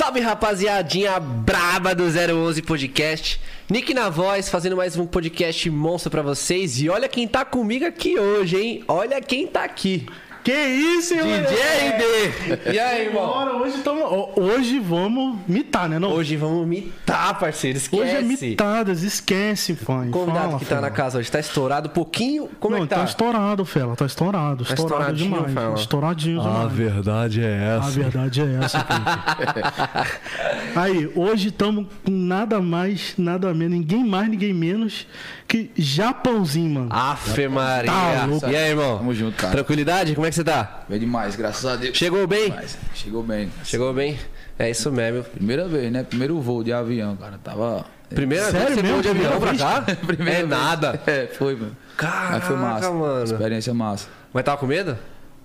Salve rapaziadinha braba do 011 Podcast. Nick na voz, fazendo mais um podcast monstro pra vocês. E olha quem tá comigo aqui hoje, hein? Olha quem tá aqui. Que isso, DJ RD. E aí, irmão? Bora, hoje, tamo, hoje vamos mitar, né? Não? Hoje vamos mitar, parceiro. Esquece. Hoje é mitadas, esquece, fã. O convidado Fala, que tá fela. na casa hoje tá estourado um pouquinho. Como Não, é que tá? estourado, Fela. Tá estourado. Tá estourado estouradinho, demais. Fela. Estouradinho A demais. verdade é A essa. verdade é essa. Aí, hoje estamos com nada mais, nada menos, ninguém mais, ninguém menos que Japãozinho, mano. Afe Maria. Tá louco. e aí, irmão? Tamo junto, cara. Tranquilidade? Como é que você tá? Bem demais, graças a Deus. Chegou bem? Demais. Chegou bem. Chegou bem? É isso mesmo. Primeira vez, né? Primeiro voo de avião, cara. Tava. Primeira Sério vez que você mesmo? voou de avião pra cá? Primeira é vez. nada. É, foi, mano. Mas foi massa. Caraca, mano. Experiência massa. Mas tava com medo?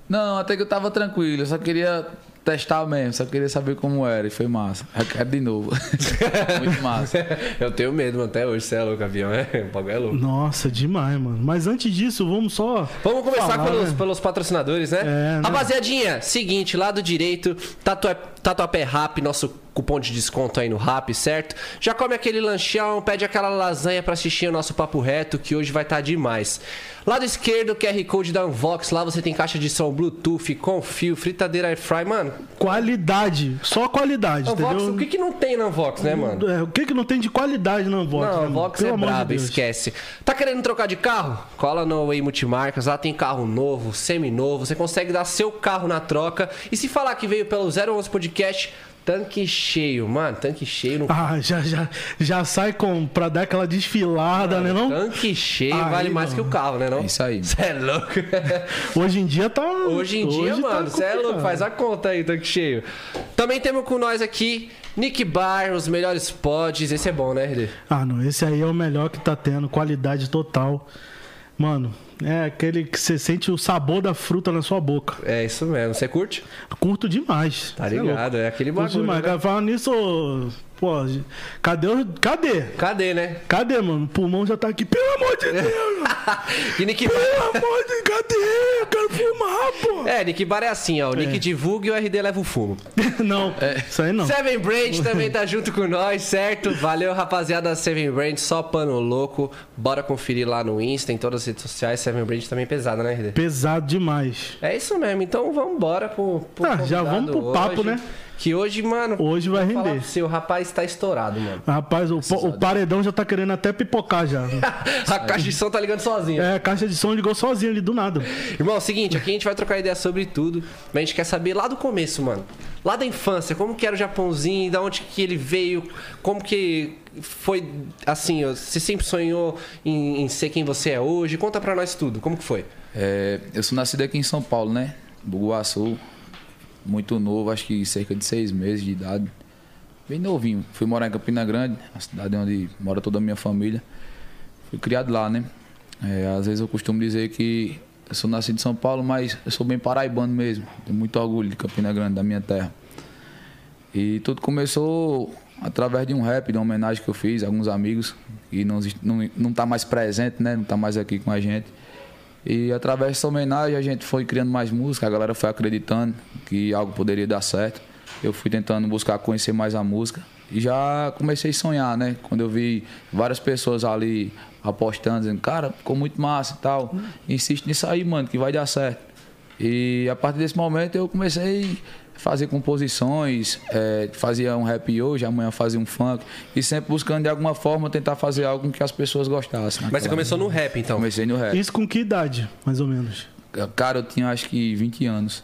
Não, até que eu tava tranquilo. Eu só queria testar mesmo. Só queria saber como era. E foi massa. Eu quero de novo. Muito massa. Eu tenho medo, mano. Até hoje, você é louco, avião. É, o bagulho é louco. Nossa, demais, mano. Mas antes disso, vamos só. Vamos começar falar, pelos, né? pelos patrocinadores, né? É, né? Rapaziadinha, seguinte, lado direito, Tatuapé, Tatuapé Rap, nosso cupom de desconto aí no Rap, certo? Já come aquele lanchão, pede aquela lasanha pra assistir o nosso papo reto, que hoje vai estar demais. Lado esquerdo, QR Code da Unvox, lá você tem caixa de som Bluetooth, com fio, fritadeira air fry, mano. Qualidade. Só qualidade, Unvox, entendeu? o que que não tem na Unvox, né, mano? É, o que, que não tem de qualidade na Vox? Não, né, a Vox Pelo é de brabo, Deus. esquece. Tá querendo trocar de carro? Cola no Way Multimarcas, lá tem carro novo, semi-novo, você consegue dar seu carro na troca. E se falar que veio pelo 011 Podcast, tanque cheio, mano, tanque cheio no Ah, já, já, já sai com, pra dar aquela desfilada, né? Não? Tanque cheio Aí, vale mais que o carro, né? Não? É isso aí. Cê é louco. Hoje em dia tá. Hoje em dia, hoje tá mano, você é louco, faz a conta aí, tanque cheio. Também temos com nós aqui Nick Bar, os melhores pods. Esse é bom, né, RD? Ah, não. Esse aí é o melhor que tá tendo. Qualidade total. Mano, é aquele que você sente o sabor da fruta na sua boca. É isso mesmo. Você curte? Curto demais. Tá é ligado, louco. é aquele Curto bagulho. demais. né? Falando nisso, pô, cadê? o- Cadê? Cadê, né? Cadê, mano? O pulmão já tá aqui. Pelo amor de Deus! E Nick Bar. Pelo amor de Cadê? Eu quero fumar, pô! É, Nick Bar é assim, ó. O Nick divulga e o RD leva o fumo. Não, isso aí não. Seven Brand também tá junto com nós, certo? Valeu, rapaziada da Seven Brand, só pano louco. Bora conferir lá no Insta, em todas as redes sociais. Seven Brand também pesada, né, RD? Pesado demais. É isso mesmo, então vamos embora pro, pro Ah, já vamos pro papo, hoje, né? Que hoje, mano, Hoje vai render. o rapaz tá estourado, mano. Rapaz, o, o paredão já tá querendo até pipocar já. a caixa de som tá ligando sozinha. É, a caixa de som ligou sozinha ali do nada. Irmão, é o seguinte, aqui a gente vai trocar ideia sobre tudo, mas a gente quer saber lá do começo, mano. Lá da infância, como que era o Japãozinho, da onde que ele veio, como que foi, assim, você sempre sonhou em, em ser quem você é hoje? Conta pra nós tudo, como que foi? É, eu sou nascido aqui em São Paulo, né? Buguaçu. Muito novo, acho que cerca de seis meses de idade. Bem novinho. Fui morar em Campina Grande, a cidade onde mora toda a minha família. Fui criado lá, né? É, às vezes eu costumo dizer que eu sou nascido em São Paulo, mas eu sou bem paraibano mesmo. Tenho muito orgulho de Campina Grande, da minha terra. E tudo começou através de um rap, de uma homenagem que eu fiz a alguns amigos que não, não, não tá mais presente, né? Não tá mais aqui com a gente. E através dessa homenagem a gente foi criando mais música, a galera foi acreditando que algo poderia dar certo. Eu fui tentando buscar conhecer mais a música e já comecei a sonhar, né? Quando eu vi várias pessoas ali apostando, dizendo, cara, ficou muito massa e tal. Insiste nisso aí, mano, que vai dar certo. E a partir desse momento eu comecei a fazer composições, eh, fazia um rap hoje, amanhã fazia um funk, e sempre buscando de alguma forma tentar fazer algo que as pessoas gostassem. Mas você começou no rap, então. Comecei no rap. Isso com que idade, mais ou menos? Cara, eu tinha acho que 20 anos.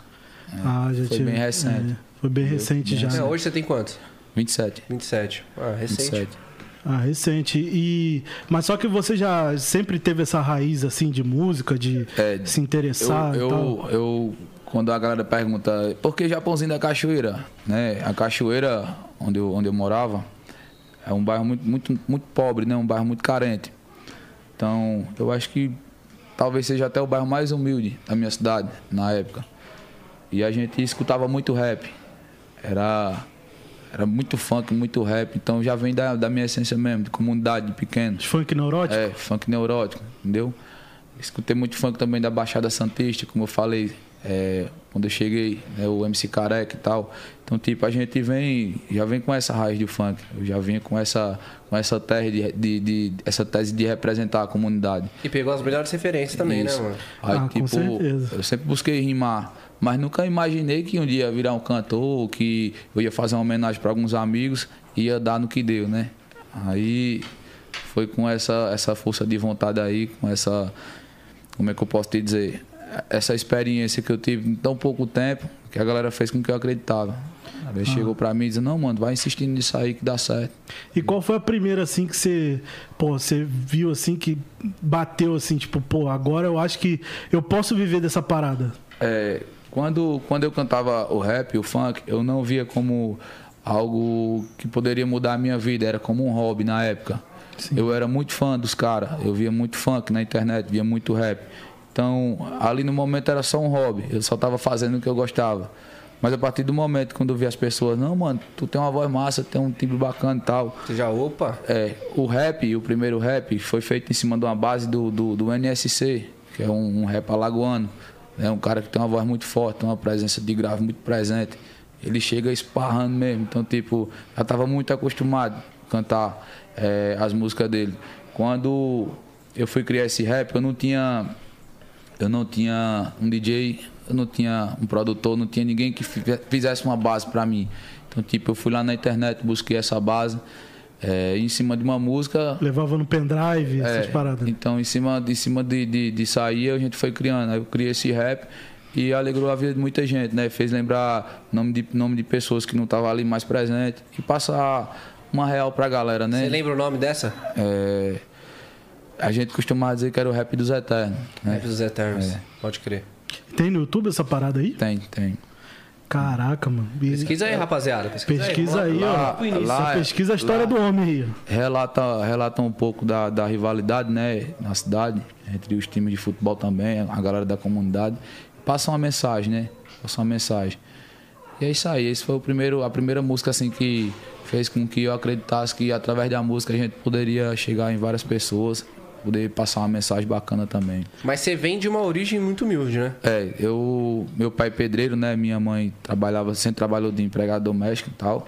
ah, já É, foi tinha- bem recente. é, foi bem recente já. É, hoje você tem quantos? 27. 27. Ah, recente. 27. Ah, recente. E mas só que você já sempre teve essa raiz assim de música, de É, se interessar Eu, e tal. eu, eu, quando a galera pergunta por que Japãozinho da Cachoeira, né? A Cachoeira, onde eu, onde eu morava, é um bairro muito, muito, muito pobre, né? Um bairro muito carente. Então, eu acho que talvez seja até o bairro mais humilde da minha cidade na época. E a gente escutava muito rap. Era era muito funk, muito rap. Então já vem da, da minha essência mesmo, de comunidade, de pequeno. Funk neurótico? É, funk neurótico, entendeu? Escutei muito funk também da Baixada Santista, como eu falei. É, quando eu cheguei, né, o MC Careca e tal. Então, tipo, a gente vem, já vem com essa raiz de funk. Eu já vinha com essa, com essa, terra de, de, de, essa tese de representar a comunidade. E pegou as melhores referências também, Isso. né, mano? Aí, Ah, com tipo, certeza. eu sempre busquei rimar, mas nunca imaginei que um dia ia virar um cantor, que eu ia fazer uma homenagem para alguns amigos e ia dar no que deu, né? Aí foi com essa, essa força de vontade aí, com essa, como é que eu posso te dizer, essa experiência que eu tive em tão pouco tempo, que a galera fez com que eu acreditava. Aí chegou pra mim e disse, não, mano, vai insistindo nisso aí que dá certo. E qual foi a primeira assim que você, pô, você viu assim que bateu assim, tipo, pô, agora eu acho que eu posso viver dessa parada. É, quando, quando eu cantava o rap, o funk, eu não via como algo que poderia mudar a minha vida, era como um hobby na época. Eu era muito fã dos caras, eu via muito funk na internet, via muito rap. Então, ali no momento era só um hobby, eu só tava fazendo o que eu gostava. Mas a partir do momento quando eu vi as pessoas, não, mano, tu tem uma voz massa, tem um timbre bacana e tal. Você já, opa, É, o rap, o primeiro rap, foi feito em cima de uma base do, do, do NSC, que é um, um rap alagoano. É um cara que tem uma voz muito forte, tem uma presença de grave muito presente. Ele chega esparrando mesmo. Então, tipo, já estava muito acostumado a cantar é, as músicas dele. Quando eu fui criar esse rap, eu não tinha. Eu não tinha um DJ, eu não tinha um produtor, não tinha ninguém que fi- fizesse uma base para mim. Então, tipo, eu fui lá na internet, busquei essa base. é, em cima de uma música, Levava no pendrive, essas é, paradas. Então, em cima, em cima de, de, de sair, a gente foi criando. Aí eu criei esse rap e alegrou a vida de muita gente, né? Fez lembrar nome de, nome de pessoas que não estavam ali mais presentes e passar uma real pra galera, né? você lembra o nome dessa? É, a gente costumava dizer que era o rap dos eternos, né? Rap dos Eternos. É. Pode crer. Tem no YouTube essa parada aí? Tem, tem. Caraca, mano. Pesquisa aí, rapaziada. Pesquisa, Pesquisa aí, Vamos lá, ó. lá Só pesquisa a história lá- do homem aí. ó. relata, relata um pouco da, da rivalidade né, na cidade, entre os times de futebol também, a galera da comunidade. Passa uma mensagem, né? Passa uma mensagem. E é isso aí, esse foi o primeiro, a primeira música assim que fez com que eu acreditasse que através da música a gente poderia chegar em várias pessoas, poder passar uma mensagem bacana também. Mas você vem de uma origem muito humilde, né? É, eu, meu pai é pedreiro, né? Minha mãe trabalhava, sempre trabalhou de empregado doméstico e tal.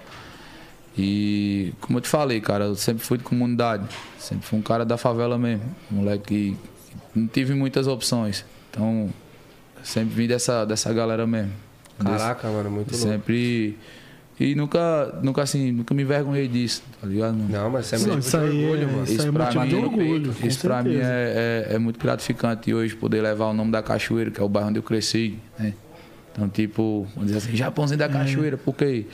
E como eu te falei, cara, eu sempre fui de comunidade, sempre fui um cara da favela mesmo, um moleque que não tive muitas opções. Então, sempre vim dessa dessa galera mesmo. Caraca, mano, muito louco. Sempre e nunca, nunca assim, nunca me envergonhei disso, tá ligado? mano? Não, mas isso é motivo isso orgulho, é- mano. isso é pra motivo de mim- orgulho, Isso pra mim é, é, é muito gratificante e hoje poder levar o nome da Cachoeira, que é o bairro onde eu cresci, né? Então, tipo, vamos dizer assim, Japãozinho É. da Cachoeira, porque,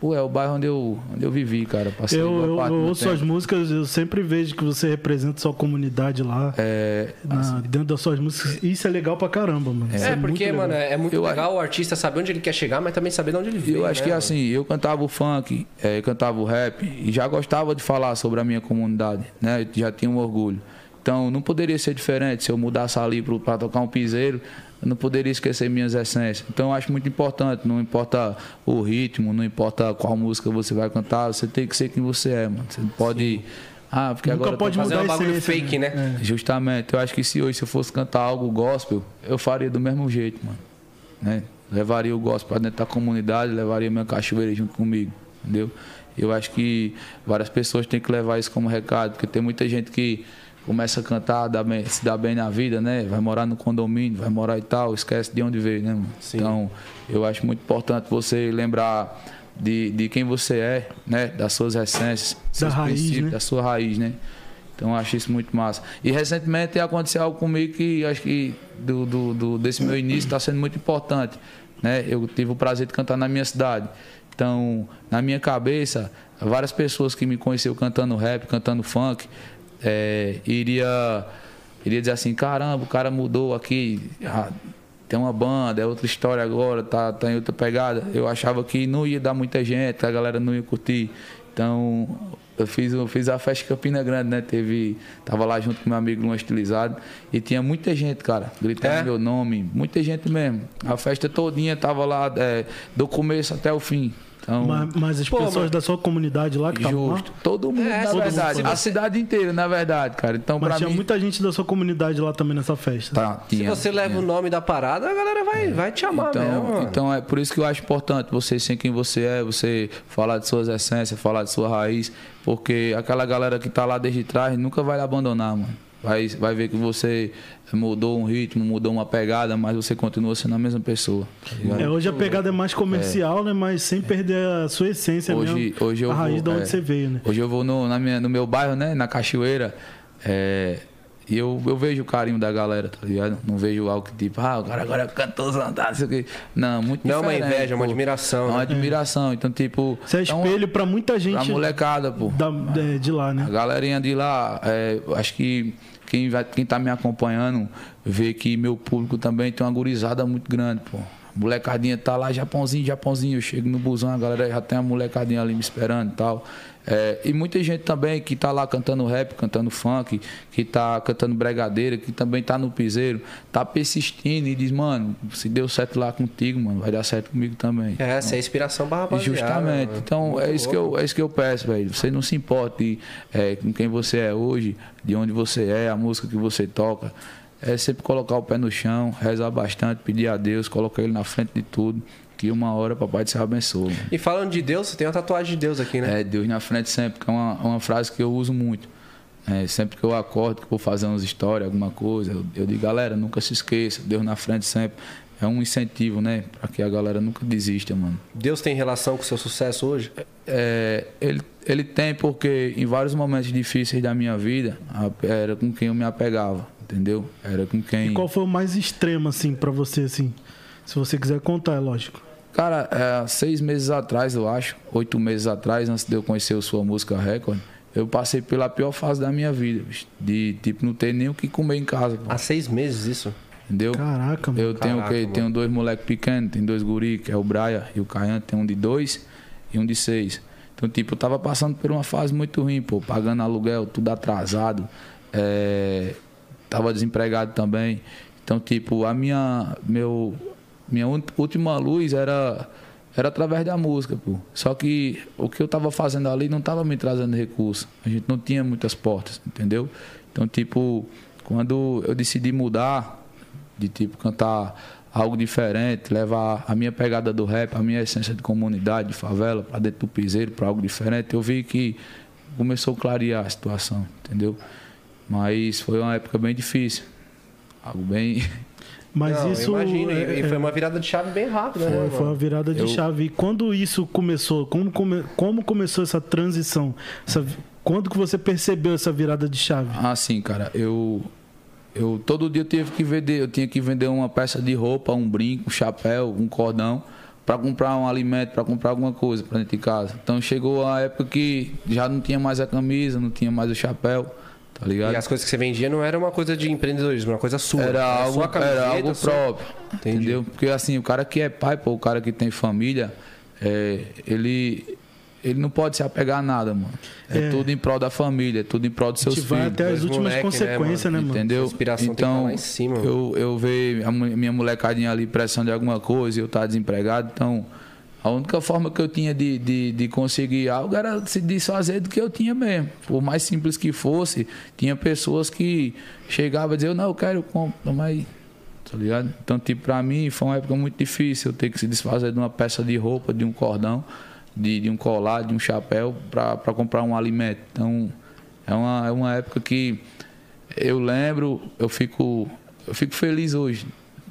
pô, é o bairro onde eu, onde eu vivi, cara. Passei Eu, eu, eu ouço tempo. suas músicas, eu sempre vejo que você representa sua comunidade lá, É, na- dentro das suas músicas. Isso é legal pra caramba, mano. Isso É, muito porque, legal. mano, é muito Eu- legal o artista saber onde ele quer chegar, mas também saber de onde ele veio. Eu acho né, que mano? assim, eu cantava o funk, eh, eu cantava o rap e já gostava de falar sobre a minha comunidade, né? Eu já tinha um orgulho. Então não poderia ser diferente se eu mudasse ali para tocar um piseiro, eu não poderia esquecer minhas essências. Então eu acho muito importante, não importa o ritmo, não importa qual música você vai cantar, você tem que ser quem você é, mano. Você não pode ah, porque Nunca agora pode Fazer mudar um a bagulho fake, né? É. Justamente, eu acho que se hoje se eu fosse cantar algo gospel, eu faria do mesmo jeito, mano. Né? Levaria o gospel pra dentro da comunidade, levaria minha cachoeira junto comigo, entendeu? Eu acho que várias pessoas têm que levar isso como recado, porque tem muita gente que começa a cantar, dá bem- se dá bem na vida, né? Vai morar no condomínio, vai morar e tal, esquece de onde veio, né, mano? Sim. Então, eu acho muito importante você lembrar de, de quem você é, né? Das suas essências, seus raiz, princípios, né? da sua raiz, né? Então eu acho isso muito massa. E recentemente aconteceu algo comigo que acho que do, do, do- desse meu início está sendo muito importante. Né? Eu tive o prazer de cantar na minha cidade. Então, na minha cabeça, várias pessoas que me conheceram cantando rap, cantando funk, é, iria, iria dizer assim, caramba, o cara mudou aqui, tem uma banda, é outra história agora, tá, tá em outra pegada. Eu achava que não ia dar muita gente, a galera não ia curtir. Então, eu fiz, eu fiz a festa em Campina Grande, né? Teve. Tava lá junto com meu amigo Luan Estilizado. E tinha muita gente, cara, gritando É? meu nome. Muita gente mesmo. A festa todinha tava lá, é, do começo até o fim. Então, Mas, mas as Pô, pessoas mas- da sua comunidade lá que estavam lá. justo. Todo mundo, É, na verdade. se A cidade inteira, na verdade, cara. Então, Mas tinha mim. muita gente da sua comunidade lá também nessa festa. Tá, Se tinha, você leva tinha. o nome da parada, a galera vai, vai te amar mesmo, Então, mano. então é por isso que eu acho importante você ser quem você é, você falar de suas essências, falar de sua raiz, porque aquela galera que tá lá desde trás nunca vai lhe abandonar, mano. Vai, vai ver que você mudou um ritmo, mudou uma pegada, mas você continua sendo a mesma pessoa. tá? É, hoje a pegada é mais comercial, né? Mas sem perder a sua essência Hoje, mesmo. hoje eu a raiz vou, de onde é, você veio, né? Hoje eu vou no, na minha, no meu bairro, né? Na Cachoeira. é, e eu, eu vejo o carinho da galera, tá ligado? Não vejo algo que tipo, ah, o cara agora é cantor não sei o quê. Não, muito Não é uma inveja, é uma admiração, É uma né? admiração. Então, tipo. Você é então, espelho pra muita gente Pra molecada, pô. da, é, de lá, A né? galerinha de lá, é, acho que quem, vai, quem tá me acompanhando vê que meu público também tem uma gurizada muito grande, pô. A molecadinha tá lá, Japãozinho, Japãozinho. Eu chego no busão, a galera já tem a molecadinha ali me esperando e tal. É, e muita gente também que tá lá cantando rap, cantando funk, que tá cantando bregadeira, que também tá no piseiro, tá persistindo e diz, mano, se deu certo lá contigo, mano, vai dar certo comigo também. É, essa é a inspiração pra rapaziada. Justamente. mano. Então, Muito é isso, que eu, é isso que eu peço, velho. Você não se importe é, com quem você é hoje, de onde você é, a música que você toca. É sempre colocar o pé no chão, rezar bastante, pedir a Deus, colocar ele na frente de tudo, que uma hora o papai te abençoe. mano. E falando de Deus, você tem uma tatuagem de Deus aqui, né? É, Deus na frente sempre, que é uma, uma frase que eu uso muito. É, sempre que eu acordo, que vou fazer umas histórias, alguma coisa, eu, eu digo, galera, nunca se esqueça, Deus na frente sempre. É um incentivo, né? Pra que a galera nunca desista, mano. Deus tem relação com o seu sucesso hoje? É, ele, ele tem porque em vários momentos difíceis da minha vida a- era com quem eu me apegava, entendeu? Era com quem. E qual foi o mais extremo, assim, pra você, assim? Se você quiser contar, é lógico. Cara, é, seis meses atrás, eu acho, oito meses atrás, antes de eu conhecer o Sua Música Record, eu passei pela pior fase da minha vida, bicho, de tipo não ter nem o que comer em casa, pô, Há seis meses isso. entendeu? Caraca, mano. Eu tenho o Caraca, quê? mano. Tenho dois moleques pequenos, tem dois guri, que é o Brian e o Caian, tem um de dois e um de seis. Então, tipo, eu tava passando por uma fase muito ruim, pô, pagando aluguel, tudo atrasado. É, tava desempregado também. Então, tipo, a minha, meu, minha última luz era, era através da música, pô. Só que o que eu tava fazendo ali não tava me trazendo recurso. A gente não tinha muitas portas, entendeu? Então, tipo, quando eu decidi mudar, de tipo cantar algo diferente, levar a minha pegada do rap, a minha essência de comunidade, de favela, para dentro do piseiro, para algo diferente, eu vi que começou a clarear a situação, entendeu? Mas foi uma época bem difícil. Algo bem. Mas Não, isso. imagino, e- é- e foi uma virada de chave bem rápida, né? Foi, foi mano? uma virada de Eu- chave. E quando isso começou? Como, come- como começou essa transição? Essa- quando que você percebeu essa virada de chave? Assim, cara, eu. Eu todo dia eu tive que vender, eu tinha que vender uma peça de roupa, um brinco, um chapéu, um cordão, para comprar um alimento, para comprar alguma coisa para dentro de casa. Então chegou a época que já não tinha mais a camisa, não tinha mais o chapéu, tá ligado? E as coisas que você vendia não era uma coisa de empreendedorismo, era uma coisa sua. Era algo, sua camiseta, era algo sua- próprio. Entendi. Entendeu? Porque assim, o cara que é pai, pô, o cara que tem família, é, ele, ele não pode se apegar a nada, mano. É, É. tudo em prol da família, é tudo em prol dos A seus gente vai filhos. até as últimas moleque, né, consequências, né, mano? Entendeu? Inspiração tem que então, tá lá em cima. eu, eu vejo a minha molecadinha ali pressão de alguma coisa e eu estar desempregado, então a única forma que eu tinha de, de, de conseguir algo era se desfazer do que eu tinha mesmo. Por mais simples que fosse, tinha pessoas que chegavam a dizer, não, eu quero, eu compro, mas. Tá ligado? Então, tipo, pra mim foi uma época muito difícil eu ter que se desfazer de uma peça de roupa, de um cordão, de, de um colar, de um chapéu, pra comprar um alimento. Então, é uma, é uma época que eu lembro, eu fico, eu fico feliz hoje.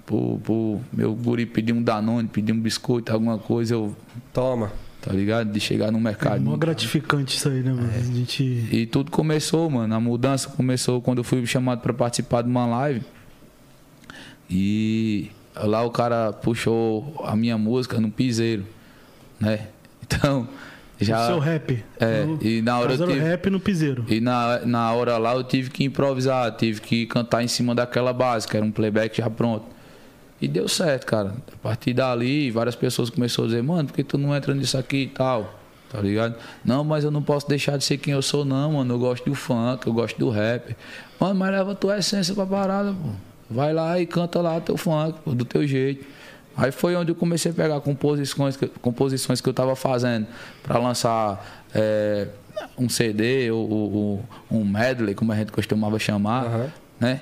Por, por meu guri pedir um Danone, pedir um biscoito, alguma coisa, eu, Toma. tá ligado? De chegar no É mercado. mó gratificante isso aí, né, mano? É. A gente. E tudo começou, mano. A mudança começou quando eu fui chamado para participar de uma live. E lá o cara puxou a minha música no piseiro, né? Então, já. O seu rap. É, No- e na hora eu Fazendo tive- rap no piseiro. E na, na hora lá eu tive que improvisar, tive que cantar em cima daquela base, que era um playback já pronto. E deu certo, cara. A partir dali, várias pessoas começaram a dizer, mano, por que tu não entra nisso aqui e tal? Tá ligado? Não, mas eu não posso deixar de ser quem eu sou, não, mano. Eu gosto do funk, eu gosto do rap. Mano, mas leva a tua essência pra parada, pô. Vai lá e canta lá teu funk, pô, do teu jeito. Aí foi onde eu comecei a pegar composições que, composições que eu estava fazendo para lançar é, um CD ou, ou, um medley, como a gente costumava chamar, uhum. né?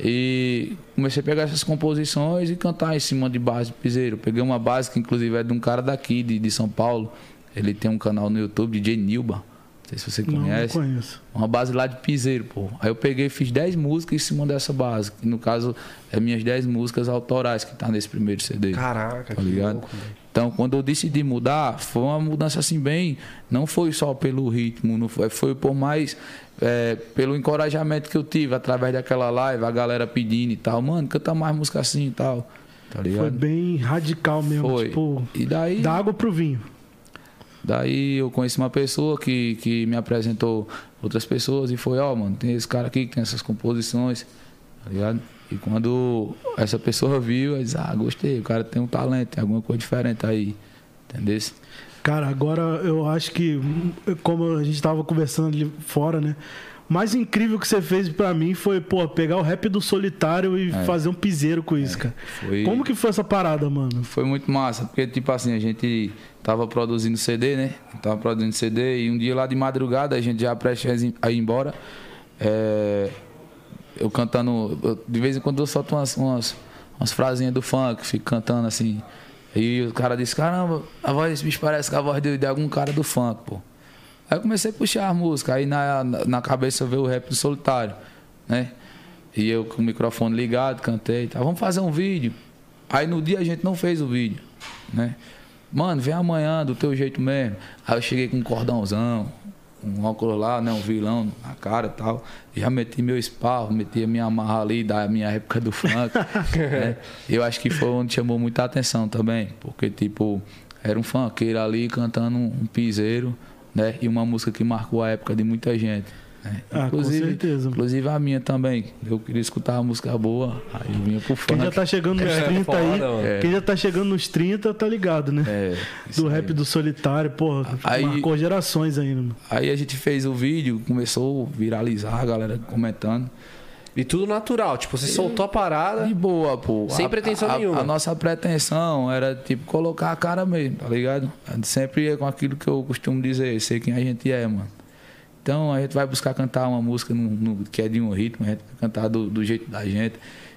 E comecei a pegar essas composições e cantar em cima de base de piseiro. Peguei uma base que inclusive é de um cara daqui, de, de São Paulo. Ele tem um canal no YouTube, DJ Nilba sei se você conhece. Não, não conheço. Uma base lá de piseiro, pô. Aí eu peguei e fiz 10 músicas em cima dessa base. Que no caso, é minhas 10 músicas autorais que tá nesse primeiro CD. Caraca, tá ligado? Louco, então, quando eu decidi mudar, foi uma mudança assim bem. Não foi só pelo ritmo, não foi, foi por mais. É, pelo encorajamento que eu tive através daquela live, a galera pedindo e tal, mano, canta mais música assim e tal. Tá? Foi bem radical mesmo, foi. tipo. E daí. Da água pro vinho. Daí eu conheci uma pessoa que, que me apresentou outras pessoas e foi, ó, oh, mano, tem esse cara aqui que tem essas composições, tá ligado? E quando essa pessoa viu, eu disse, ah, gostei, o cara tem um talento, tem alguma coisa diferente aí, entendeu? Cara, agora eu acho que, como a gente estava conversando ali fora, né? mais incrível que você fez para mim foi, pô, pegar o rap do solitário e é. fazer um piseiro com isso, é. cara. Foi... Como que foi essa parada, mano? Foi muito massa, porque, tipo assim, a gente tava produzindo CD, né? Tava produzindo CD e um dia lá de madrugada, a gente já prestes a ir embora. É... Eu cantando, de vez em quando eu solto umas, umas, umas frasinhas do funk, fico cantando assim. E o cara disse, caramba, a voz desse bicho parece com a voz de, de algum cara do funk, pô. Aí eu comecei a puxar a música, aí na, na cabeça veio o rap do solitário, né? E eu com o microfone ligado, cantei, tá, vamos fazer um vídeo. Aí no dia a gente não fez o vídeo, né? Mano, vem amanhã do teu jeito mesmo. Aí eu cheguei com um cordãozão, um óculos lá, né? Um vilão na cara e tal. Já meti meu esparro, meti a minha amarra ali da minha época do funk. né? Eu acho que foi onde chamou muita atenção também. Porque, tipo, era um funkeiro ali cantando um piseiro né? E uma música que marcou a época de muita gente. Né? Ah, inclusive, com certeza. Inclusive a minha também. Eu queria escutar uma música boa, aí eu vinha pro funk. Quem já tá chegando nos 30 é, aí, é. quem já tá chegando nos 30 tá ligado, né? É, do rap aí. do solitário, porra, aí, marcou gerações ainda. Mano. Aí a gente fez o vídeo, começou a viralizar, a galera comentando. E tudo natural, tipo, você soltou a parada. De boa, pô. Sem a, pretensão a, nenhuma. A nossa pretensão era, tipo, colocar a cara mesmo, tá ligado? A gente sempre ia com aquilo que eu costumo dizer, sei quem a gente é, mano. Então a gente vai buscar cantar uma música no, no, que é de um ritmo, a gente vai cantar do, do, jeito da gente.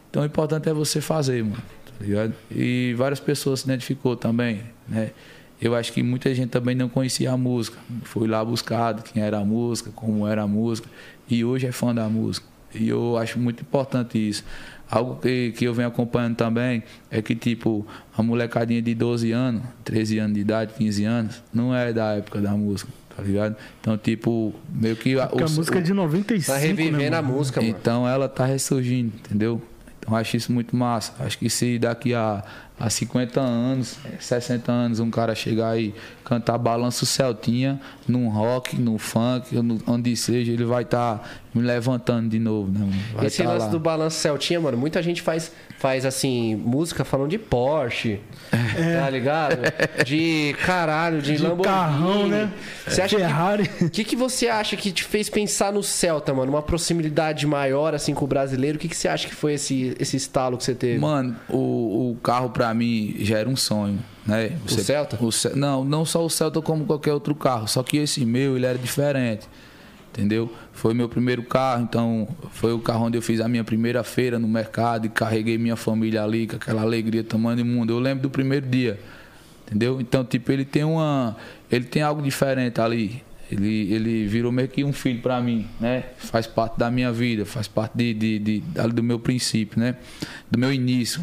Então o importante é você fazer, mano, tá ligado? E várias pessoas se identificou também, né? Eu acho que muita gente também não conhecia a música. Fui lá buscado quem era a música, como era a música, e hoje é fã da música. E eu acho muito importante isso. Algo que, que eu venho acompanhando também é que, tipo, a molecadinha de 12 anos, 13 anos de idade, 15 anos, não é da época da música, tá ligado? Então, tipo, meio que. Porque a, a música é de 95. Tá revivendo né, a música, mano. Então ela tá ressurgindo, entendeu? Então, eu acho isso muito massa. Acho que se daqui a há 50 anos, 60 anos, um cara chegar e cantar Balanço Celtinha num rock, no funk, onde seja, ele vai estar tá me levantando de novo, né? Vai Esse tá lance lá. do Balanço Celtinha, mano, muita gente faz, faz assim, música falando de Porsche, é. tá ligado? De caralho, de, de Lamborghini. carrão, né? Você acha Ferrari. O que, que você acha que te fez pensar no Celta, mano? Uma proximidade maior, assim, com o brasileiro? O que, que você acha que foi esse, esse estalo que você teve? Mano, o, o carro pra para mim já era um sonho, né? Você, o Celta? O, não, não só o Celta como qualquer outro carro, só que esse meu ele era diferente, entendeu? Foi meu primeiro carro, então foi o carro onde eu fiz a minha primeira feira no mercado e carreguei minha família ali com aquela alegria tamanho do mundo. Eu lembro do primeiro dia, entendeu? Então tipo ele tem uma, ele tem algo diferente ali. Ele, ele virou meio que um filho para mim, né? Faz parte da minha vida, faz parte de, de, de, do meu princípio, né? Do meu início.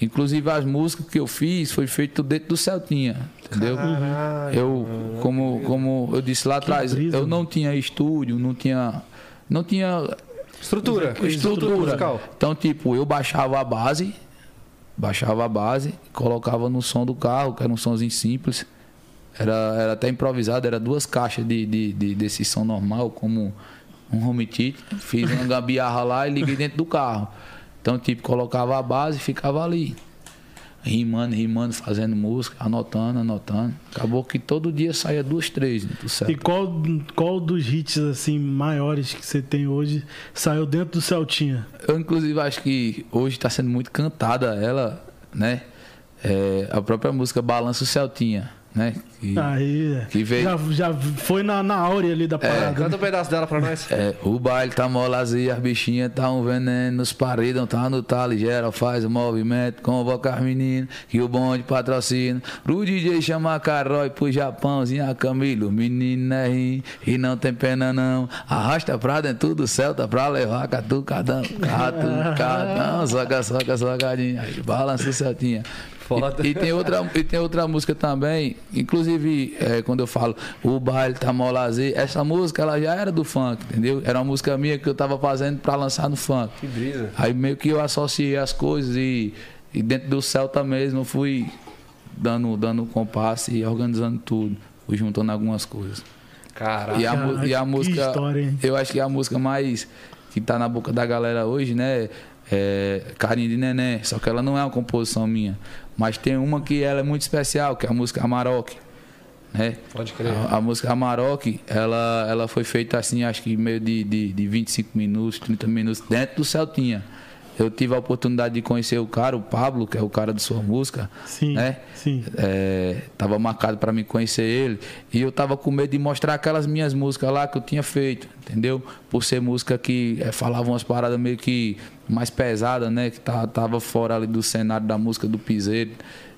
Inclusive as músicas que eu fiz foi feito dentro do Celtinha, entendeu? Caralho. Eu, como, como eu disse lá atrás, eu não tinha estúdio, não tinha, não tinha estrutura, estrutura. musical. Então tipo, eu baixava a base, baixava a base, colocava no som do carro, que era um somzinho simples. Era, era até improvisado, era duas caixas de, de, de desse som normal, como um home theater. Fiz uma gambiarra lá e liguei dentro do carro. Então, tipo, colocava a base e ficava ali. Rimando, rimando, fazendo música, anotando, anotando. Acabou que todo dia saía duas, três do Celta. E qual, qual dos hits assim maiores que você tem hoje saiu dentro do Celtinha? Eu, inclusive, acho que hoje está sendo muito cantada ela, né? é, a própria música Balança o Celtinha né? Que, Aí, que veio... já, já foi na, na áurea ali da é. parada. É, canta um pedaço dela pra nós. É, o baile tá molazia, as bichinhas tá um veneno, os paredão tá no talo, geral faz o movimento, convoca as meninas, que o bonde patrocina. Pro DJ chama Carói, pro Japãozinho, a Camilo, menino é rim, e não tem pena não. Arrasta pra dentro do céu, tá pra levar catucadão, catucadão, soca, soca, socadinha, balança o Celtinha. E, e, tem outra, e tem outra música também, inclusive, é, quando eu falo o baile tá molazer, essa música ela já era do funk, entendeu? Era uma música minha que eu tava fazendo para lançar no funk. Que brisa. Aí meio que eu associei as coisas e, e dentro do Celta mesmo eu fui dando, dando compasso e organizando tudo, fui juntando algumas coisas. Caraca, e a, e a música, história, eu acho que é a música mais que tá na boca da galera hoje, né? É Carinho de Neném, só que ela não é uma composição minha. Mas tem uma que ela é muito especial, que é a música Amarok. Né? Pode crer. A, a, música Amarok, ela, ela foi feita assim, acho que meio de, de, de 25 minutos, 30 minutos, dentro do Celtinha. Eu tive a oportunidade de conhecer o cara, o Pablo, que é o cara de sua música. Sim. Né? Sim. É, tava marcado para mim conhecer ele. E eu tava com medo de mostrar aquelas minhas músicas lá que eu tinha feito, entendeu? Por ser música que é, falava umas paradas meio que mais pesadas, né? Que tava, tava fora ali do cenário da música do piseiro.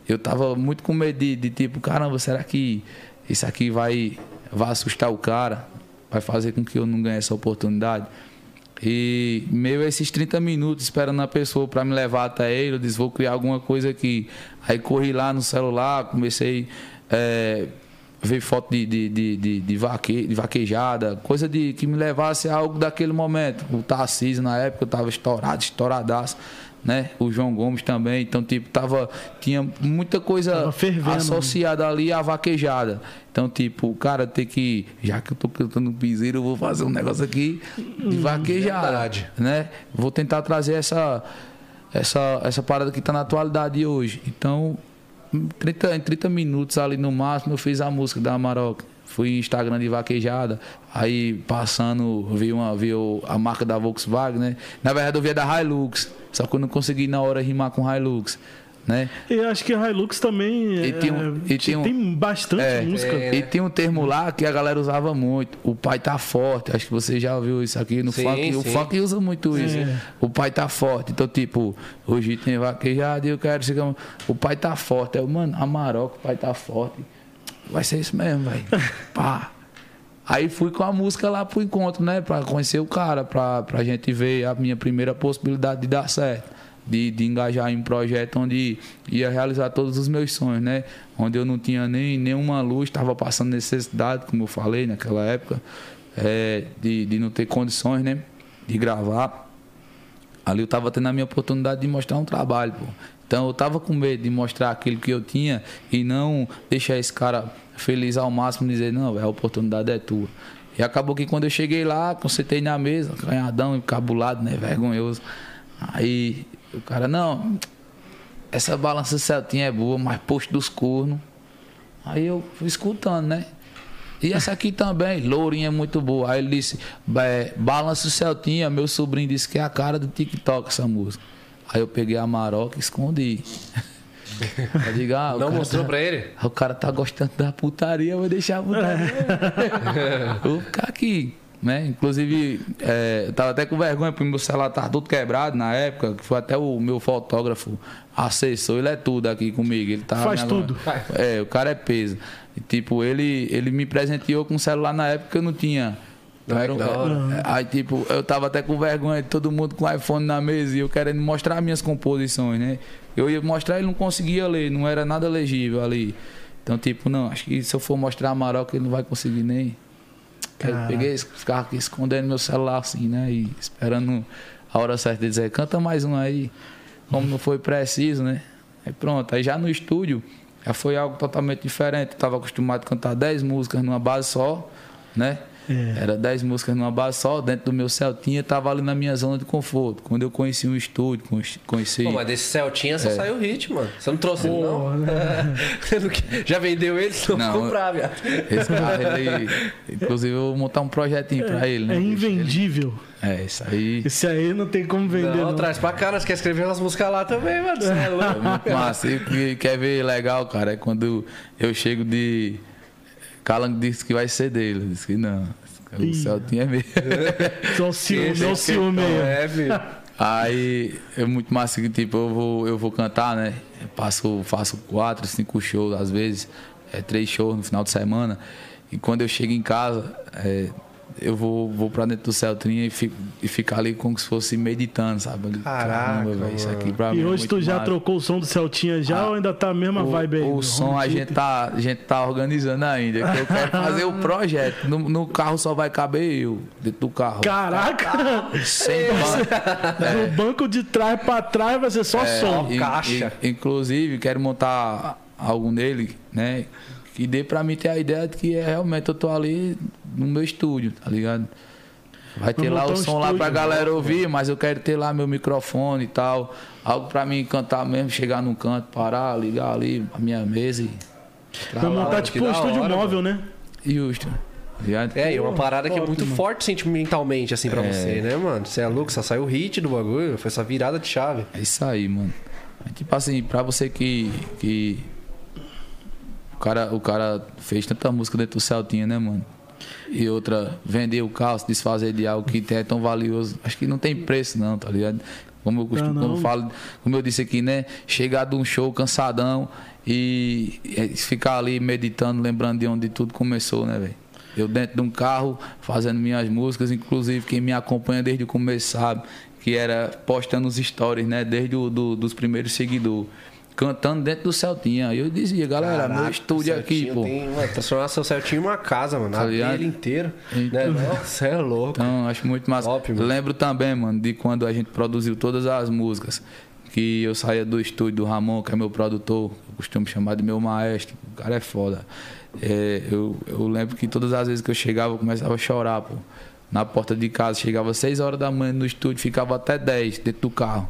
Eu tava muito com medo de, de tipo, caramba, será que isso aqui vai, vai assustar o cara? Vai fazer com que eu não ganhe essa oportunidade? E meio esses 30 minutos esperando a pessoa para me levar até ele, eu disse, vou criar alguma coisa aqui. Aí corri lá no celular, comecei a é, ver foto de, de, de, de, de, vaque, de vaquejada, coisa de que me levasse a algo daquele momento. O Tarcísio na época estava estourado, estouradaço né? O João Gomes também. Então, tipo, tava, tinha muita coisa associada ali à vaquejada. Então, tipo, o cara tem que, já que eu tô cantando piseiro, eu vou fazer um negócio aqui de hum, vaquejada, Verdade. né? Vou tentar trazer essa essa essa parada que tá na atualidade hoje. Então, em 30, em 30 minutos ali no máximo, eu fiz a música da Amarok. Fui Instagram de vaquejada, aí passando, vi, uma, vi a marca da Volkswagen, né? Na verdade, eu via da Hilux. Só que eu não consegui na hora rimar com Hilux. Né? E acho que Hilux também e tem, um, e tem, um, tem bastante é, música. É, e tem um termo lá que a galera usava muito. O pai tá forte. Acho que você já ouviu isso aqui no sim, funk. Sim. O funk usa muito isso. É. O pai tá forte. Então, tipo, hoje tem vaquejado e eu quero chegar. O pai tá forte. É, mano, Amarok, o pai tá forte. Vai ser isso mesmo, velho. Pá. Aí fui com a música lá pro encontro, né? Pra conhecer o cara, pra, pra gente ver a minha primeira possibilidade de dar certo. De, de engajar em um projeto onde ia realizar todos os meus sonhos, né? Onde eu não tinha nem nenhuma luz, estava passando necessidade, como eu falei naquela época, é, de, de não ter condições, né? De gravar. Ali eu estava tendo a minha oportunidade de mostrar um trabalho, pô. Então eu estava com medo de mostrar aquilo que eu tinha e não deixar esse cara feliz ao máximo, dizer, não, a oportunidade é tua. E acabou que quando eu cheguei lá, consertei na mesa, canhadão, encabulado, né, vergonhoso. Aí o cara, não, essa balança Celtinha é boa, mas posto dos cornos. Aí eu fui escutando, né? E essa aqui também, Lourinha é muito boa. Aí ele disse, balança Celtinha, meu sobrinho disse que é a cara do TikTok essa música. Aí eu peguei a maroca e escondi. Eu digo, ah, não mostrou tá, pra ele? O cara tá gostando da putaria, eu vou deixar a putaria. vou ficar aqui. Né? Inclusive, é, eu tava até com vergonha, porque meu celular tava todo quebrado na época, que foi até o meu fotógrafo assessor, ele é tudo aqui comigo. Ele tá Faz tudo. É, o cara é peso. E, tipo, ele, ele me presenteou com um celular na época que eu não tinha era, é, aí, tipo, eu tava até com vergonha de todo mundo com iPhone na mesa e eu querendo mostrar minhas composições, né? Eu ia mostrar ele não conseguia ler, não era nada legível ali. Então, tipo, não, acho que se eu for mostrar a Maroca, ele não vai conseguir nem. Eu peguei, ficava aqui escondendo meu celular assim, né? E esperando a hora certa de dizer, canta mais um aí. Como não foi preciso, né? Aí pronto. Aí já no estúdio, já foi algo totalmente diferente. Eu tava acostumado a cantar 10 músicas numa base só né? É. Era 10 músicas numa base só, dentro do meu Celtinha, tava ali na minha zona de conforto. Quando eu conheci um estúdio, conheci. Pô, mas desse Celtinha só é. saiu hit, mano. Você não trouxe ele, não? Né? Já vendeu ele? Não, não comprar, viado. Esse carro, ele. Inclusive, eu vou montar um projetinho pra ele, né? É invendível. É, isso aí. Esse aí não tem como vender. Não, não. traz pra cá, nós quer escrever umas músicas lá também, mano. Você é louco. É muito massa. E o que quer ver legal, cara, é quando eu chego de. Calango disse que vai ser dele. Eu disse que não. O Celtinha é mesmo. Só ciúme, não ciúme é, filho. Aí é muito massa que tipo, eu vou, eu vou cantar, né? Eu passo, faço quatro, cinco shows, às vezes, é, três shows no final de semana. E quando eu chego em casa, é, eu vou, vou pra dentro do Celtrinha e, fico, e ficar ali como se fosse meditando, sabe? Caraca, véio, isso aqui pra e mim. E é hoje é tu já massa. trocou o som do Celtinha já ah, ou ainda tá a mesma o, vibe aí? O som a gente, tá, a gente tá organizando ainda. Que eu quero fazer o projeto. No, no, carro só vai caber eu, dentro do carro. Caraca! Sem banco. É. Do banco de trás pra trás vai ser só é, som. E, caixa. E, inclusive, quero montar algo nele, né? Que dê pra mim ter a ideia de que é, realmente eu tô ali no meu estúdio, tá ligado? Vai ter lá o som lá pra galera ouvir, mas eu quero ter lá meu microfone e tal. Algo pra mim cantar mesmo, chegar num canto, parar, ligar ali a minha mesa e. Vai montar tipo um estúdio hora, móvel, mano. né? Justo. É, e uma parada que é muito mano. forte sentimentalmente, assim, pra é... você, né, mano? Você é louco, só saiu o hit do bagulho, foi essa virada de chave. É isso aí, mano. Tipo assim, pra você que. que... O, cara, o cara fez tanta música dentro do Celtinha, né, mano? E outra, vender o carro, se desfazer de algo que é tão valioso. Acho que não tem preço, não, tá ligado? Como eu costumo, não, não. como eu falo, como eu disse aqui, né? Chegar de um show cansadão e ficar ali meditando, lembrando de onde tudo começou, né, velho? Eu dentro de um carro, fazendo minhas músicas, inclusive quem me acompanha desde o começo sabe que era postando os stories, né? Desde o, do, dos primeiros seguidores cantando dentro do Celtinha. Aí eu dizia, galera, Caraca, meu estúdio aqui, pô. Tem, mano, transformar seu Celtinha em uma casa, mano. Tá ele inteiro. Né? Nossa, é louco. Então, acho muito massa. Ótimo. Lembro também, mano, de quando a gente produziu todas as músicas. Que eu saía do estúdio do Ramon, que é meu produtor, eu costumo chamar de meu maestro. O cara é foda. É, eu, eu lembro que todas as vezes que eu chegava, eu começava a chorar, pô. Na porta de casa, chegava às 6 horas da manhã no estúdio, ficava até 10 dentro do carro.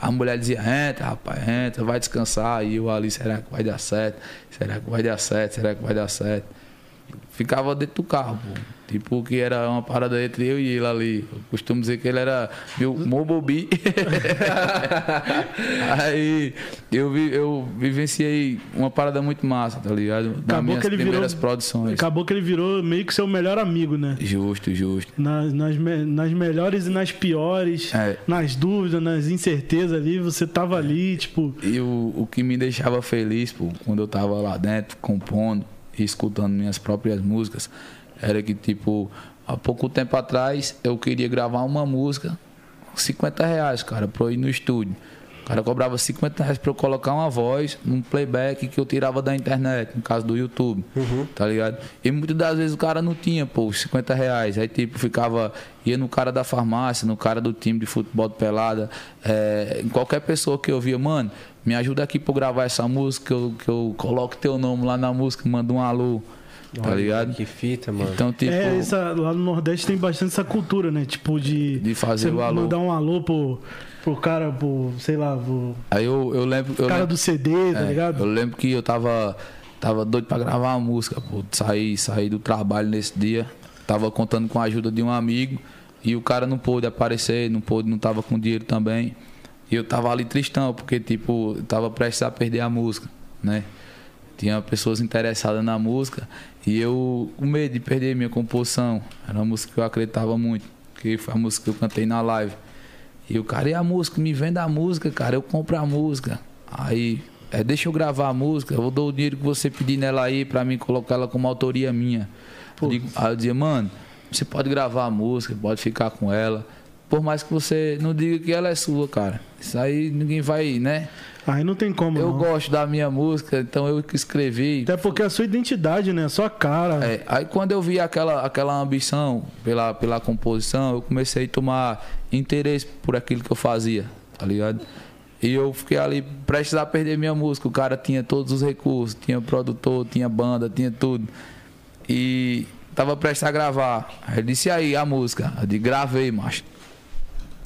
A mulher dizia, entra, rapaz, entra, vai descansar. E eu ali, será que vai dar certo? Será que vai dar certo? Será que vai dar certo? Ficava dentro do carro, pô. Tipo, que era uma parada entre eu e ele ali. Eu costumo dizer que ele era meu mobobi. Aí eu, vi, eu vivenciei uma parada muito massa, tá ligado? Das acabou minhas que ele primeiras virou, produções. Acabou que ele virou meio que seu melhor amigo, né? Justo, justo. Nas, nas, nas melhores e nas piores, é. nas dúvidas, nas incertezas ali, você tava ali, tipo. E o, o que me deixava feliz, pô, quando eu tava lá dentro, compondo escutando minhas próprias músicas era que, tipo, há pouco tempo atrás eu queria gravar uma música, 50 reais, cara, pra eu ir no estúdio. O cara cobrava 50 reais pra eu colocar uma voz num playback que eu tirava da internet, no caso do YouTube, uhum. tá ligado? E muitas das vezes o cara não tinha, pô, 50 reais. Aí, tipo, ficava, ia no cara da farmácia, no cara do time de futebol de pelada, é, em qualquer pessoa que eu via, mano, me ajuda aqui pra eu gravar essa música, que eu, que eu coloque teu nome lá na música, manda um alô. Tá ligado? Que fita, mano. Então, tipo. É, essa, lá no Nordeste tem bastante essa cultura, né? Tipo, de. De fazer o alô. Mandar um alô pro, pro cara, pro, sei lá, pro. Aí eu, eu lembro. Eu cara lembro, do CD, tá é, ligado? Eu lembro que eu tava. Tava doido pra gravar uma música, pô. Saí, saí do trabalho nesse dia. Tava contando com a ajuda de um amigo. E o cara não pôde aparecer, não pôde, não tava com dinheiro também. E eu tava ali tristão, porque, tipo, tava prestes a perder a música, né? Tinha pessoas interessadas na música e eu com medo de perder minha composição. Era uma música que eu acreditava muito, que foi a música que eu cantei na live. E o cara, e a música? Me vende a música, cara, eu compro a música. Aí, é, deixa eu gravar a música, eu dou o dinheiro que você pedir nela aí pra mim colocar ela como autoria minha. Aí eu dizia, mano, você pode gravar a música, pode ficar com ela. Por mais que você não diga que ela é sua, cara. Isso aí ninguém vai, né? Aí não tem como. Eu não. gosto da minha música, então eu que escrevi. Até porque é a sua identidade, né? A sua cara. É, aí quando eu vi aquela, aquela ambição pela, pela composição, eu comecei a tomar interesse por aquilo que eu fazia, tá ligado? E eu fiquei ali prestes a perder minha música. O cara tinha todos os recursos, tinha produtor, tinha banda, tinha tudo. E tava prestes a gravar. Aí ele disse, aí, a música? Eu disse, gravei, macho.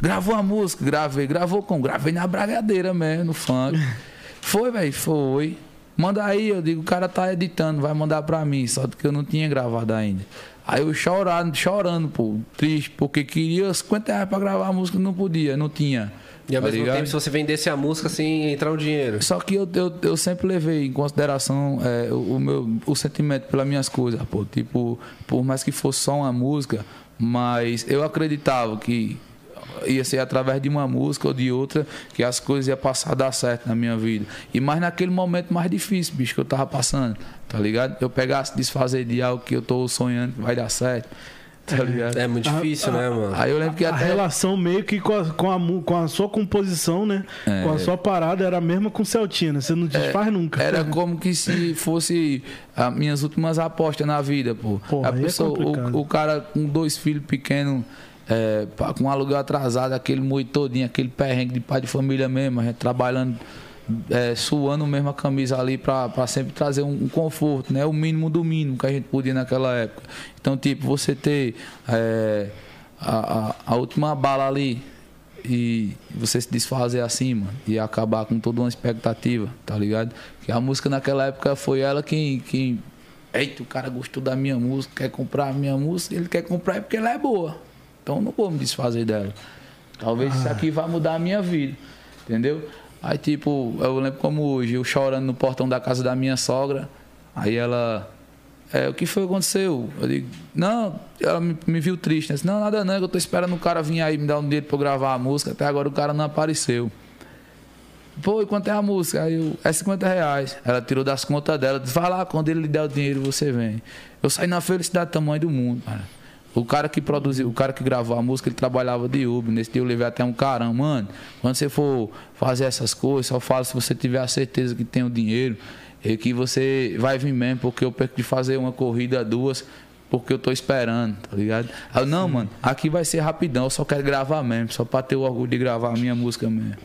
Gravou a música, gravei. Gravou com? Gravei na bragadeira mesmo, no funk. Foi, velho, foi. Manda aí, eu digo, o cara tá editando, vai mandar pra mim, só que eu não tinha gravado ainda. Aí eu chorando, chorando, pô, triste, porque queria 50 reais pra gravar a música, não podia, não tinha. E ao Tá mesmo ligado? tempo, se você vendesse a música assim, entrar um dinheiro. Só que eu, eu, eu sempre levei em consideração é, o, o meu o sentimento pelas minhas coisas, pô. Tipo, por mais que fosse só uma música, mas eu acreditava que ia ser através de uma música ou de outra que as coisas iam passar a dar certo na minha vida. E mais naquele momento mais difícil, bicho, que eu tava passando, tá ligado? Eu pegasse desfazer de algo que eu tô sonhando que vai dar certo, tá ligado? É muito difícil, né, mano? Aí eu lembro que a até. relação meio que com a, com a, com a sua composição, né? É. Com a sua parada era a mesma com o Celtina. Você não desfaz nunca. Era como que se fosse as minhas últimas apostas na vida, pô. Porra, a é pessoa, complicado. o, o cara com dois filhos pequenos, é, com aluguel atrasado, aquele moito todinho, aquele perrengue de pai de família mesmo, a gente trabalhando, é, suando mesmo a camisa ali pra sempre trazer um, um conforto, né? O mínimo do mínimo que a gente podia naquela época. Então, tipo, você ter é, a, a, a última bala ali, e você se desfazer mano, e acabar com toda uma expectativa, tá ligado? Que a música naquela época foi ela quem, quem eita, o cara gostou da minha música, quer comprar a minha música, ele quer comprar é porque ela é boa. Então eu não vou me desfazer dela. Talvez isso aqui vá mudar a minha vida, entendeu? Aí tipo, eu lembro como hoje, eu chorando no portão da casa da minha sogra, aí ela é, o que foi que aconteceu? Eu digo, não, ela me, me viu triste. Né? Disse, não, nada não, é eu tô esperando o cara vir aí me dar um dinheiro pra eu gravar a música. Até agora o cara não apareceu. Pô, e quanto é a música? Aí eu, é 50 reais. Ela tirou das contas dela, disse, vai lá, quando ele lhe der o dinheiro, você vem. Eu saí na felicidade do tamanho do mundo, cara. O cara que produziu, o cara que gravou a música, ele trabalhava de Uber. Nesse dia eu levei até um carão, mano. Quando você for fazer essas coisas, só fala se você tiver a certeza que tem o dinheiro e que você vai vir mesmo, porque eu perco de fazer uma corrida, duas, porque eu tô esperando, tá ligado? Eu, não, mano, aqui vai ser rapidão, eu só quero gravar mesmo, só pra ter o orgulho de gravar a minha música mesmo.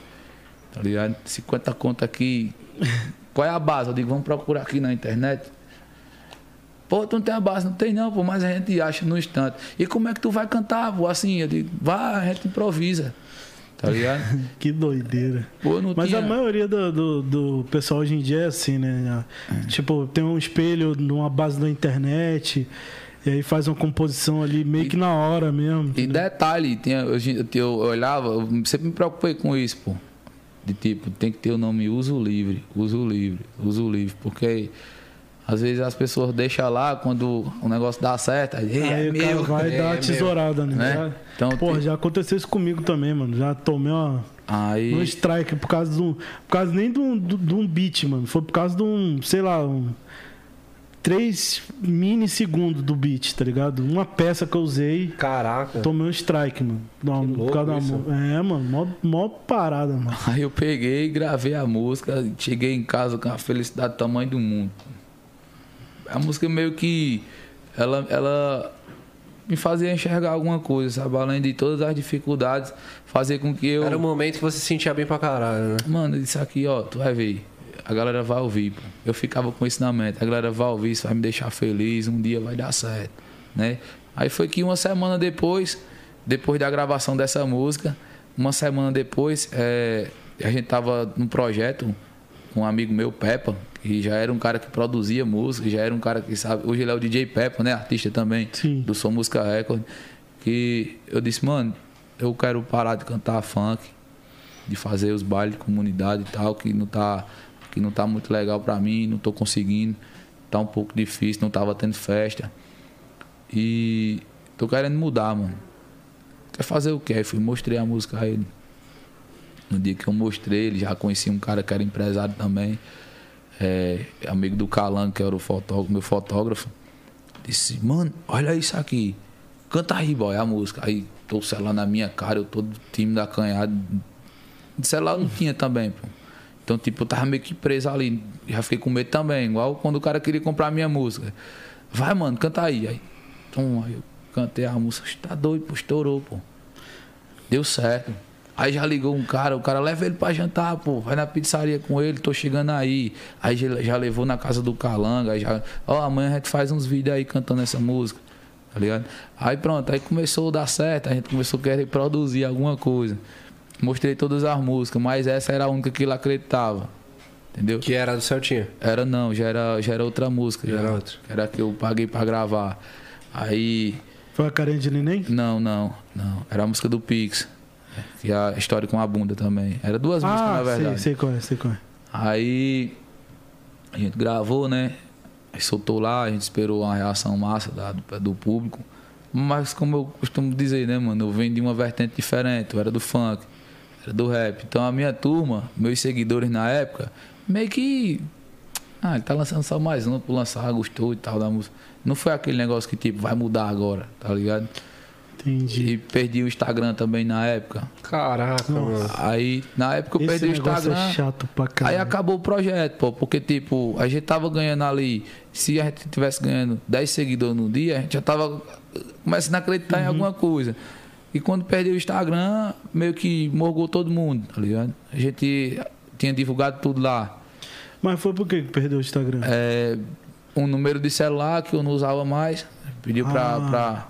Tá ligado? 50 conto aqui. Qual é a base? Eu digo, vamos procurar aqui na internet. Pô, tu não tem a base? Não tem não, pô, mas a gente acha no instante. E como é que tu vai cantar, pô? Assim, eu digo, vai, a gente improvisa. Tá ligado? Que doideira. Pô, Mas tinha... a maioria do, do, do pessoal hoje em dia é assim, né? Tipo, tem um espelho numa base da internet, e aí faz uma composição ali meio que na hora mesmo. E entendeu? detalhe, tinha, eu, eu, eu olhava, eu sempre me preocupei com isso, pô. De tipo, tem que ter o nome uso livre, uso livre, uso livre. Porque às vezes as pessoas deixam lá quando o negócio dá certo, aí, "Ei, Aí é meu. vai é dar uma meu", tesourada, né? né? Então, Porra, tem- já aconteceu isso comigo também, mano. Já tomei uma, Aí. um strike por causa de um. Por causa nem de um, de um beat, mano. Foi por causa de um, sei lá, um. 3 minissegundos do beat, tá ligado? Uma peça que eu usei, Caraca. tomei um strike, mano. Não, Que por louco causa da isso. É, mano, mó, mó parada, mano. Aí eu peguei, gravei a música, cheguei em casa com a felicidade do tamanho do mundo. A música meio que ela, ela me fazia enxergar alguma coisa, sabe? Além de todas as dificuldades, fazer com que eu. Era o momento que você se sentia bem pra caralho, né? Mano, isso aqui, ó, tu vai ver. A galera vai ouvir, pô. Eu ficava com isso na mente. A galera vai ouvir, isso vai me deixar feliz, um dia vai dar certo, né? Aí foi que uma semana depois, depois da gravação dessa música, uma semana depois, é, a gente tava num projeto um amigo meu, Peppa, que já era um cara que produzia música, já era um cara que sabe. Hoje ele é o DJ Peppa, né? Artista também, Sim. do Som Música Record. Que eu disse, mano, eu quero parar de cantar funk de fazer os bailes de comunidade e tal, que não tá, que não tá muito legal pra mim, não tô conseguindo, tá um pouco difícil, não tava tendo festa. E tô querendo mudar, mano. Quer fazer o quê? Aí fui mostrei a música a ele. No dia que eu mostrei, ele já conhecia um cara que era empresário também, é, amigo do Calango, que era o fotógrafo, meu fotógrafo. Disse, mano, olha isso aqui. Canta aí, boy, a música. Aí tô celular na minha cara, eu todo tímido, acanhado. De celular não tinha também, pô. Então, tipo, eu tava meio que preso ali. Já fiquei com medo também, igual quando o cara queria comprar a minha música. Vai, mano, canta aí. Aí, tum, aí eu cantei a música. Tá doido, pô, estourou, pô. Deu certo. Aí já ligou um cara, o cara leva ele pra jantar, pô. Vai na pizzaria com ele, tô chegando aí. Aí já, já levou na casa do Calanga. Aí já, ó, amanhã a gente faz uns vídeos aí cantando essa música. tá ligado? Aí pronto, aí começou a dar certo, a gente começou a querer produzir alguma coisa. Mostrei todas as músicas, mas essa era a única que ele acreditava. Entendeu? Que era do Celtinha. Era não, já era, já era outra música. Já era outra. Era a que eu paguei pra gravar. Aí. Foi a carente de neném? Não, não, não. Era a música do Pix. É a história com a bunda também. Era duas músicas, na Ah, verdade. sei, sei qual é, sei qual é. Aí a gente gravou, né? Aí soltou lá, a gente esperou uma reação massa da- do, do público. Mas como eu costumo dizer, né, mano? Eu venho de uma vertente diferente, eu era do funk, era do rap. Então a minha turma, meus seguidores na época, meio que. Ah, ele tá lançando só mais um por lançar, gostou e tal da música. Não foi aquele negócio que tipo, vai mudar agora, tá ligado? Entendi. E perdi o Instagram também na época. Caraca, mano. Aí, na época eu Esse perdi o negócio Instagram. é chato pra Aí caralho. acabou o projeto, pô, porque tipo, a gente tava ganhando ali, se a gente tivesse ganhando 10 seguidores no dia, a gente já tava começando a acreditar Uhum. em alguma coisa. E quando perdeu o Instagram, meio que morgou todo mundo, tá ligado? A gente tinha divulgado tudo lá. Mas foi por que que perdeu o Instagram? É, um número de celular que eu não usava mais, pediu pra, Ah. pra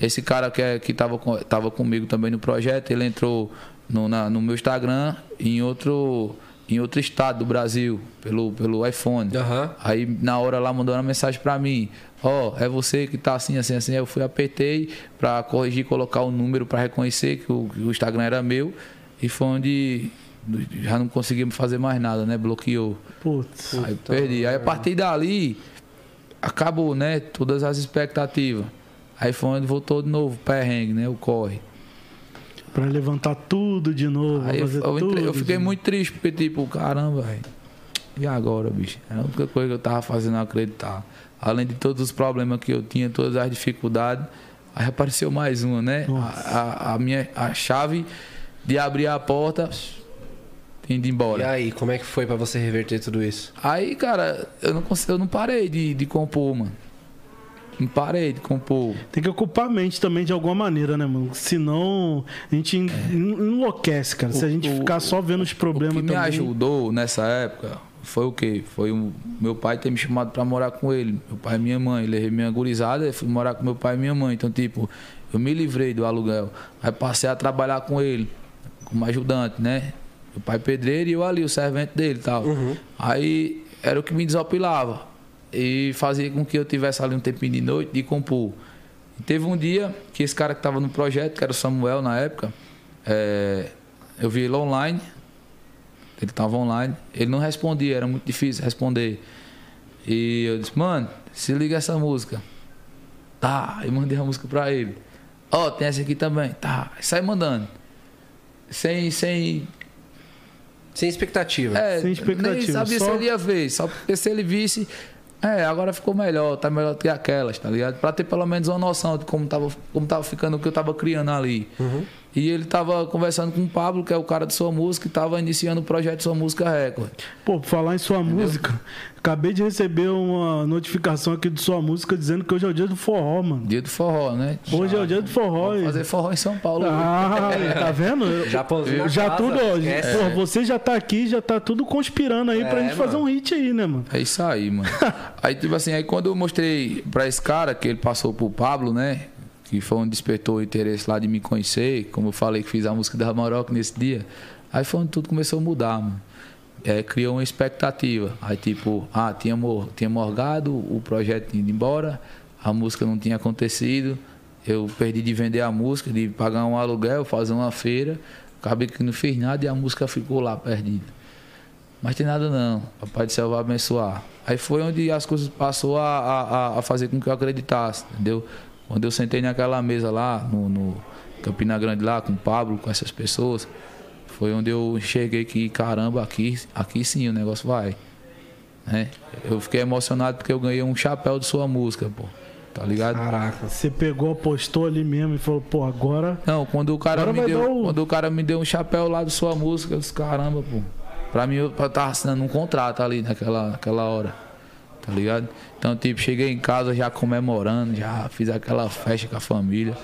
esse cara que, é, que tava, com- tava comigo também no projeto, ele entrou no, na- no meu Instagram em outro, em outro estado do Brasil, pelo, pelo iPhone. Aham. Aí na hora lá mandou uma mensagem pra mim, ó, é você que tá assim, assim, assim. Aí eu fui, apertei pra corrigir, colocar o número pra reconhecer que o, que o Instagram era meu. E foi onde já não conseguimos fazer mais nada, né? Bloqueou. Putz. Aí perdi. Aí a partir dali, acabou, né? Todas as expectativas. Aí foi onde voltou de novo, o perrengue, né? O corre. Pra levantar tudo de novo. Aí eu, fazer eu entrei- tudo eu fiquei muito triste, porque tipo, caramba, velho. E agora, bicho? Era a única coisa que eu tava fazendo acreditar. Além de todos os problemas que eu tinha, todas as dificuldades, aí apareceu mais uma, né? Nossa. A, a- a minha a chave de abrir a porta, indo E embora. aí, como é que foi pra você reverter tudo isso? Aí, cara, eu não, eu não parei de, de compor, mano. Não parei de compor. Tem que ocupar a mente também de alguma maneira, né, mano? Senão a gente en- en- enlouquece, cara. Se a gente É. O- ficar só vendo os problemas o que me também. ajudou nessa época foi o quê? Foi o meu pai ter me chamado pra morar com ele. Meu pai e minha mãe. Levei minha gurizada e fui morar com meu pai e minha mãe. Então, tipo, eu me livrei do aluguel. Aí passei a trabalhar com ele, como ajudante, né? Meu pai pedreiro e eu ali, o servente dele e tal. Aí era o que me desopilava. E fazia com que eu tivesse ali um tempinho de noite de compor. E teve um dia que esse cara que estava no projeto, que era o Samuel na época, é, eu vi ele online. Ele estava online. Ele não respondia, era muito difícil responder. E eu disse, mano, se liga essa música. Tá, eu mandei a música pra ele. Ó, tem essa aqui também. Tá, sai mandando. Sem, sem Sem expectativa. é, Sem expectativa, Nem sabia só- se ele ia ver, só porque se ele visse, é, agora ficou melhor, tá melhor do que aquelas, tá ligado? Pra ter pelo menos uma noção de como tava, como tava ficando o que eu tava criando ali. E ele tava conversando com o Pablo, que é o cara de sua música, e tava iniciando o projeto Sua Música Record. Pô, falar em sua música, acabei de receber uma notificação aqui de sua música dizendo que hoje é o dia do forró, mano. Dia do forró, né? Hoje é o dia do forró. E- fazer forró em São Paulo. hoje. Ah, tá vendo? Eu- Já já casa, tudo, ó, esquece. pô, você já tá aqui, já tá tudo conspirando aí pra É, gente fazer mano. um hit aí, né, mano? É isso aí, mano. aí, tipo assim, aí quando eu mostrei pra esse cara que ele passou pro Pablo, né? Que foi onde despertou o interesse lá de me conhecer, como eu falei que fiz a música da Maroc nesse dia. Aí foi onde tudo começou a mudar, mano. É, criou uma expectativa. Aí, tipo, ah, tinha, mor tinha morgado, o projeto tinha ido embora, a música não tinha acontecido. Eu perdi de vender a música, de pagar um aluguel, fazer uma feira. Acabei que não fiz nada e a música ficou lá perdida. Mas tem nada não. Papai do céu vai abençoar. Aí foi onde as coisas passou a, a, a fazer com que eu acreditasse, entendeu? Quando eu sentei naquela mesa lá, no, no Campina Grande lá, com o Pablo, com essas pessoas, foi onde eu enxerguei que, caramba, aqui, aqui sim o negócio vai. Né? Eu fiquei emocionado porque eu ganhei um chapéu de sua música, pô. Tá ligado? Caraca. Você pegou, apostou ali mesmo e falou, pô, agora. Não, quando o cara Agora me deu, o- quando o cara me deu um chapéu lá de sua música, eu disse, caramba, pô. Pra mim eu tava assinando um contrato ali naquela, naquela hora. Tá ligado? Então, tipo, cheguei em casa já comemorando, já fiz aquela festa com a família.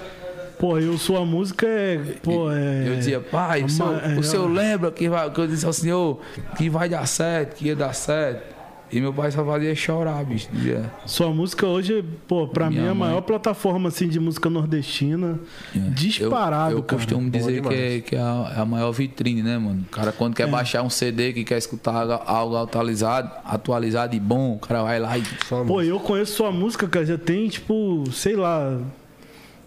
Pô, e sua música é. Pô, é. Eu dizia, pai, o uma- senhor, é- o senhor lembra que, vai, que eu disse ao senhor que vai dar certo, que ia dar certo. E meu pai só fazia chorar, bicho. Yeah. Sua música hoje, pô, pra Minha mim é a mãe. maior plataforma assim de música nordestina. Disparado, Eu, eu cara. costumo Bom dizer que é, que é a, é a maior vitrine, né, mano? O cara, quando quer baixar um CD, que quer escutar algo- algo atualizado, atualizado e bom, o cara vai lá e. Só Pô, eu conheço sua música, cara, já tem, tipo, sei lá,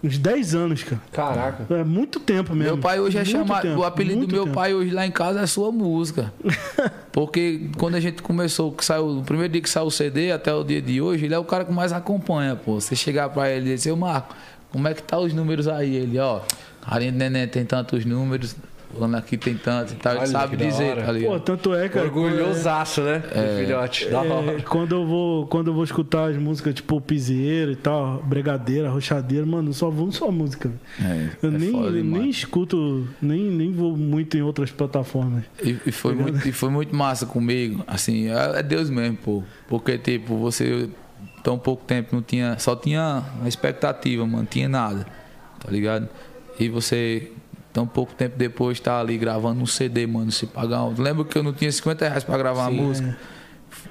uns 10 anos, cara. Caraca. É muito tempo mesmo. Meu pai hoje é Muito chamado. tempo, o apelido do meu tempo. pai hoje lá em casa é sua música. Porque quando a gente começou, que saiu, o primeiro dia que saiu o CD até o dia de hoje, ele é o cara que mais acompanha, pô. Você chegar pra ele e dizer, Marco, como é que tá os números aí? Ele, ó, carinha de neném tem tantos números, fulano aqui tem tantos e tal. Ele Olha, sabe que da dizer, tá Pô, tanto é, cara. Orgulhosaço, né? É. Filhote. Da hora. É, quando eu vou quando eu vou escutar as músicas tipo Piseiro e tal, Bregadeira, Rochadeira, mano, eu só vou na sua música. É, Eu é nem, foda nem escuto, nem, nem vou muito em outras plataformas. E, e foi muito, e foi muito massa comigo. Assim, é, é Deus mesmo, pô. Porque, tipo, você tão pouco tempo não tinha. Só tinha uma expectativa, mano. Tinha nada. Tá ligado? E você, tão pouco tempo depois, tá ali gravando um CD, mano. Se pagar um. Lembro que eu não tinha 50 reais pra gravar Sim, uma música.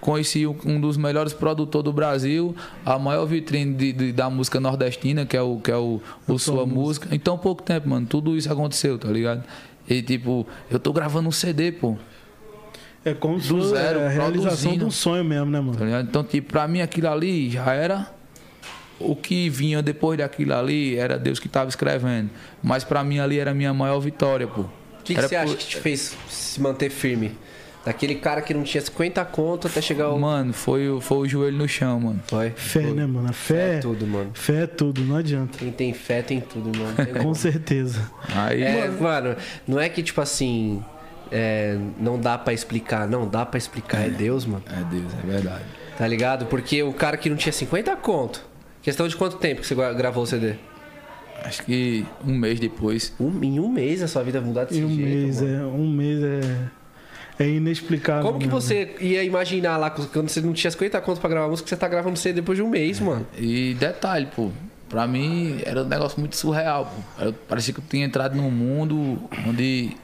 Conheci um dos melhores produtores do Brasil, a maior vitrine de- de- da música nordestina, que é o, que é o, o Sua Música. Em tão pouco tempo, mano, tudo isso aconteceu, tá ligado? E tipo, eu tô gravando um CD, pô. É como se Do zero, a realização de um sonho mesmo, né, mano? Tá? Então, tipo, pra mim aquilo ali já era. O que vinha depois daquilo ali era Deus que tava escrevendo. Mas pra mim ali era a minha maior vitória, pô. O que, que você acha por- que te fez se manter firme? Daquele cara que não tinha 50 conto até chegar ao. Mano, foi, o- foi o joelho no chão, mano. Foi. Fé, né, mano? A fé, É tudo, mano. fé é tudo, não adianta. Quem tem fé tem tudo, irmão. Não tem Com como. certeza. Aí, É, mano, não é que tipo assim. é, não dá pra explicar. Não, dá pra explicar. É Deus, mano. é Deus, é verdade. Tá ligado? Porque o cara que não tinha 50 conto. Questão de quanto tempo que você gra- gravou o CD? Acho que um mês depois. Um, em um mês a sua vida mudar desse Em um jeito. mês, mano. é, um mês é, é inexplicável. Como que mesmo. você ia imaginar lá quando você não tinha 50 conto pra gravar música, você tá gravando CD depois de um mês, mano? E detalhe, pô. Pra mim era um negócio muito surreal, pô. Eu, parecia que eu tinha entrado num mundo onde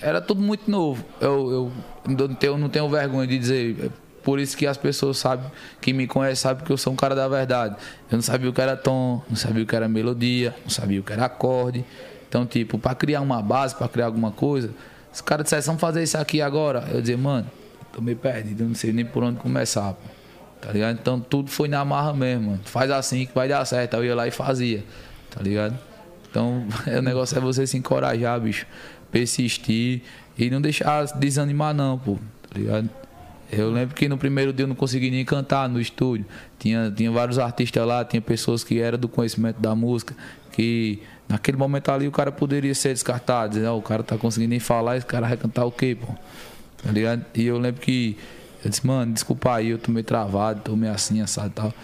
era tudo muito novo. Eu, eu, não tenho- eu não tenho vergonha de dizer. Por isso que as pessoas sabem, que me conhecem, sabem que eu sou um cara da verdade. Eu não sabia o que era tom, não sabia o que era melodia, não sabia o que era acorde. Então, tipo, pra criar uma base, pra criar alguma coisa, se o cara dissesse, vamos fazer isso aqui agora, eu dizia, mano, tô meio perdido, não sei nem por onde começar, pô. Tá ligado? Então tudo foi na marra mesmo, mano. Faz assim que vai dar certo. Eu ia lá e fazia. Tá ligado? Então o negócio é você se encorajar, bicho. Persistir e não deixar desanimar não, pô. Tá ligado? Eu lembro que no primeiro dia eu não consegui nem cantar no estúdio. Tinha, tinha vários artistas lá, tinha pessoas que eram do conhecimento da música, que naquele momento ali o cara poderia ser descartado. Dizer, "Ah, o cara tá conseguindo nem falar, esse cara vai cantar o quê, pô? Tá ligado? E eu lembro que eu disse, mano, desculpa aí, eu tô meio travado, tô meio assim, assado e tal.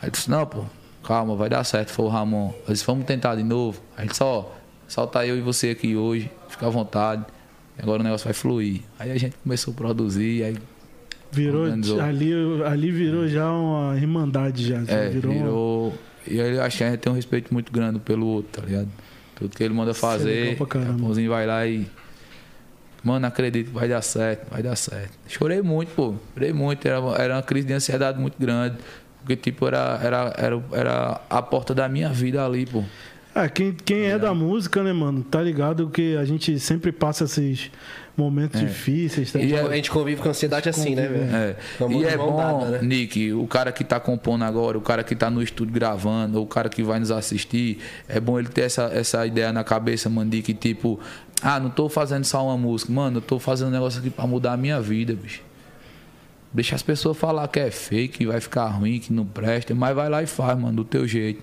Aí disse, não, pô, calma, vai dar certo, foi o Ramon. Eu disse, vamos tentar de novo. Aí ele disse, ó, solta eu e você aqui hoje, fica à vontade. Agora o negócio vai fluir. Aí a gente começou a produzir, aí Virou, Organizou. ali, ali virou já uma irmandade já. já é, virou, virou. E acho que a gente tem um respeito muito grande pelo outro, tá ligado? Tudo que ele manda é fazer, o Pãozinho vai lá e. Mano, acredito que vai dar certo, vai dar certo. Chorei muito, pô. Chorei muito. Era, era uma crise de ansiedade muito grande. Porque, tipo, era, era, era, era a porta da minha vida ali, pô. Ah, quem, quem é da música, né, mano, tá ligado que a gente sempre passa esses momentos difíceis, tá E ligado? é- A gente convive com ansiedade assim, né, velho? É. Com a mão E é bom, dada, né? Nick, o cara que tá compondo agora, o cara que tá no estúdio gravando, ou o cara que vai nos assistir, é bom ele ter essa, essa ideia na cabeça, mano, de que tipo, ah, não tô fazendo só uma música, mano, eu tô fazendo um negócio aqui pra mudar a minha vida, bicho. Deixa as pessoas falar que é fake, que vai ficar ruim, que não presta, mas vai lá e faz, mano, do teu jeito,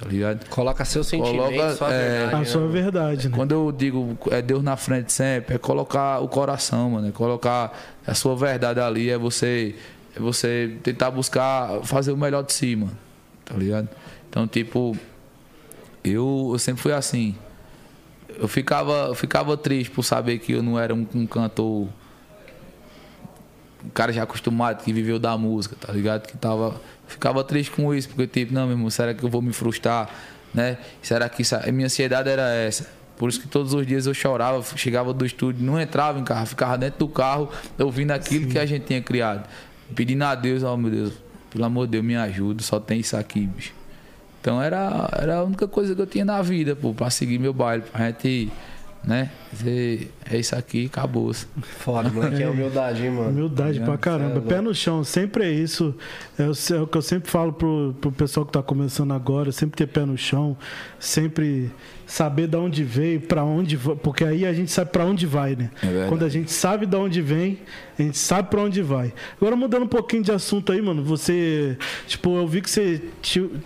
tá ligado? Coloca seu sentimento, Coloca, sua é, verdade. A né, sua mano? verdade, né? Quando eu digo é Deus na frente sempre, é colocar o coração, mano. É colocar a sua verdade ali, é você, é você tentar buscar fazer o melhor de si, mano. Tá ligado? Então, tipo, eu, eu sempre fui assim. Eu ficava, eu ficava triste por saber que eu não era um, um cantor. Um cara já acostumado, que viveu da música, tá ligado? Que tava. Ficava triste com isso, porque, tipo, não, meu irmão, será que eu vou me frustrar? Né? Será que isso, a minha ansiedade era essa? Por isso que todos os dias eu chorava, chegava do estúdio, não entrava em carro, ficava dentro do carro ouvindo aquilo que a gente tinha criado. pedindo a Deus, ó meu Deus, pelo amor de Deus, me ajuda, só tem isso aqui, bicho. Então era, era a única coisa que eu tinha na vida, pô, pra seguir meu baile, pra gente né? Dizer, é isso aqui, acabou. -se. Foda, moleque, é humildade, hein, mano? Humildade é, pra caramba. Pé no chão, sempre é isso. É o, é o, que eu sempre falo pro, pro pessoal que tá começando agora, sempre ter pé no chão, sempre saber de onde veio, para onde porque aí a gente sabe para onde vai, né? É Quando a gente sabe de onde vem, a gente sabe para onde vai. Agora mudando um pouquinho de assunto aí, mano, você, tipo, eu vi que você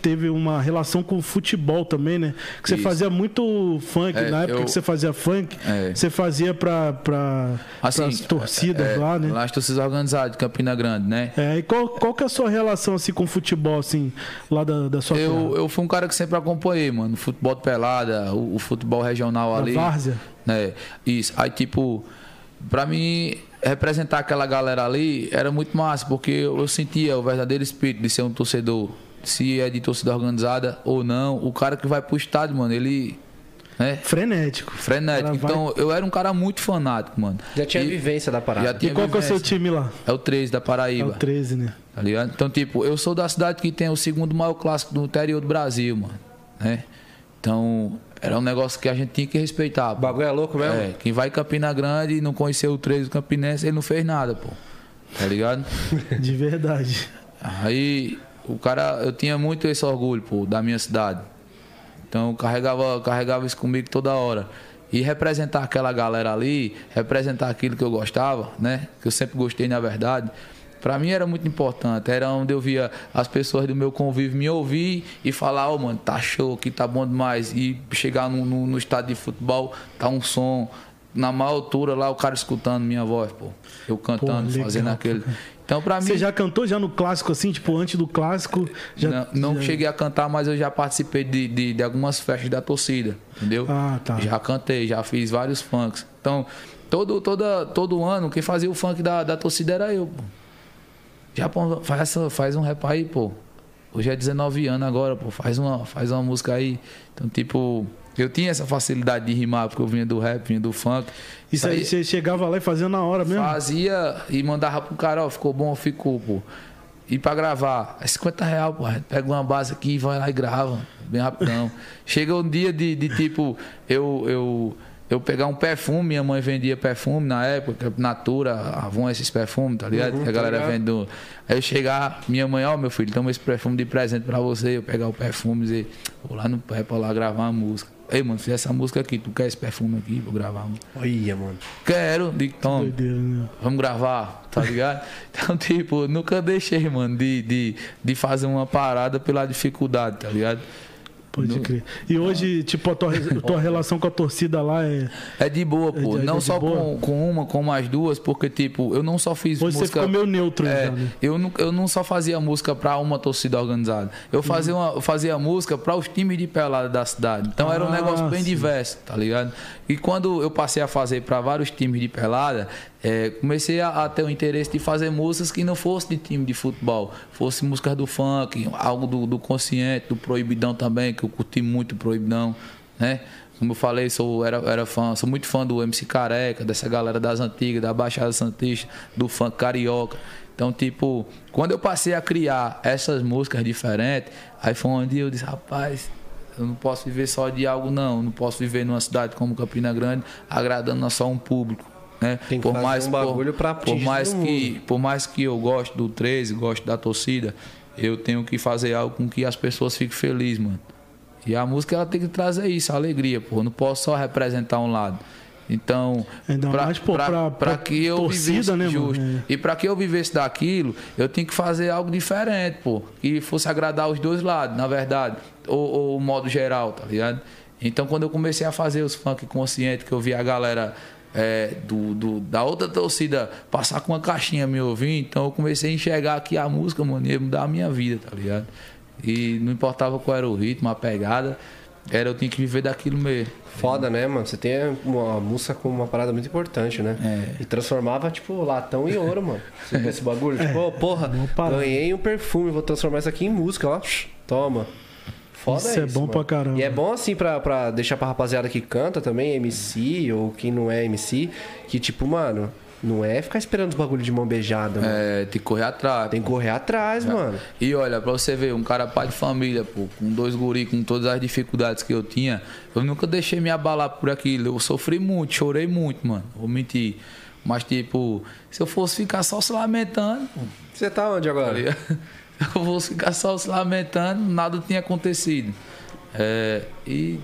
teve uma relação com o futebol também, né? Que você Isso. fazia muito funk é, na época eu... que você fazia funk, é. você fazia para para assim, as torcidas é, lá, né? Lá as torcidas organizadas de Campina Grande, né? É, e qual, qual que é a sua relação assim com o futebol assim, lá da, da sua Eu terra? eu fui um cara que sempre acompanhei, mano, futebol de pelada, o, o futebol regional ali. Várzea. Né? Isso. Aí, tipo, pra mim, representar aquela galera ali era muito massa, porque eu sentia o verdadeiro espírito de ser um torcedor. Se é de torcida organizada ou não, o cara que vai pro estádio, mano, ele. Né? Frenético. Frenético. Então, vai... eu era um cara muito fanático, mano. Já tinha e, vivência da parada. Já tinha e qual que é o seu time lá? É o 13 da Paraíba. É o 13, né? Tá ligado? Então, tipo, eu sou da cidade que tem o segundo maior clássico do interior do Brasil, mano. Né? Então, era um negócio que a gente tinha que respeitar. O bagulho é louco mesmo? É, quem vai em Campina Grande e não conheceu o 3 do Campinense, ele não fez nada, pô. Tá ligado? De verdade. Aí, o cara, eu tinha muito esse orgulho, pô, da minha cidade. Então, eu carregava, carregava isso comigo toda hora. E representar aquela galera ali, representar aquilo que eu gostava, né? Que eu sempre gostei, na verdade para mim era muito importante. Era onde eu via as pessoas do meu convívio me ouvir e falar, ó, oh, mano, tá show aqui, tá bom demais. E chegar no, no, no estádio de futebol, tá um som na maior altura lá, o cara escutando minha voz, pô. Eu cantando, pô, fazendo aquele. Então, para mim. Você já cantou já no clássico, assim, tipo, antes do clássico? Já, não, não cheguei a cantar, mas eu já participei de, de, de, algumas festas da torcida, entendeu? Ah, tá. Já cantei, já fiz vários funks. Então, todo, toda, todo ano, quem fazia o funk da, da torcida era eu, pô. Já faz, faz um rap aí, pô. Hoje é 19 anos agora, pô. Faz uma, faz uma música aí. Então, tipo, eu tinha essa facilidade de rimar, porque eu vinha do rap, vinha do funk. Isso aí você chegava lá e fazia na hora mesmo? Fazia e mandava pro cara, ó, ficou bom, ficou, pô. E pra gravar, é 50 real, pô. Pega uma base aqui e vai lá e grava. Bem rapidão. Chega um dia de, de tipo, eu, eu eu pegar um perfume, minha mãe vendia perfume na época, Natura, Avon esses perfumes, tá ligado? Uhum, a galera tá vende do... Aí eu chegar, minha mãe, ó, oh, meu filho, toma esse perfume de presente pra você. Eu pegar o perfume e dizer, vou lá no pé pra lá gravar uma música. Ei, mano, fiz essa música aqui, tu quer esse perfume aqui? Vou gravar. Olha, mano. Quero, digo, toma. Né? Vamos gravar, tá ligado? então, tipo, nunca deixei, mano, de, de, de fazer uma parada pela dificuldade, tá ligado? Pode no... crer. E hoje, tipo, a tua, tua relação com a torcida lá é. É de boa, pô. É de, não é só com, com uma, com mais duas, porque, tipo, eu não só fiz hoje música. Você ficou meio neutro, é, já, né? eu, não, eu não só fazia música pra uma torcida organizada. Eu uhum. fazia, uma, eu fazia música pra os times de pelada da cidade. Então ah, era um ah, negócio bem sim. diverso, tá ligado? E quando eu passei a fazer para vários times de pelada, é, comecei a, a, ter o interesse de fazer músicas que não fossem de time de futebol, fossem músicas do funk, algo do, do, consciente, do proibidão também, que eu curti muito proibidão, né? Como eu falei, sou, era, era fã, sou muito fã do MC Careca, dessa galera das antigas, da Baixada Santista, do funk carioca. Então, tipo, quando eu passei a criar essas músicas diferentes, aí foi onde eu disse, rapaz, eu não posso viver só de algo, não. Eu não posso viver numa cidade como Campina Grande agradando só um público. Né? Tem que por fazer mais, um bagulho para por mais que Por mais que eu goste do 13, gosto da torcida, eu tenho que fazer algo com que as pessoas fiquem felizes, mano. E a música ela tem que trazer isso, a alegria, pô. Eu não posso só representar um lado. Então, para que eu torcida, vivesse né, justo é. e para que eu vivesse daquilo, eu tinha que fazer algo diferente, pô, que fosse agradar os dois lados, na verdade, ou, o modo geral, tá ligado? Então, quando eu comecei a fazer os funk conscientes, que eu vi a galera é, do, do, da outra torcida passar com uma caixinha me ouvir, então eu comecei a enxergar que a música, mano, ia mudar a minha vida, tá ligado? E não importava qual era o ritmo, a pegada, era eu tinha que viver daquilo mesmo. Foda, né, mano? Você tem uma música como uma parada muito importante, né? É. E transformava, tipo, latão em ouro, mano. Você vê esse bagulho? Tipo, oh, porra, ganhei um perfume, vou transformar isso aqui em música, ó. Toma. Foda isso, é isso é bom mano. pra caramba. E é bom assim pra, pra deixar pra rapaziada que canta também, MC, ou quem não é MC, que tipo, mano, Não é ficar esperando os bagulho de mão beijada, mano. É, tem que correr atrás. Tem que correr atrás, mano. E olha, pra você ver, um cara pai de família, pô, com dois guri, com todas as dificuldades que eu tinha, eu nunca deixei me abalar por aquilo. Eu sofri muito, chorei muito, mano. Vou mentir. Mas, tipo, se eu fosse ficar só se lamentando, pô, Você tá onde agora? eu fosse ficar só se lamentando, nada tinha acontecido. É, e,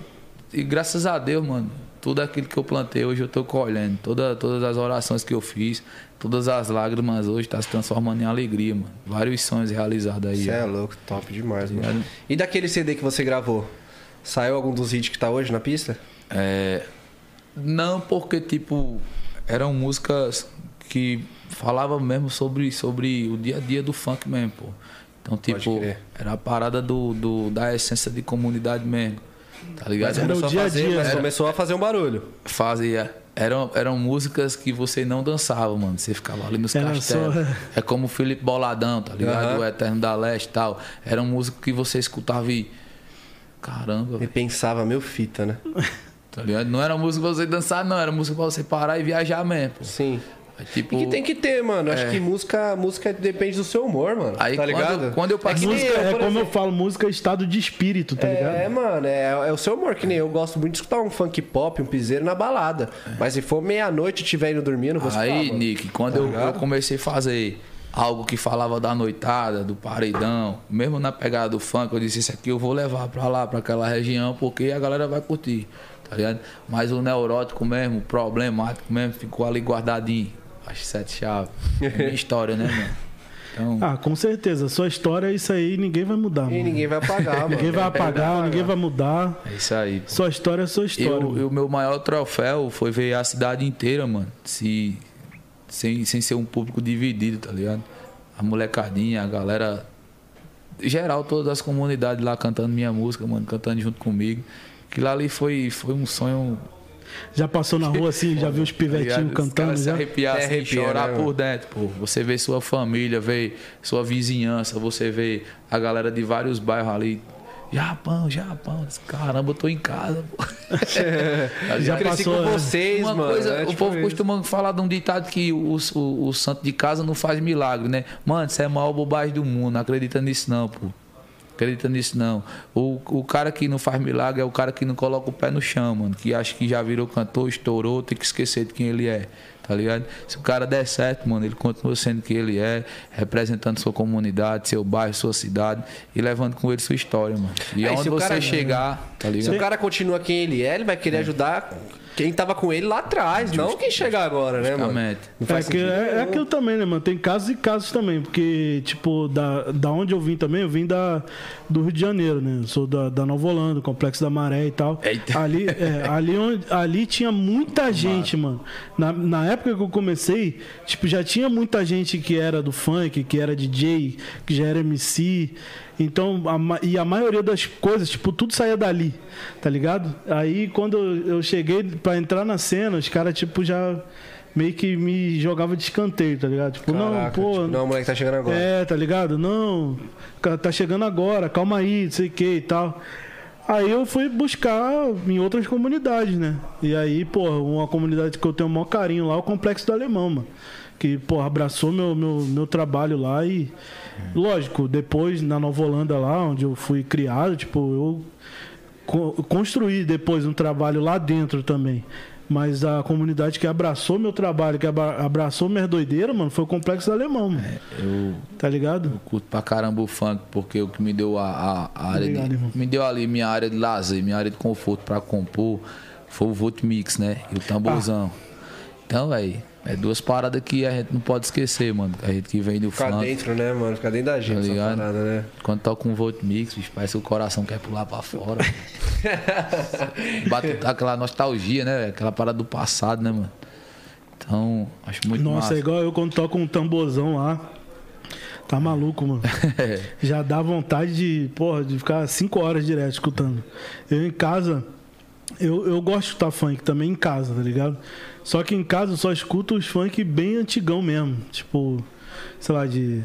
e graças a Deus, mano, tudo aquilo que eu plantei hoje eu tô colhendo. Toda, todas as orações que eu fiz, todas as lágrimas hoje tá se transformando em alegria, mano. Vários sonhos realizados aí. Você é louco, top demais, mano. E daquele CD que você gravou? Saiu algum dos hits que tá hoje na pista? É, não, porque, tipo, eram músicas que falavam mesmo sobre, sobre o dia a dia do funk mesmo, pô. Então, tipo, era a parada do, do, da essência de comunidade mesmo. Tá ligado? Mas era o Começou a dia a fazer, dia, mas era- começou a fazer um barulho. Fazia. Eram, eram músicas que você não dançava, mano. Você ficava ali nos Era castelos. só- É como o Felipe Boladão, tá ligado? Aham. O Eterno da Leste e tal. Era uma música que você escutava e. Caramba, E pensava, meu fita, né? tá ligado? Não era música pra você dançar, não. Era música pra você parar e viajar mesmo. pô. Sim. Aí, tipo, E que tem que ter, mano. Acho que música, música depende do seu humor, mano. Aí tá quando- ligado? quando eu é participo- nem Música, eu, é por como eu exemplo. falo, música é estado de espírito, tá ligado? É, mano, é, é o seu humor, que nem eu gosto muito de escutar um funk pop, um piseiro na balada. Mas se for meia-noite e tiver indo dormir, eu não vou escutar, Aí, mano. Nick, quando Tá eu, eu comecei a fazer algo que falava da noitada, do paredão, mesmo na pegada do funk, eu disse, isso aqui eu vou levar pra lá, pra aquela região, porque a galera vai curtir, tá ligado? Mas o neurótico mesmo, o problemático mesmo, ficou ali guardadinho. As sete chaves. É minha história, né, mano? Então, Ah, com certeza. Sua história é isso aí, ninguém vai mudar. E mano. ninguém vai apagar, mano. Ninguém vai apagar, ninguém vai mudar. é isso aí. Sua história é sua história. Eu- o meu maior troféu foi ver a cidade inteira, mano. Se, sem, sem ser um público dividido, tá ligado? A molecadinha, a galera. Geral, todas as comunidades lá cantando minha música, mano, cantando junto comigo. Aquilo ali foi, foi um sonho. Já passou na rua assim, já viu os tá pivetinhos ligado? Os cantando caras se já? arrepiar, É, assim, arrepia, chorar né, por dentro, pô. Você vê sua família, vê sua vizinhança, você vê a galera de vários bairros ali. Japão, Japão. Caramba, eu tô em casa, pô. Tá Já cresci passou, com né? vocês, Uma mano. coisa, é o tipo povo isso. costuma falar de um ditado que o, o, o santo de casa não faz milagre, né? Mano, isso é a maior bobagem do mundo. Não acredita nisso, não, pô. Acredita nisso, não. O, o cara que não faz milagre é o cara que não coloca o pé no chão, mano. Que acha que já virou cantor, estourou, tem que esquecer de quem ele é. Tá ligado? Se o cara der certo, mano, ele continua sendo quem ele é, representando sua comunidade, seu bairro, sua cidade e levando com ele sua história, mano. E É, e aonde se o você cara- chegar, tá Se ligado? o cara continua quem ele é, ele vai querer ajudar quem tava com ele lá atrás, não quem chegar agora, né, mano? Não É, faz que, sentido é, é nenhum. aquilo também, né, mano? Tem casos e casos também, porque, tipo, da, da onde eu vim também, eu vim da, do Rio de Janeiro, né? Eu sou da, da Nova Holanda, Complexo da Maré e tal. Eita. Ali, é, ali, onde, ali tinha muita gente, mano. Na, na época que eu comecei, tipo, já tinha muita gente que era do funk, que era DJ, que já era MC. Então, a ma- e a maioria das coisas, tipo, tudo saía dali, tá ligado? Aí, quando eu cheguei pra entrar na cena, os caras, tipo, já meio que me jogavam de escanteio, tá ligado? Tipo, não, Caraca, pô. tipo, não, moleque tá chegando agora. É, tá ligado? Não, tá chegando agora, calma aí, não sei o que e tal. Aí eu fui buscar em outras comunidades, né? E aí, pô, uma comunidade que eu tenho o maior carinho lá é o Complexo do Alemão, mano. Que, pô, abraçou meu, meu, meu trabalho lá e. Lógico, depois na Nova Holanda lá, onde eu fui criado, tipo, eu co- construí depois um trabalho lá dentro também. Mas a comunidade que abraçou meu trabalho, que abra- abraçou minha doideira, mano, foi o Complexo Alemão, mano. Eu Tá ligado? curto pra caramba o funk, porque o que me deu a, a- área Obrigado, de, irmão. me deu ali minha área de lazer, minha área de conforto pra compor, foi o Vote Mix, né? E o tamborzão. Então, velho, é duas paradas que a gente não pode esquecer, mano. A gente que vem do Ficar funk. dentro, né, mano? Ficar dentro da gente, Tá essa ligado? parada, né? Quando toca um Vote Mix, bicho, parece que o coração quer pular pra fora. Bate aquela nostalgia, né? Aquela parada do passado, né, mano? Então, acho muito Nossa, massa. é igual eu quando toco um tamborzão lá. Tá maluco, mano. Já dá vontade de, porra, de ficar cinco horas direto escutando. Eu em casa, eu, eu gosto de escutar funk também em casa, tá ligado? Só que em casa eu só escuto os funk bem antigão mesmo. Tipo, sei lá, de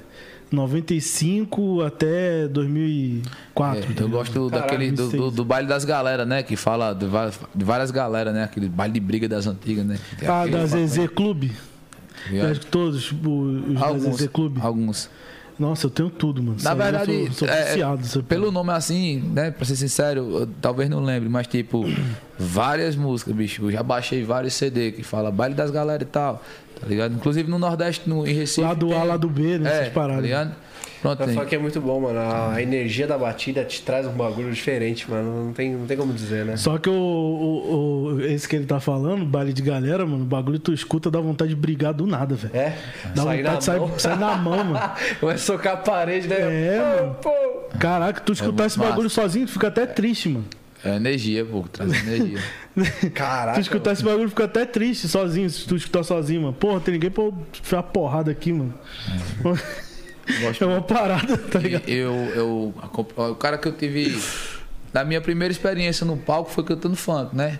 95 até 2004. É, eu gosto daquele do, do, 2006. do baile das galera, né? Que fala de várias, de várias galera, né? Aquele baile de briga das antigas, né? Ah, da ZZ Clube. Eu acho que todos os Alguns. ZZ Clube. Alguns. Nossa, eu tenho tudo, mano. Na Sério, verdade, eu sou, sou é, viciado. nessa pelo nome assim, né? Pra ser sincero, eu talvez não lembre, mas tipo, várias músicas, bicho. Eu já baixei vários CD que fala baile das galera e tal, tá ligado? Inclusive no Nordeste, no, em Recife. Lá do A, lá do B, né? É, essas paradas. tá ligado? Pronto. Só que é muito bom, mano. A, energia da batida te traz um bagulho diferente, mano. Não tem, não tem como dizer, né? Só que o, o, o- esse que ele tá falando, baile de galera, mano, o bagulho tu escuta dá vontade de brigar do nada, velho. É? Dá Sair vontade de sair, na mão, mano. Vai socar a parede, né? É, Pô, mano. pô. Caraca, tu escutar muito esse bagulho massa. sozinho, tu fica até triste, mano. É energia, pô, traz energia. Caraca. Tu escutar esse bagulho fica até triste sozinho, se tu escutar sozinho, mano. Porra, tem ninguém pra eu enfiar porrada aqui, mano. Gosto É uma parada, tá ligado? Eu, eu, o cara que eu tive. Na minha primeira experiência no palco foi cantando funk, né?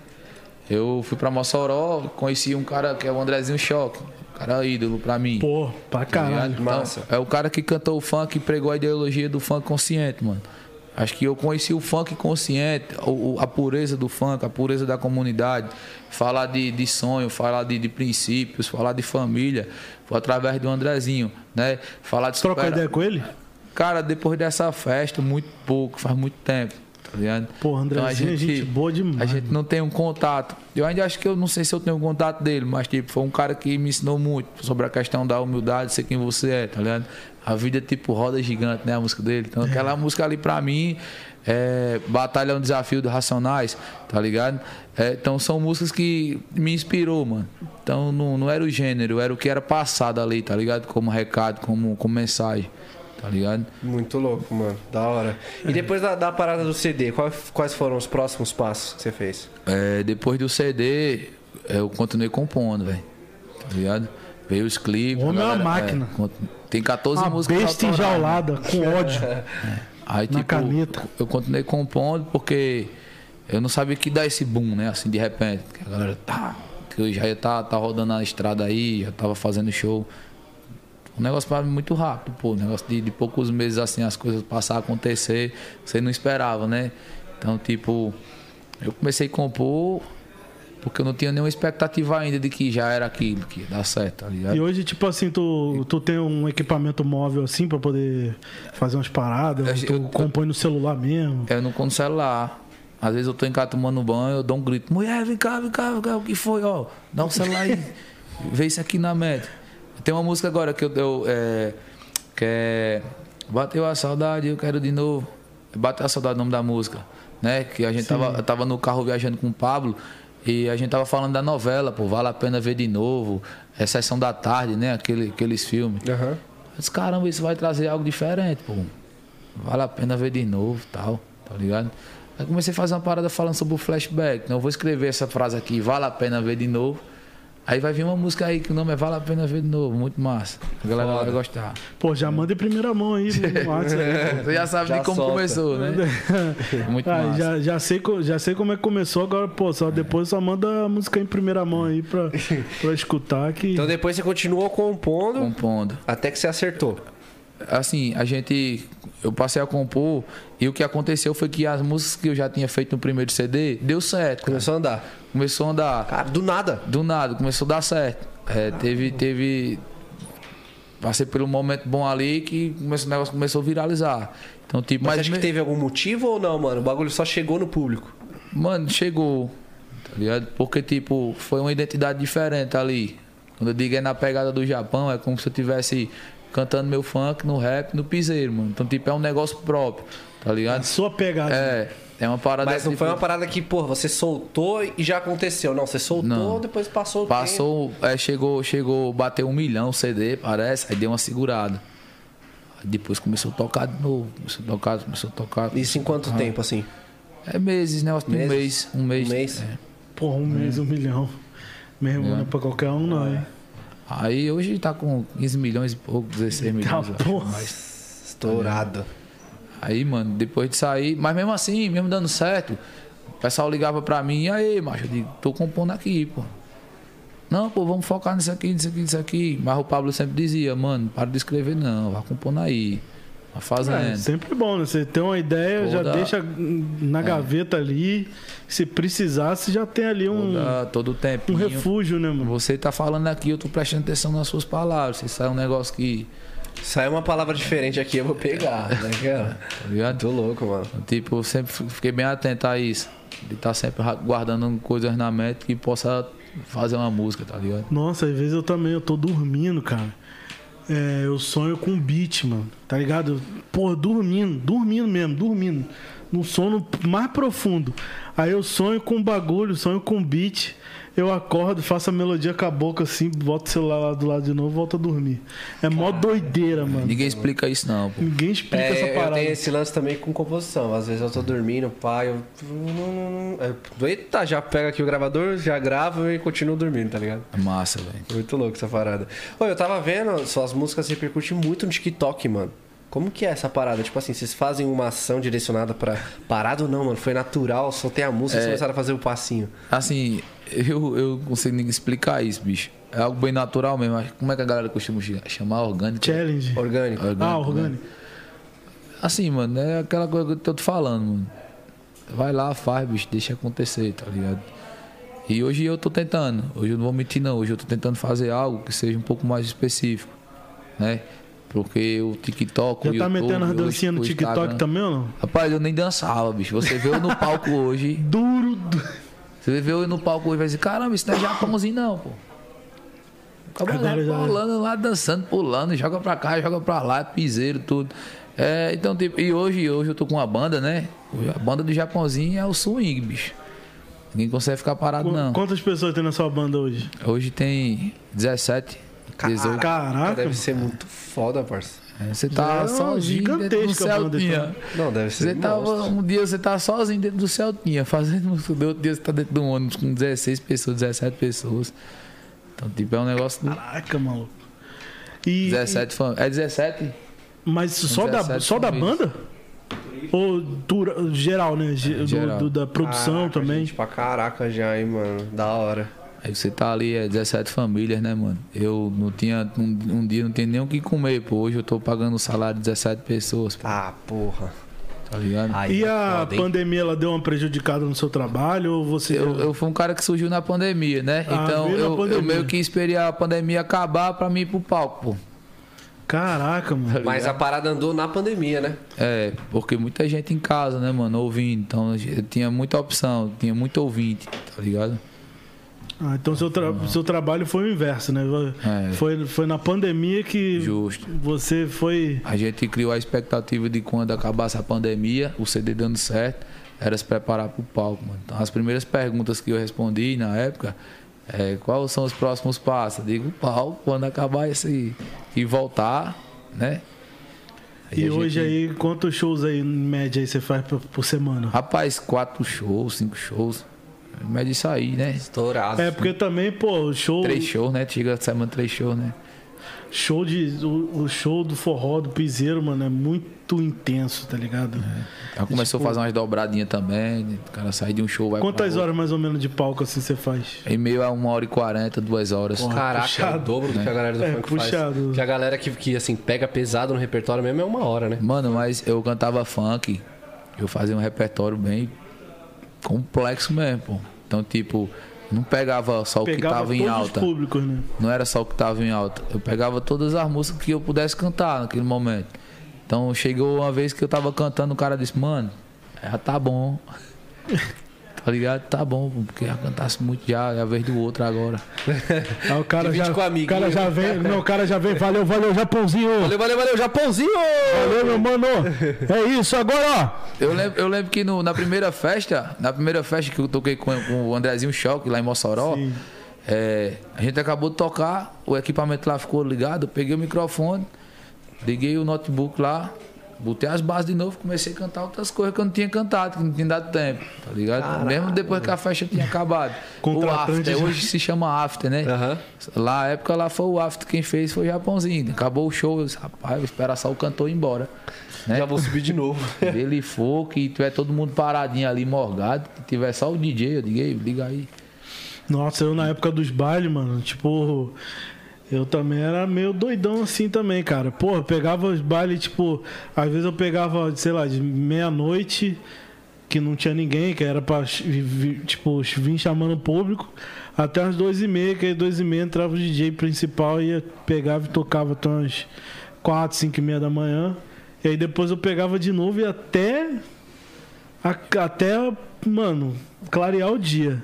Eu fui pra Mossoró, conheci um cara que é o Andrezinho Choque. Um cara ídolo pra mim. Pô, pra tá caralho. ligado? massa. Então, é o cara que cantou o funk e pregou a ideologia do funk consciente, mano. Acho que eu conheci o funk consciente, o- o- a pureza do funk, a pureza da comunidade. Falar de, de sonho, falar de, de princípios, falar de família. Foi através do Andrezinho, né? Falar de Troca supera- ideia com ele? Cara, depois dessa festa, muito pouco, faz muito tempo, tá ligado? Pô, Andrezinho é gente boa demais, A gente mano. não tem um contato. Eu ainda acho que eu não sei se eu tenho um contato dele, mas tipo, foi um cara que me ensinou muito sobre a questão da humildade, ser quem você é, tá ligado? A vida é tipo roda gigante, né? A música dele. Então aquela música ali pra mim é Batalha é um desafio dos Racionais, tá ligado? É, então são músicas que me inspirou, mano. Então não, não era o gênero, era o que era passado ali, tá ligado? Como recado, como, como mensagem, tá ligado? Muito louco, mano. Da hora. E depois da, da parada do CD, quais, quais foram os próximos passos que você fez? É, depois do CD, eu continuei compondo, velho. Tá ligado? Veio os clipes. Homem é uma máquina. cont- tem 14 Uma músicas. besta né? enjaulada, com ódio. Aí, na tipo, caneta. eu continuei compondo porque eu não sabia que dar esse boom, né? Assim, de repente. Que a galera tá. Que eu já ia tá, tá rodando na estrada aí, já tava fazendo show. Um negócio mim muito rápido, pô. Um negócio de, de poucos meses assim, as coisas passar a acontecer. Você não esperava, né? Então, tipo, eu comecei a compor porque eu não tinha nenhuma expectativa ainda de que já era aquilo, que ia dar certo, tá ligado? E hoje, tipo assim, tu, tu tem um equipamento móvel assim pra poder fazer umas paradas? Eu- tu eu- compõe no celular mesmo? Eu não com celular. Às vezes eu tô em casa tomando banho, eu dou um grito, mulher, vem cá, vem cá, vem cá, o que foi, ó? Dá um celular aí. Vê isso aqui na meta. Tem uma música agora que eu, eu é, que é Bateu a saudade, eu quero de novo. Bateu a saudade o nome da música, né? Que a gente tava, tava no carro viajando com o Pablo e a gente tava falando da novela, pô, vale a pena ver de novo. É Sessão da Tarde, né? Aquele, aqueles filmes. Aham. Eu disse, caramba, isso vai trazer algo diferente, pô. Vale a pena ver de novo tal, tá ligado? Aí comecei a fazer uma parada falando sobre o flashback. Então eu vou escrever essa frase aqui, vale a pena ver de novo. Aí vai vir uma música aí que o nome é Vale a Pena Ver de Novo, muito massa. A galera vai gostar. Pô, já manda em primeira mão aí no WhatsApp. Você já sabe Já de como solta. começou, né? Muito Ah, massa. já, já, sei, já sei como é que começou, agora, pô, só depois só manda a música em primeira mão aí pra, pra escutar que. Então depois você continuou compondo Compondo. até que você acertou. assim, a gente. Eu passei a compor e o que aconteceu foi que as músicas que eu já tinha feito no primeiro CD deu certo. cara. Começou a andar. Começou a andar. Cara, do nada. Do nada, começou a dar certo. É, teve, teve. Passei por um momento bom ali que começou, o negócio começou a viralizar. Então, tipo, Mas, mas. acha que me- teve algum motivo ou não, mano? O bagulho só chegou no público. Mano, chegou. Tá ligado? Porque, tipo, foi uma identidade diferente ali. Quando eu digo é na pegada do Japão, é como se eu tivesse cantando meu funk no rap, no piseiro, mano. Então, tipo, é um negócio próprio. Tá A ligado? sua pegada. É, é uma parada. Mas não tipo, foi uma parada que, pô, você soltou e já aconteceu. Não, você soltou, Não. depois passou o Passou, é, chegou, chegou, bateu um milhão o CD, parece, aí deu uma segurada. Aí depois começou a tocar de novo, começou a tocar, começou a tocar. Isso em quanto tempo, assim? É meses, negócio de um mês, Meses? um mês. Um mês? é. Pô, um mês, um milhão. Irmão, não é pra qualquer um, não, hein? Aí hoje tá com 15 milhões e pouco, 16 milhões. acho, porra. Estourado. Aí, mano, depois de sair, mas mesmo assim, mesmo dando certo, o pessoal ligava pra mim, e aí, macho, eu digo, tô compondo aqui, pô. Não, pô, vamos focar nisso aqui, nisso aqui, nisso aqui. Mas o Pablo sempre dizia, mano, para de escrever não, vai compondo aí. Tá fazendo. É, sempre bom, né? Você tem uma ideia, já Toda- deixa na gaveta ali. Se precisar, você já tem ali um, Toda- todo o um refúgio, né, mano? Você tá falando aqui, eu tô prestando atenção nas suas palavras. Se sai um negócio que. Sai uma palavra diferente aqui, eu vou pegar, né, cara? Tá ligado? Tô louco, mano. Tipo, eu sempre fiquei bem atento a isso. De estar sempre ra- guardando coisas na mente que possa fazer uma música, tá ligado? Nossa, às vezes eu também, eu tô dormindo, cara. É, eu sonho com beat, mano. Tá ligado? Eu, Pô, dormindo, dormindo mesmo, dormindo. No sono mais profundo. Aí eu sonho com bagulho, sonho com beat. Eu acordo, faço a melodia com a boca assim, boto o celular lá do lado de novo e volto a dormir. É mó doideira, mano. Ninguém explica isso, não, pô. Ninguém explica É, essa eu parada. tenho esse lance também com composição. Às vezes eu tô dormindo, pai, eu. eu- Eita, já pego aqui o gravador, já gravo e continuo dormindo, tá ligado? É massa, velho. Muito louco essa parada. Ô, eu tava vendo, suas músicas repercutem muito no TikTok, mano. Como que é essa parada? Tipo assim, vocês fazem uma ação direcionada pra. Parado ou não, mano? Foi natural, soltei a música e vocês começaram a fazer o passinho. Assim, eu, eu não consigo nem explicar isso, bicho. É algo bem natural mesmo. Mas Como é que a galera costuma ch- chamar orgânico? Challenge. Orgânico. Orgânico, Ah, né? orgânico. Assim, mano, é aquela coisa que eu tô te falando, mano. Vai lá, faz, bicho, deixa acontecer, tá ligado? E hoje eu tô tentando, hoje eu não vou mentir não, hoje eu tô tentando fazer algo que seja um pouco mais específico, né? Porque o TikTok, Já o tá YouTube, metendo as dancinhas no TikTok Instagram- também ou não? Rapaz, eu nem dançava, bicho. Você viu eu no palco hoje, Duro. du- você viu eu no palco hoje e vai dizer, caramba, isso não é Japãozinho não, pô. Lá, já- pulando lá, dançando, pulando, joga pra cá, joga pra lá, piseiro, tudo. É, então, tipo, e hoje, hoje eu tô com uma banda, né? A banda do Japãozinho é o swing, bicho. Ninguém consegue ficar parado, não. Quantas pessoas tem na sua banda hoje? Hoje tem 17, 18. Caraca. Deve ser muito foda, parça. É, Você tá é sozinho dentro do Celtinha. Não, deve ser. Você tava, monstro. um dia você tá sozinho dentro do Celtinha, fazendo música. Do outro dia você tá dentro de um ônibus com 16 pessoas, 17 pessoas. Então, tipo, é um negócio. Caraca, maluco. E, 17 fam- É 17? e- mas só da, 17 só da banda? Ou dura- geral, né? Do- geral. do- da produção Caraca, também. Gente, pra caraca já, hein, mano. Da hora. Aí você tá ali, é 17 famílias, né, mano? Eu não tinha. Um, um dia não tinha nem o que comer, pô. Hoje eu tô pagando o salário de 17 pessoas, pô, Ah, porra. tá ligado? Aí E é a pandemia, ela deu uma prejudicada no seu trabalho? Ou você. Eu, eu fui um cara que surgiu na pandemia, né? Ah, então eu, eu pandemia. meio que esperei a pandemia acabar pra mim ir pro palco, pô. Caraca, mano. Mas a parada andou na pandemia, né? É, porque muita gente em casa, né, mano, ouvindo. Então eu tinha muita opção, tinha muito ouvinte, tá ligado? Ah, então seu, tra- seu trabalho foi o inverso, né? É. Foi, foi na pandemia que Justo. você foi. A gente criou a expectativa de quando acabasse a pandemia, o CD dando certo, era se preparar pro palco, mano. Então as primeiras perguntas que eu respondi na época é quais são os próximos passos? Digo palco, quando acabar esse e voltar, né? Aí E hoje gente- aí, quantos shows aí, em média, aí você faz por, por semana? Rapaz, quatro shows, cinco shows. Média isso aí, né? Estourado. É, porque também, pô, o show. Três shows, né? Chega a semana três shows, né? Show de. O, o show do forró do piseiro, mano, é muito intenso, tá ligado? Aí começou a fazer umas dobradinhas também. né? O cara sai de um show, vai Quantas horas mais ou menos de palco assim você faz? Em meio a uma hora e quarenta, duas horas. Porra. Caraca, é o puxado, dobro do que a galera do É, funk puxado. faz. Que a galera que, que, assim, pega pesado no repertório mesmo é uma hora, né? Mano, mas eu cantava funk, eu fazia um repertório bem complexo mesmo, pô. Então, tipo, não pegava só o que Pegava tava em alta. os públicos, né? Não era só o que tava em alta. Eu pegava todas as músicas que eu pudesse cantar naquele momento. Então chegou uma vez que eu tava cantando, o cara disse, mano, já tá bom. tá ligado? Tá bom, porque já cantasse muito já, é a vez do outro agora. Aí o cara Divide já, com o o cara já vem, não, o cara já vem, valeu, valeu, Japãozinho. Valeu, valeu, valeu, Japãozinho! Valeu, meu mano. É isso, agora, ó. Eu lembro, eu lembro que no- na primeira festa, na primeira festa que eu toquei com, com o Andrezinho Choque lá em Mossoró, é, a gente acabou de tocar, o equipamento lá ficou ligado, peguei o microfone, liguei o notebook lá, botei as bases de novo, comecei a cantar outras coisas que eu não tinha cantado, que não tinha dado tempo, tá ligado? Mesmo depois que a festa tinha acabado. o Contratante After, hoje se chama After, né? Aham. Lá, na época lá foi o After, quem fez foi o Japãozinho. Acabou o show, eu disse, rapaz, vou esperar só o cantor ir embora. Né? Já vou subir de novo. Ele for, que tiver todo mundo paradinho ali, morgado, que tiver só o DJ, eu digo, "Ei, liga aí. Nossa, eu na época dos bailes, mano, tipo. Eu também era meio doidão assim também, cara. Porra, pegava os bailes, tipo, às vezes eu pegava, sei lá, de meia-noite, que não tinha ninguém, que era pra, tipo, vir chamando o público, até as duas e meia, que aí duas e meia entrava o DJ principal e ia, pegava e tocava até umas quatro, cinco e meia da manhã. E aí depois eu pegava de novo e até. Até, mano, clarear o dia.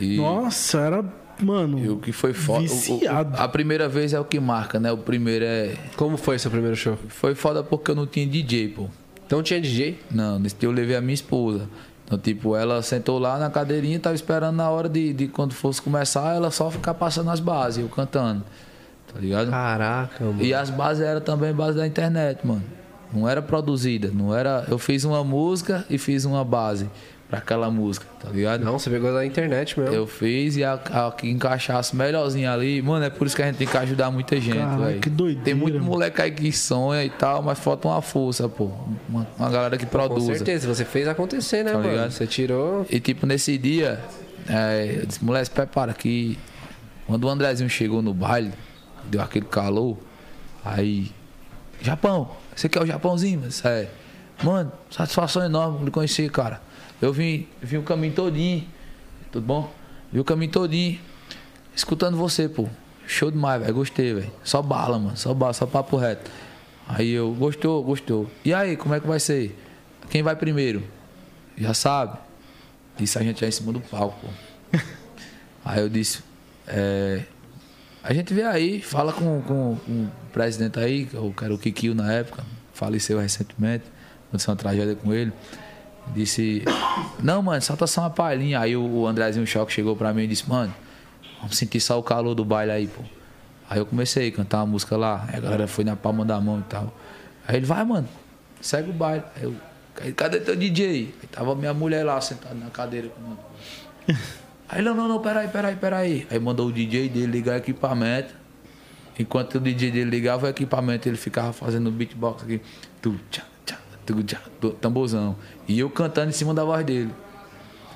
E... Nossa, era mano. E o que foi foda. Viciado. O, o, a primeira vez é o que marca, né? O primeiro é. Como foi seu primeiro show? Foi foda porque eu não tinha DJ, pô. Não tinha DJ? Não, nesse dia eu levei a minha esposa. Então, tipo, ela sentou lá na cadeirinha, tava esperando na hora de, de quando fosse começar, ela só ficar passando as bases, eu cantando. Tá ligado? Caraca, mano. E as bases eram também base da internet, mano. Não era produzida, não era. Eu fiz uma música e fiz uma base pra aquela música, tá ligado? Não, você pegou da internet mesmo. Eu fiz e a, a, que encaixasse melhorzinho ali. Mano, é por isso que a gente tem que ajudar muita gente, velho. Que doideira. Tem muito moleque aí que sonha e tal, mas falta uma força, pô. Uma, uma galera que produz. Com certeza, você fez acontecer, né, tá mano? Ligado? Você tirou. E tipo, nesse dia, é, eu disse, moleque, se prepara que quando o Andrezinho chegou no baile, deu aquele calor, aí. Japão, você quer o Japãozinho? Mas, é, mano, satisfação enorme de conhecer, cara. Eu vim, vim o caminho todinho. Tudo bom? Vim o caminho todinho. Escutando você, pô. Show demais, velho. Gostei, velho. Só bala, mano. Só bala, só papo reto. Aí eu, gostou, gostou. E aí, como é que vai ser? Quem vai primeiro? Já sabe? Isso a gente já em cima do palco, pô. aí eu disse, é, a gente vê aí, fala com, com, com o presidente aí, que era o Kikio na época, faleceu recentemente, aconteceu uma tragédia com ele. Disse, não, mano, solta só uma palhinha. Aí o Andrezinho Choque chegou pra mim e disse, mano, vamos sentir só o calor do baile aí, pô. Aí eu comecei a cantar uma música lá, aí a galera foi na palma da mão e tal. Aí ele, vai, mano, segue o baile. Aí eu, cadê teu DJ? Aí tava minha mulher lá sentada na cadeira. Aí ele, não, não, não, peraí, peraí, peraí. Aí mandou o DJ dele ligar o equipamento. Enquanto o DJ dele ligava o equipamento, ele ficava fazendo beatbox aqui. Tu, tchá, tamborzão. E eu cantando em cima da voz dele.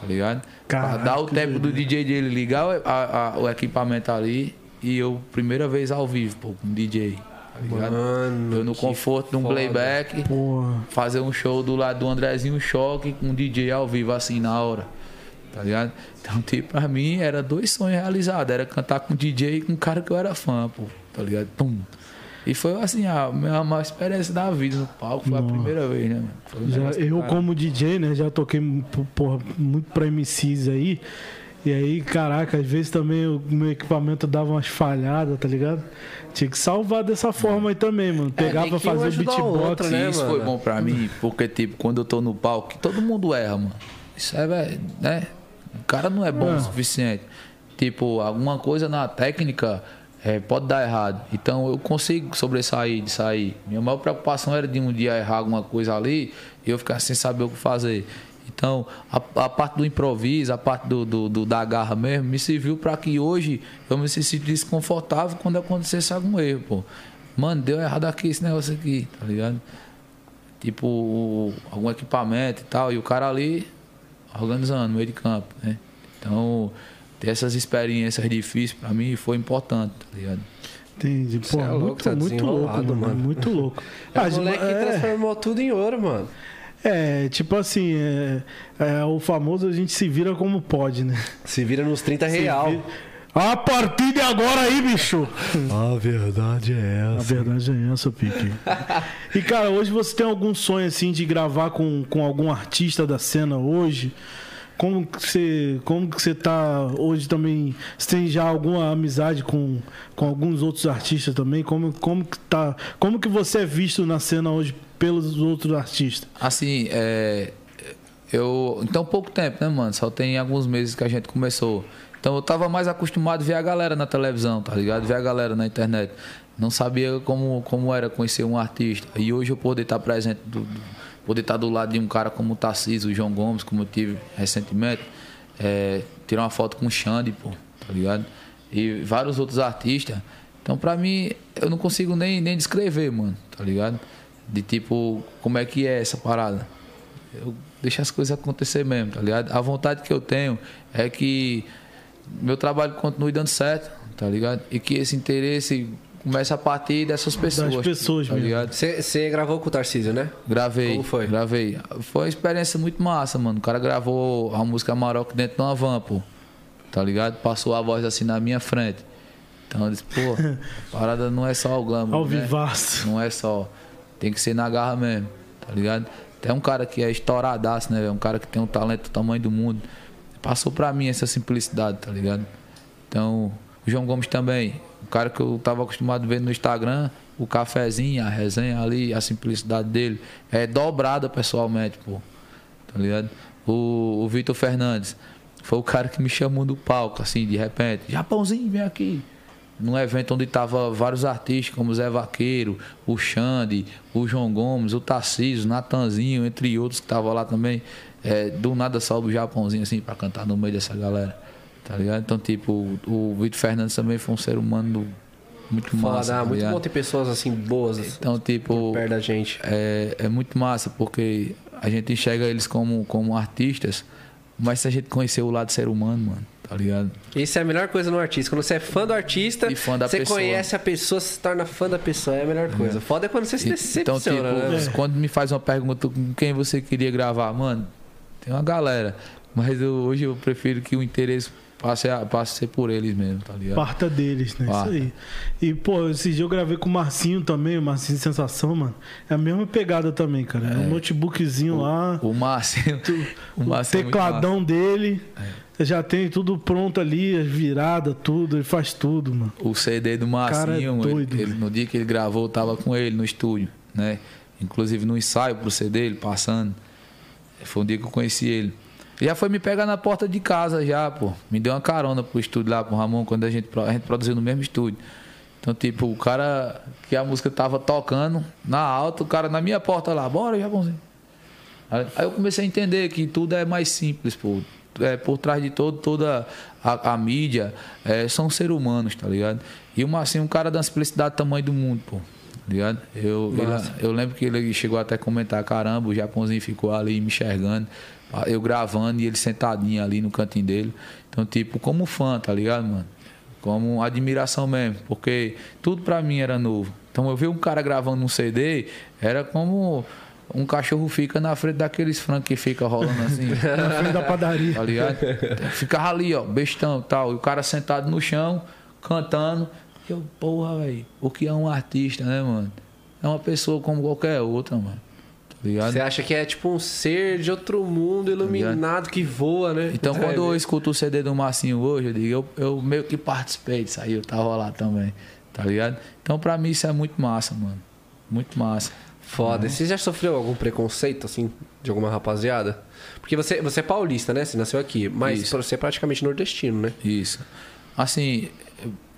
Tá ligado? Caraca, pra dar o tempo do DJ dele ligar o, a, a, o equipamento ali e eu, primeira vez ao vivo, pô, com DJ. Tá ligado? Mano, eu no conforto de um playback, Porra. fazer um show do lado do Andrezinho Choque com um DJ ao vivo, assim, na hora. Tá ligado? Então, tipo, pra mim era dois sonhos realizados. Era cantar com DJ e com um cara que eu era fã, pô. Tá ligado? Pum. E foi assim, a minha maior experiência da vida no palco, foi Nossa. a primeira vez, né? Um já, eu, como DJ, né, já toquei porra, muito pra MCs aí. E aí, caraca, às vezes também o meu equipamento dava umas falhadas, tá ligado? Tinha que salvar dessa forma aí também, mano. É, Pegava, é, fazer o beatbox. Né, isso mano? foi bom pra mim, porque, tipo, quando eu tô no palco, todo mundo erra, mano. Isso é, né? O cara não é bom é. o suficiente. Tipo, alguma coisa na técnica é, pode dar errado. Então eu consigo sobressair de sair. Minha maior preocupação era de um dia errar alguma coisa ali e eu ficar sem saber o que fazer. Então, a, a parte do improviso, a parte do, do, do da garra mesmo, me serviu para que hoje eu me sentisse desconfortável quando acontecesse algum erro, pô. Mano, deu errado aqui esse negócio aqui, tá ligado? Tipo, o, algum equipamento e tal, e o cara ali organizando meio de campo, né? Então, ter essas experiências difíceis para mim foi importante, tá ligado? Entendi. Pô, é louco, muito, tá muito louco, mano. mano. Muito louco. É ah, o moleque é... transformou tudo em ouro, mano. É, tipo assim, é, é, o famoso a gente se vira como pode, né? Se vira nos 30 real. A partir de agora aí, bicho! A verdade é essa. A verdade é essa, Pique. e, cara, hoje você tem algum sonho, assim, de gravar com, com algum artista da cena hoje? Como que você, como que você tá hoje também? Você tem já alguma amizade com, com alguns outros artistas também? Como, como que tá, como que você é visto na cena hoje pelos outros artistas? Assim, é, eu então pouco tempo, né, mano? Só tem alguns meses que a gente começou. Então eu tava mais acostumado a ver a galera na televisão, tá ligado? Ver a galera na internet. Não sabia como, como era conhecer um artista. E hoje eu poder estar presente do, do poder estar do lado de um cara como o Tarcísio, o João Gomes, como eu tive recentemente, é, tirar uma foto com o Xande, pô, tá ligado? E vários outros artistas. Então, pra mim, eu não consigo nem, nem descrever, mano, tá ligado? De tipo, como é que é essa parada. Eu deixo as coisas acontecer mesmo, tá ligado? A vontade que eu tenho é que meu trabalho continue dando certo, tá ligado? E que esse interesse começa a partir dessas pessoas. Das pessoas tá mesmo. ligado? Você gravou com o Tarcísio, né? Gravei. Como foi? Gravei. Foi uma experiência muito massa, mano. O cara gravou a música Maroc dentro de uma van, pô. Tá ligado? Passou a voz assim na minha frente. Então eu disse, pô, a parada não é só o glamour. Ao né? vivaço. Não é só. Tem que ser na garra mesmo, tá ligado? Tem um cara que é estouradaço, né? Um cara que tem um talento do tamanho do mundo. Passou pra mim essa simplicidade, tá ligado? Então, o João Gomes também. Cara que eu tava acostumado a ver no Instagram, o cafezinho, a resenha ali, a simplicidade dele. É dobrada pessoalmente, pô. Tá ligado? O, o Vitor Fernandes. Foi o cara que me chamou do palco, assim, de repente. Japãozinho, vem aqui num evento onde tava vários artistas, como Zé Vaqueiro, o Xande, o João Gomes, o Tarcísio, o Natanzinho, entre outros que estavam lá também. É, do nada sobe o Japãozinho assim pra cantar no meio dessa galera. Tá ligado? Então, tipo, o, o Vitor Fernandes também foi um ser humano muito massa. Foda, tá muito ligado? bom ter pessoas assim boas Então, tipo, perto da gente. é, é muito massa, porque a gente enxerga eles como, como artistas, mas se a gente conhecer o lado ser humano, mano, tá ligado? Isso é a melhor coisa no artista. Quando você é fã do artista, E fã da você pessoa. conhece a pessoa, se torna fã da pessoa. É a melhor coisa. Foda é quando você se Então, tipo, decepciona, né? quando me faz uma pergunta com quem você queria gravar, mano, tem uma galera. Mas eu- hoje eu prefiro que o interesse passe a, passe a ser por eles mesmo, tá ligado? Parta deles, né? Parta. Isso aí. E, pô, esse dia eu gravei com o Marcinho também, o Marcinho Sensação, mano. É a mesma pegada também, cara. É um notebookzinho lá, O Márcio. O o Márcio é tecladão dele. Já tem tudo pronto ali, as viradas, tudo. Ele faz tudo, mano. o CD do é Marcinho, ele- doido, ele- velho. no dia que ele gravou, eu tava com ele no estúdio, né? Inclusive no ensaio pro CD, ele passando. Foi um dia que eu conheci ele. Já foi me pegar na porta de casa já, pô. Me deu uma carona pro estúdio lá pro Ramon, quando a gente, a gente produziu no mesmo estúdio. Então, tipo, o cara que a música tava tocando na alta, o cara na minha porta lá, bora, Japãozinho. Aí aí eu comecei a entender que tudo é mais simples, pô. É, por trás de todo, toda a, a mídia, é, são seres humanos, tá ligado? E o Marcinho, um cara da simplicidade do tamanho do mundo, pô. Ligado? Eu, ele- eu lembro que ele chegou até a comentar, caramba, o Japãozinho ficou ali me enxergando, eu gravando e ele sentadinho ali no cantinho dele. Então, tipo, como fã, tá ligado, mano? Como admiração mesmo, porque tudo pra mim era novo. Então eu vi um cara gravando um CD, era como um cachorro fica na frente daqueles frangos que fica rolando assim, Na frente da padaria. tá ligado? Ficava ali, ó, bestão e tal, e o cara sentado no chão, cantando. E eu, porra, velho, o que é um artista, né, mano? É uma pessoa como qualquer outra, mano. Tá ligado? Você acha que é tipo um ser de outro mundo iluminado que voa, né? Então, É, quando eu escuto o CD do Marcinho hoje, eu digo, eu, eu meio que participei disso aí, eu tava lá também, tá ligado? Então, pra mim, isso é muito massa, mano. Muito massa. Foda. Você já sofreu algum preconceito, assim, de alguma rapaziada? Porque você, você é paulista, né? Você nasceu aqui. Mas Isso. você é praticamente nordestino, né? Isso. Assim,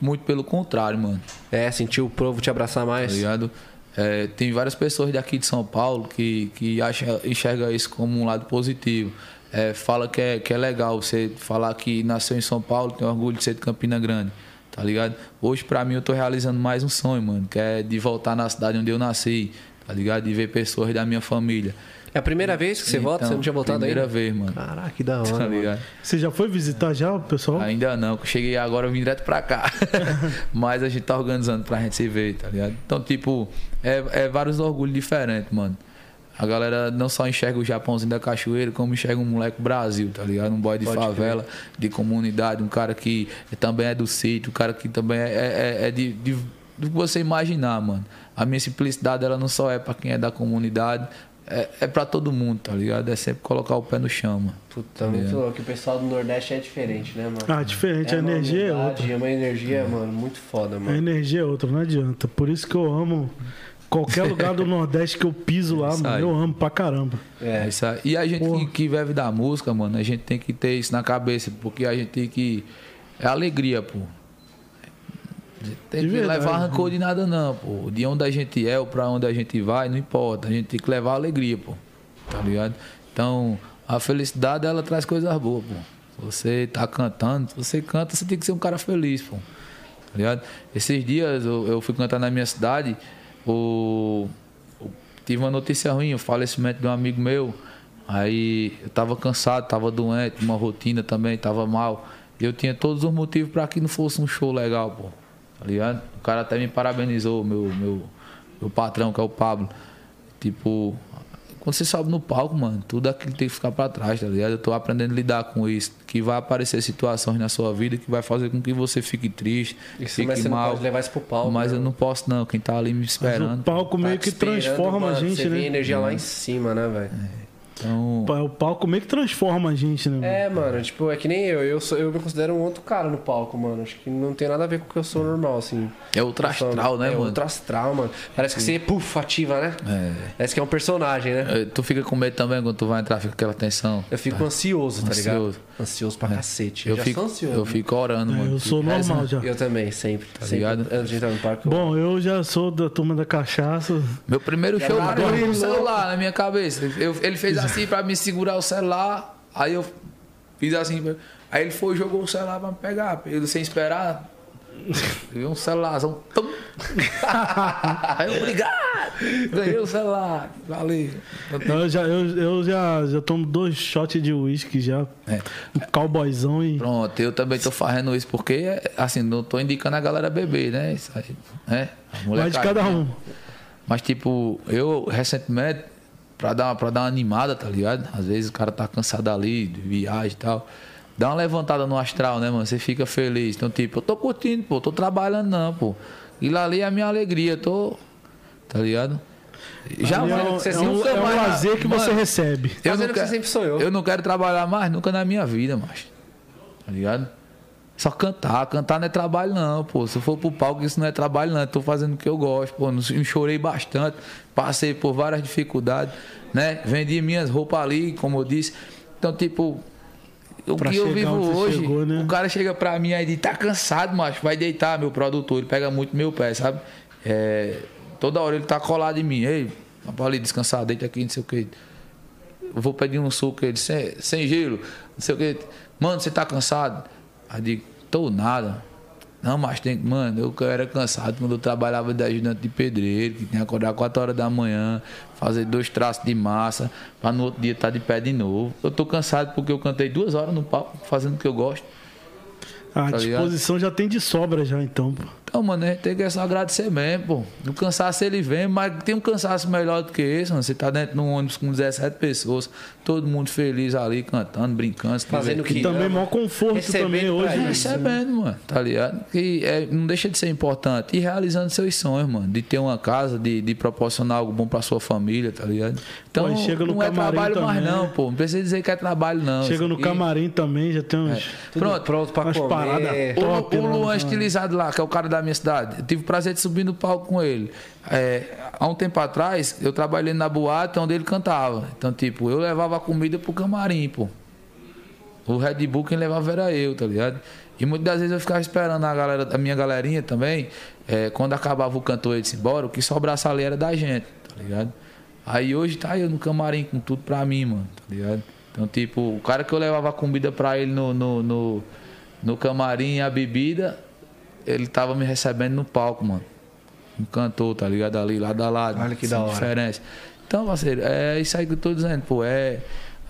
muito pelo contrário, mano. É, sentiu o povo te abraçar Tá mais. ligado? É, tem várias pessoas daqui de São Paulo que, que acha, enxerga isso como um lado positivo. É, fala que é, que é legal você falar que nasceu em São Paulo, tem orgulho de ser de Campina Grande. Tá ligado? Hoje, pra mim, eu tô realizando mais um sonho, mano, que é de voltar na cidade onde eu nasci, tá ligado? De ver pessoas da minha família. É a primeira vez que você volta? Você Então, não tinha voltado primeira ainda? vez, mano. Caraca, que da hora. Tá mano. ligado? Você já foi visitar já o pessoal? Ainda não, que cheguei agora, eu vim direto pra cá. Mas a gente tá organizando pra gente se ver, tá ligado? Então, tipo, é, é vários orgulhos diferentes, mano. A galera não só enxerga o Japãozinho da Cachoeira, como enxerga um moleque Brasil, tá ligado? Um boy de Pode favela, de comunidade, um cara que também é do sítio, um cara que também é, é, é de, de, do que você imaginar, mano. A minha simplicidade, ela não só é pra quem é da comunidade, é, é pra todo mundo, tá ligado? É sempre colocar o pé no chão, mano. Puta, muito louco. O pessoal do Nordeste é diferente, né, mano? Ah, diferente. a uma energia é outra. É uma energia, mano, muito foda, A mano. energia é outra, não adianta. Por isso que eu amo qualquer lugar do Nordeste que eu piso lá, Isso mano. Eu amo pra caramba. É. Isso aí. E a gente Porra. que, que vive da música, mano, a gente tem que ter isso na cabeça, porque a gente tem que. É alegria, pô. Tem De que verdade, levar rancor de nada, não, pô. De onde a gente é ou pra onde a gente vai, não importa. A gente tem que levar alegria, pô. Tá ligado? Então, a felicidade, ela traz coisas boas, pô. Se você tá cantando, se você canta, você tem que ser um cara feliz, pô. Tá ligado? Esses dias eu, eu fui cantar na minha cidade, o, o- tive uma notícia ruim, o falecimento de um amigo meu. Aí eu tava cansado, tava doente, uma rotina também, tava mal. Eu tinha todos os motivos para que não fosse um show legal, pô. Tá ligado? O cara até me parabenizou, meu, meu, meu patrão, que é o Pablo. Tipo, quando você sobe no palco, mano, tudo aquilo tem que ficar para trás, tá ligado? Eu tô aprendendo a lidar com isso. Que vai aparecer situações na sua vida que vai fazer com que você fique triste, Isso, fique mas você mal. não pode levar isso pro palco. mas né? eu não posso, não. Quem tá ali me Mas esperando. o palco meio Tá que te esperando, transforma a mano, gente, Você vê a né? energia lá em cima, né, velho? Então, O palco meio que transforma a gente, né? mano? É, mano, tipo, é que nem eu. Eu, sou, eu me considero um outro cara no palco, mano. Acho que não tem nada a ver com o que eu sou normal, assim. é outro astral, né, é mano? outro astral, mano. Parece que você, puf, ativa, né? É. Parece que é um personagem, né? Eh, Tu fica com medo também quando tu vai entrar, fica aquela tensão. Eu fico ansioso, tá ligado? Ansioso. Ansioso pra cacete. Eu, Eu já fico, sou ansioso. eu fico orando, É, mano. eu sou normal já. Eu também, sempre. Tá ligado? Antes de entrar no parque. eu- Bom, eu já sou da turma da cachaça. Meu primeiro show, lá, eu celular na minha cabeça. Eu- ele fez assim pra me segurar o celular, aí eu fiz assim. Aí ele foi e jogou o celular pra me pegar. Sem esperar. Ganhei um celularzão. Tum. aí eu, obrigado! Ganhei o celular. Valeu. Eu já, eu, eu já, já tomo dois shots de uísque já. É. Um cowboyzão e. Pronto, eu também tô fazendo isso porque, assim, não tô indicando a galera beber, né? Isso aí, né? Vai de cada um. Mas, tipo, eu recentemente, pra dar, uma- pra dar uma animada, tá ligado? Às vezes o cara tá cansado ali, de viagem e tal. Dá uma levantada no astral, né, mano? Você fica feliz. Então, tipo, eu tô curtindo, pô, tô trabalhando não, pô. E lá ali é a minha alegria, tô. Tá ligado? Já, Ali é, mano, um, você é sempre um, é um lazer que você Mano, recebe. eu não que quero, você sempre sonhou. Eu não quero trabalhar mais nunca na minha vida, macho. Tá ligado? Só cantar. Cantar não é trabalho, não, pô. Se eu for pro palco, isso não é trabalho, não. Tô fazendo o que eu gosto, pô. Chorei bastante. Passei por várias dificuldades, né? Vendi minhas roupas ali, como eu disse. Então, tipo, o Pra que eu vivo hoje, chegou, né? o cara chega pra mim aí e diz, tá cansado, macho, vai deitar, meu produtor. Ele pega muito meu pé, sabe? É, toda hora ele tá colado em mim. Ei, pra ali descansar, deita aqui, não sei o que. Eu vou pedir um suco, ele sem, sem gelo, não sei o que. Mano, você tá cansado? Aí digo, tô nada. Não, mas tem. Mano, eu era cansado quando eu trabalhava de ajudante de pedreiro, que tinha que acordar 4 horas da manhã, fazer dois traços de massa, pra no outro dia estar de pé de novo. Eu tô cansado porque eu cantei duas horas no palco, fazendo o que eu gosto. A Tá ligado? disposição já tem de sobra já, então. pô. Então, mano, a gente tem que só agradecer mesmo, pô. O cansaço ele vem, mas tem um cansaço melhor do que esse, mano. Você tá dentro de um ônibus com 17 pessoas, todo mundo feliz ali, cantando, brincando, se Fazendo o E que também maior conforto Recebendo também hoje. isso. né? recebendo, mano, tá ligado? Que é, não deixa de ser importante. E realizando seus sonhos, mano. De ter uma casa, de, de proporcionar algo bom pra sua família, tá ligado? Então, Pô, e chega no não é trabalho mais, também. não, pô. Não precisa dizer que é trabalho, não. Chega no aqui- camarim também, já tem uns. Tudo Pronto. pronto pra Umas comer. paradas O, top, o né, Luan estilizado lá, que é o cara da minha cidade. Eu tive o prazer de subir no palco com ele. É, há um tempo atrás, eu trabalhei na boate onde ele cantava. Então, tipo, eu levava a comida pro camarim, pô. O Red Bull quem levava era eu, tá ligado? E muitas das vezes eu ficava esperando a galera, a minha galerinha também. é, quando acabava o cantor e disse embora, o que sobrasse ali era da gente, tá ligado? Aí hoje tá eu no camarim com tudo pra mim, mano, tá ligado? Então, tipo, o cara que eu levava comida pra ele no, no, no, no camarim a bebida, ele tava me recebendo no palco, mano. Um cantor, tá ligado? Ali, lado a lado. Olha que da hora. diferença. Então, parceiro, é isso aí que eu tô dizendo, pô. É,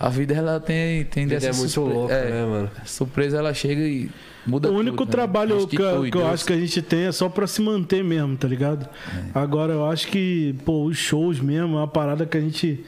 a vida, ela tem, tem dessa é muito surpre- louca, é, né, mano? Surpresa, ela chega e muda O único tudo, né? trabalho que, Restitui, que eu acho que a gente tem é só pra se manter mesmo, tá ligado? É. Agora eu acho que, pô, os shows mesmo é uma parada que a gente.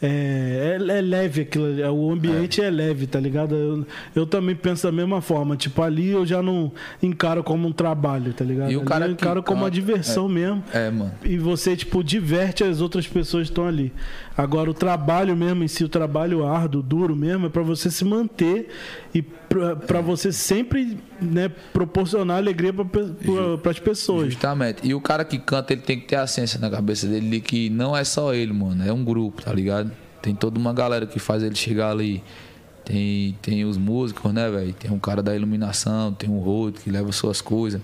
É, é, é leve aquilo ali, o ambiente é. leve, tá ligado? Eu, eu também penso da mesma forma. Tipo, ali eu já não encaro como um trabalho, tá ligado? E o Ali cara eu que encaro como uma canta, diversão mesmo. É, mano. E você, tipo, diverte as outras pessoas que estão ali. Agora, o trabalho mesmo em si, o trabalho árduo, duro mesmo, é pra você se manter e pra, pra você sempre né, proporcionar alegria para as pessoas. Justamente. E o cara que canta, ele tem que ter a ciência na cabeça dele de que não é só ele, mano. É um grupo, tá ligado? Tem toda uma galera que faz ele chegar ali. Tem, tem os músicos, né, velho? Tem um cara da iluminação, tem um rodo que leva suas coisas,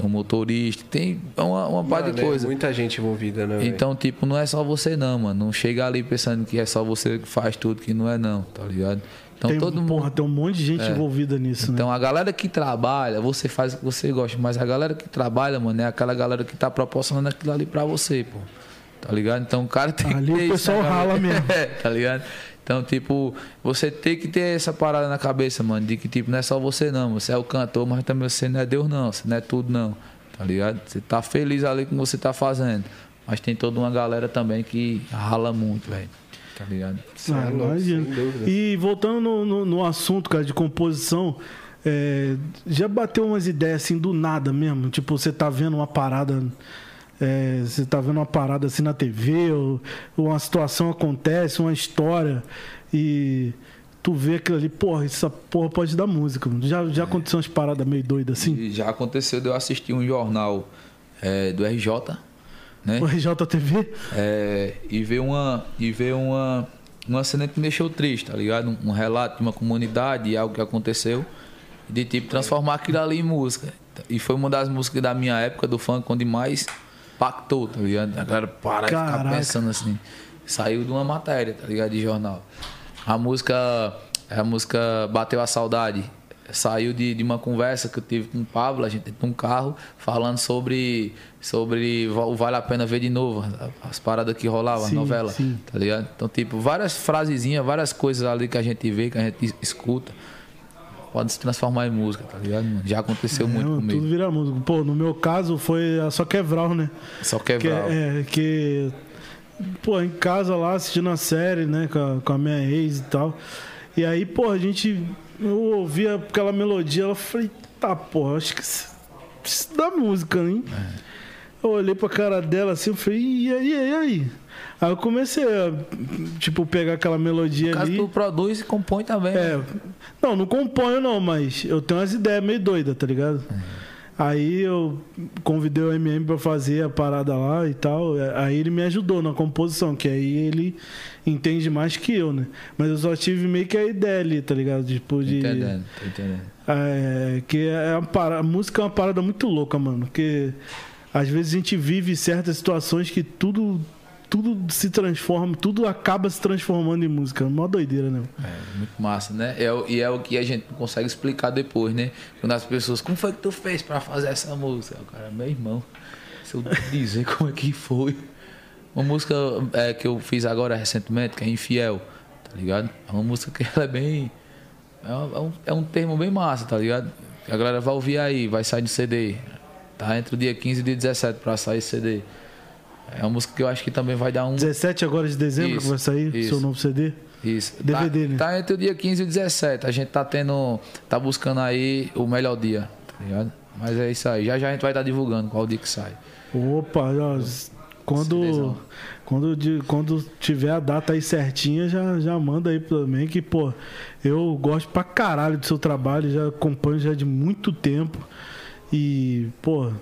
tem um motorista, tem uma, uma par de Mano, é coisa. muita gente envolvida, né? Então, tipo, não é só você não, mano. Não chega ali pensando que é só você que faz tudo, que não é não, tá ligado? Então tem, todo mundo. porra, tem um monte de gente É. envolvida nisso, né? Então a galera que trabalha, você faz o que você gosta, mas a galera que trabalha, mano, é aquela galera que tá proporcionando aquilo ali pra você, pô. Tá ligado? Então o cara tem Ali que ter o pessoal cabeça. rala mesmo. É, tá ligado? Então, tipo, você tem que ter essa parada na cabeça, mano, de que, tipo, não é só você não, você é o cantor, mas também você não é Deus não, você não é tudo não, tá ligado? Você tá feliz ali com o que você tá fazendo, mas tem toda uma galera também que rala muito, velho, tá ligado? Ah, é louco. E voltando no, no- no assunto, cara, de composição, é, já bateu umas ideias assim do nada mesmo? Tipo, você tá vendo uma parada. É, você tá vendo uma parada assim na TV, ou, ou uma situação acontece, uma história, e tu vê aquilo ali, porra, essa porra pode dar música. mano. Já, já aconteceu umas paradas meio doidas assim? E já aconteceu de eu assistir um jornal é, do RJ, né? O RJTV? É, e ver uma e ver uma uma cena que me deixou triste, tá ligado? Um, um relato de uma comunidade, algo que aconteceu, de tipo transformar aquilo ali em música. E foi uma das músicas da minha época do funk onde mais impactou, tá ligado? A galera para e ficar pensando assim. Saiu de uma matéria, tá ligado? De jornal. A música a música Bateu a Saudade saiu de, de uma conversa que eu tive com o Pablo, a gente dentro de um carro, falando sobre, sobre o Vale a Pena Ver de Novo, as paradas que rolavam, a novela, sim. tá ligado? Então, tipo, várias frasezinhas, várias coisas ali que a gente vê, que a gente escuta, pode se transformar em música, tá ligado? mano? Já aconteceu É, muito mano, comigo. tudo vira música. Pô, no meu caso foi a Só Quebral, né? Só Que, quebrar. é, que, pô, em casa lá assistindo a série, né, com a, com a minha ex e tal. E aí, pô, a gente, eu ouvia aquela melodia, eu falei, tá, pô, acho que isso, dá música, hein? Eu olhei pra cara dela assim, eu falei, e aí, e aí, aí? Eu comecei a, tipo, pegar aquela melodia caso, ali. tu produz e compõe também. né? É. Não, não componho não, mas eu tenho umas ideias meio doidas, tá ligado? Aí eu convidei o MM pra fazer a parada lá e tal. Aí ele me ajudou na composição, que aí ele entende mais que eu, né? Mas eu só tive meio que a ideia ali, tá ligado? Tipo, de. Entendendo, entendendo. É, que é uma parada, a música é uma parada muito louca, mano. Porque às vezes a gente vive certas situações que tudo tudo se transforma, tudo acaba se transformando em música. Mó doideira, né? É, muito massa, né? É, e é o que a gente consegue explicar depois, né? Quando as pessoas, como foi que tu fez pra fazer essa música? O cara, meu irmão, se eu dizer como é que foi. Uma música é, que eu fiz agora recentemente, que é Infiel, tá ligado? É uma música que ela é bem. É um, é um- é termo bem massa, tá ligado? A galera vai ouvir aí, vai sair no CD. Tá entre o dia 15 e o dia 17 pra sair CD. É uma música que eu acho que também vai dar um. 17 agora de dezembro Isso, que vai sair isso. seu novo CD. Isso. DVD, tá, né? Tá entre o dia 15 e o 17. A gente tá tendo. Tá buscando aí o melhor dia, tá ligado? Mas é isso aí. Já já a gente vai estar divulgando qual dia que sai. Opa, ó, quando, quando, de- quando tiver a data aí certinha, já, já manda aí também, que, pô, eu gosto pra caralho do seu trabalho, já acompanho já de muito tempo. E, pô,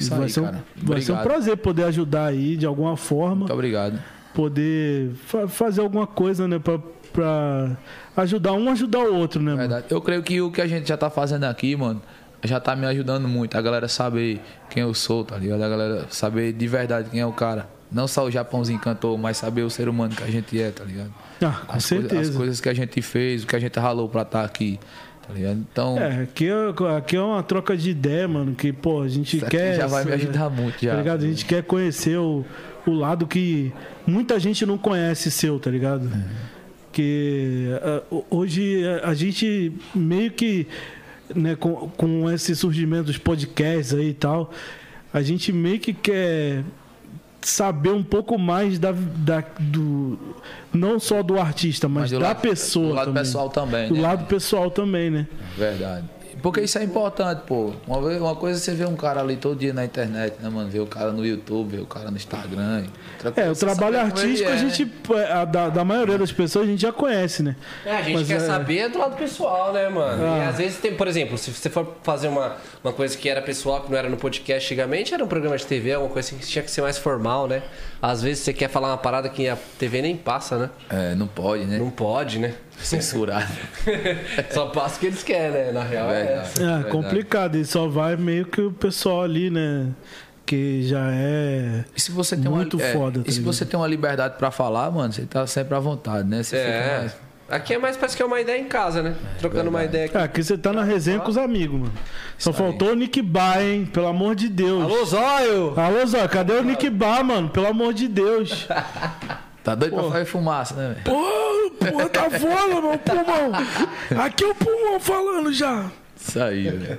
Isso vai, aí, ser um, cara. vai ser um prazer poder ajudar aí de alguma forma. Muito obrigado. poder fa- fazer alguma coisa, né, pra, pra ajudar um, ajudar o outro, né, mano? Verdade. Eu creio que o que a gente já tá fazendo aqui, mano, já tá me ajudando muito. A galera saber quem eu sou, tá ligado? A galera saber de verdade quem é o cara. Não só o Japãozinho cantor, mas saber o ser humano que a gente é, tá ligado? Ah, com as, coisa- certeza. as coisas que a gente fez, o que a gente ralou pra estar aqui, tá? Então, É, aqui é, aqui é uma troca de ideia, mano, que, pô, a gente isso quer... já vai me é, ajudar muito já. Tá ligado? A gente quer conhecer o, o lado que muita gente não conhece seu, tá ligado? Que ah, ho- hoje a, a gente meio que, né, com, com esse surgimento dos podcasts aí e tal, a gente meio que quer saber um pouco mais da, da do não só do artista, mas, do da lado- pessoa do lado também. pessoal também, do né? lado pessoal também, né? Verdade. Porque isso é importante, pô. Uma, vez, uma coisa é você ver um cara ali todo dia na internet, né, mano? Ver o cara no YouTube, ver o cara no Instagram. É, o trabalho artístico é, a né? gente, é, a da, da maioria das pessoas, a gente já conhece, né? É, a gente Mas quer é- saber do lado pessoal, né, mano? Ah. E às vezes tem, por exemplo, se você for fazer uma, uma coisa que era pessoal, que não era no podcast antigamente, era um programa de TV, alguma coisa assim que tinha que ser mais formal, né? Às vezes você quer falar uma parada que a TV nem passa, né? É, não pode, né? Não pode, né? Censurado. Só passa o que eles querem, né? Na real é, Verdade. É, Verdade. complicado. E só vai meio que o pessoal ali, né? Que já é. E se você tem Muito uma, é, foda, tá E se você tem uma liberdade pra falar, mano, você tá sempre à vontade, né? Você fica É. mais... Aqui é mais parece que é uma ideia em casa, né? Trocando uma ideia aqui. É, aqui você tá na resenha com os amigos, mano. Só faltou o Nick Bar, hein? Pelo amor de Deus. Alô, Zóio! Alô, Zó, cadê o Nick Bar, mano? Pelo amor de Deus. Tá doido pra fazer fumaça, né, velho? Pô, porra tá foda, meu pulmão. Aqui é o pulmão falando já. Isso aí, velho.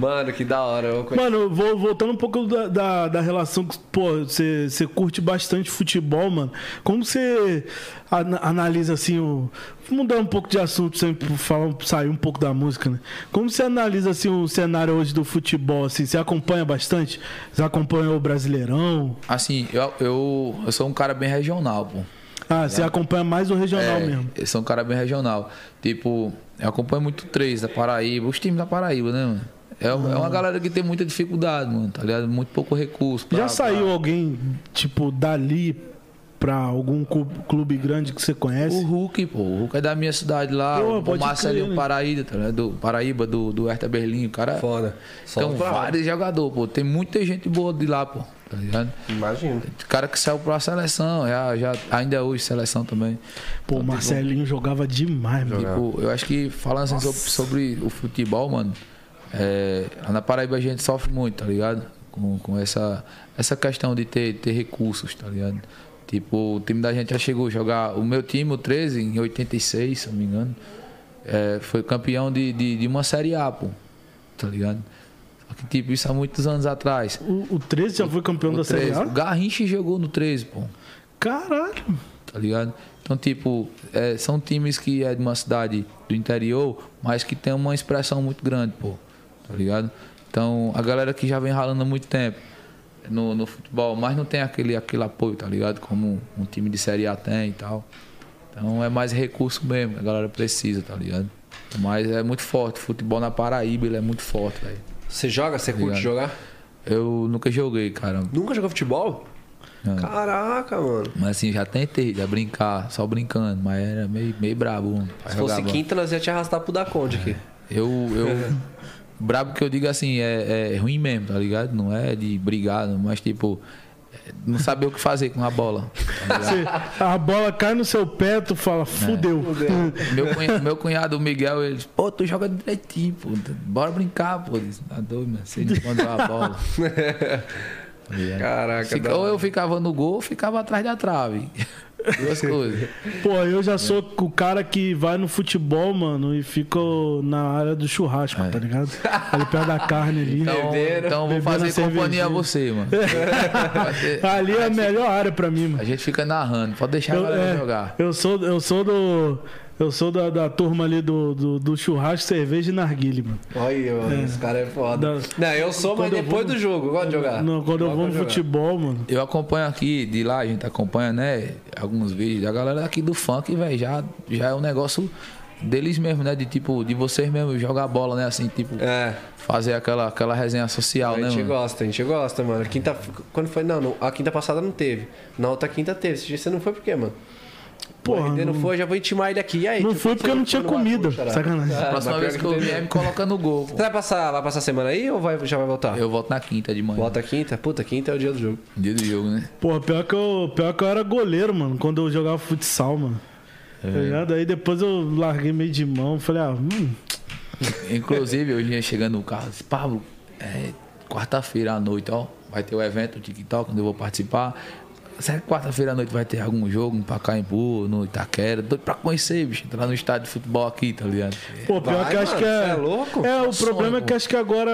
Mano, que da hora. Eu... Mano, vou, voltando um pouco da, da, da relação que, pô, você, você curte bastante futebol, mano. Como você ana- analisa, assim, o... Mudando um pouco de assunto, sempre falar, sair um pouco da música, né? Como você analisa, assim, o cenário hoje do futebol, assim? Você acompanha bastante? Você acompanha o Brasileirão? Assim, eu, eu, eu sou um cara bem regional, pô. Ah, você acompanha mais o regional É, mesmo. Eu sou um cara bem regional. Tipo, eu acompanho muito três da Paraíba, os times da Paraíba, né, mano? É, é uma galera que tem muita dificuldade, mano, tá ligado? Muito pouco recurso. pra- Já saiu pra- alguém, tipo, dali pra algum clube grande que você O conhece? Hulk, pô. O Hulk é da minha cidade lá. Pô, o Marcelinho né? Paraíba, tá ligado? Do Paraíba, do, do Hertha Berlim. O cara. Foda. Só Então, vários jogadores, pô. Tem muita gente boa de lá, pô. Tá ligado? Imagino. Cara que saiu pra seleção, já, já, ainda é hoje seleção também. Pô, o Marcelinho jogava demais, mano. Tipo, eu acho que falando assim sobre, sobre o futebol, mano, é, na Paraíba a gente sofre muito, tá ligado? Com, com essa, essa questão de ter, ter recursos, tá ligado? Tipo, o time da gente já chegou a jogar. O meu time, o 13, em 86, se não me engano, é, foi campeão de, de, de uma Série A, pô. Tá ligado? Que, tipo, isso há muitos anos atrás. O, o 13 já foi campeão O da Série 13, A? o Garrincha jogou no 13, pô Caralho. tá ligado? Então, tipo, é, são times que é de uma cidade do interior, mas que tem uma expressão muito grande, pô, tá ligado? Então, a galera que já vem ralando há muito tempo no, no futebol, mas não tem aquele, aquele apoio, tá ligado? Como um time de Série A tem e tal. Então, é mais recurso mesmo, a galera precisa, tá ligado? Mas é muito forte, futebol na Paraíba, ele é muito forte, velho. Você joga? Você curte Obrigado. jogar? Eu nunca joguei, cara. Nunca jogou futebol? Não. Caraca, mano. Mas assim, já tentei, já brincar, só brincando, mas era meio, meio brabo. mano, Se jogar fosse quinta, nós ia te arrastar pro Daconde aqui. Eu, eu brabo que eu digo assim, é, é ruim mesmo, tá ligado? Não é de brigar, mas tipo, é não saber o que fazer com a bola. Você- a bola cai no seu pé, tu fala, fudeu. meu, cunhado, meu cunhado, o Miguel, ele disse, pô, tu joga direitinho, pô, bora brincar, pô. Eu disse, Tá doido, mano, você não encontrou a bola. Caraca, Fica- ou eu ficava no gol ou ficava atrás da trave. Duas coisas. Pô, eu já sou o cara que vai no futebol, mano, e fica na área do churrasco, tá ligado? Ali perto da carne ali. Então, Beberam, então vou fazer a companhia a você, mano. Vai ter- Ali é a melhor área pra mim, mano. A gente fica narrando, pode deixar a Eu, galera é, jogar. eu sou, eu sou do. Eu sou da, da turma ali do, do, do churrasco, cerveja e narguile, mano. Olha, mano, esse cara é foda. Da- Não, eu sou, mas Quando eu depois vou do jogo, eu gosto de jogar. Não, quando eu Gosto vou no futebol, mano. Eu acompanho aqui, de lá a gente acompanha, né? Alguns vídeos da galera aqui do funk, velho, já, já é um negócio deles mesmo, né? De tipo, de vocês mesmo jogar bola, né? Assim, tipo, É, fazer aquela, aquela resenha social, a né, gente mano? gosta, a gente gosta, mano. Quinta, quando foi? Não, não, a quinta passada não teve. Na outra quinta teve. Esse dia você não foi por quê, mano? Porra, o RD não não- foi, já vou intimar ele aqui. E aí, Não tipo, foi porque eu não tinha comida. bagulho, xará? Sacanagem. Ah, Próxima vez que eu vier, me coloca no gol. Você vai passar, vai passar a semana aí ou vai, já vai voltar? Eu volto na quinta de manhã. Volta quinta? Puta, quinta é o dia do jogo. Dia do jogo, né? Porra, pior que, eu, pior que eu era goleiro, mano, quando eu jogava futsal, mano. Tá ligado? Aí depois eu larguei meio de mão, falei, ah, hum, Inclusive, eu ia chegando no carro, disse, Pablo, é, quarta-feira à noite, ó, vai ter o evento do TikTok, onde eu vou participar. Será que quarta-feira à noite vai ter algum jogo no Pacaembu, no Itaquera? Doido pra conhecer, bicho. Entrar no estádio de futebol aqui, tá ligado? Pô, pior Vai, que acho mano, que é. é louco? É, o Sonho, problema é pô. que acho que agora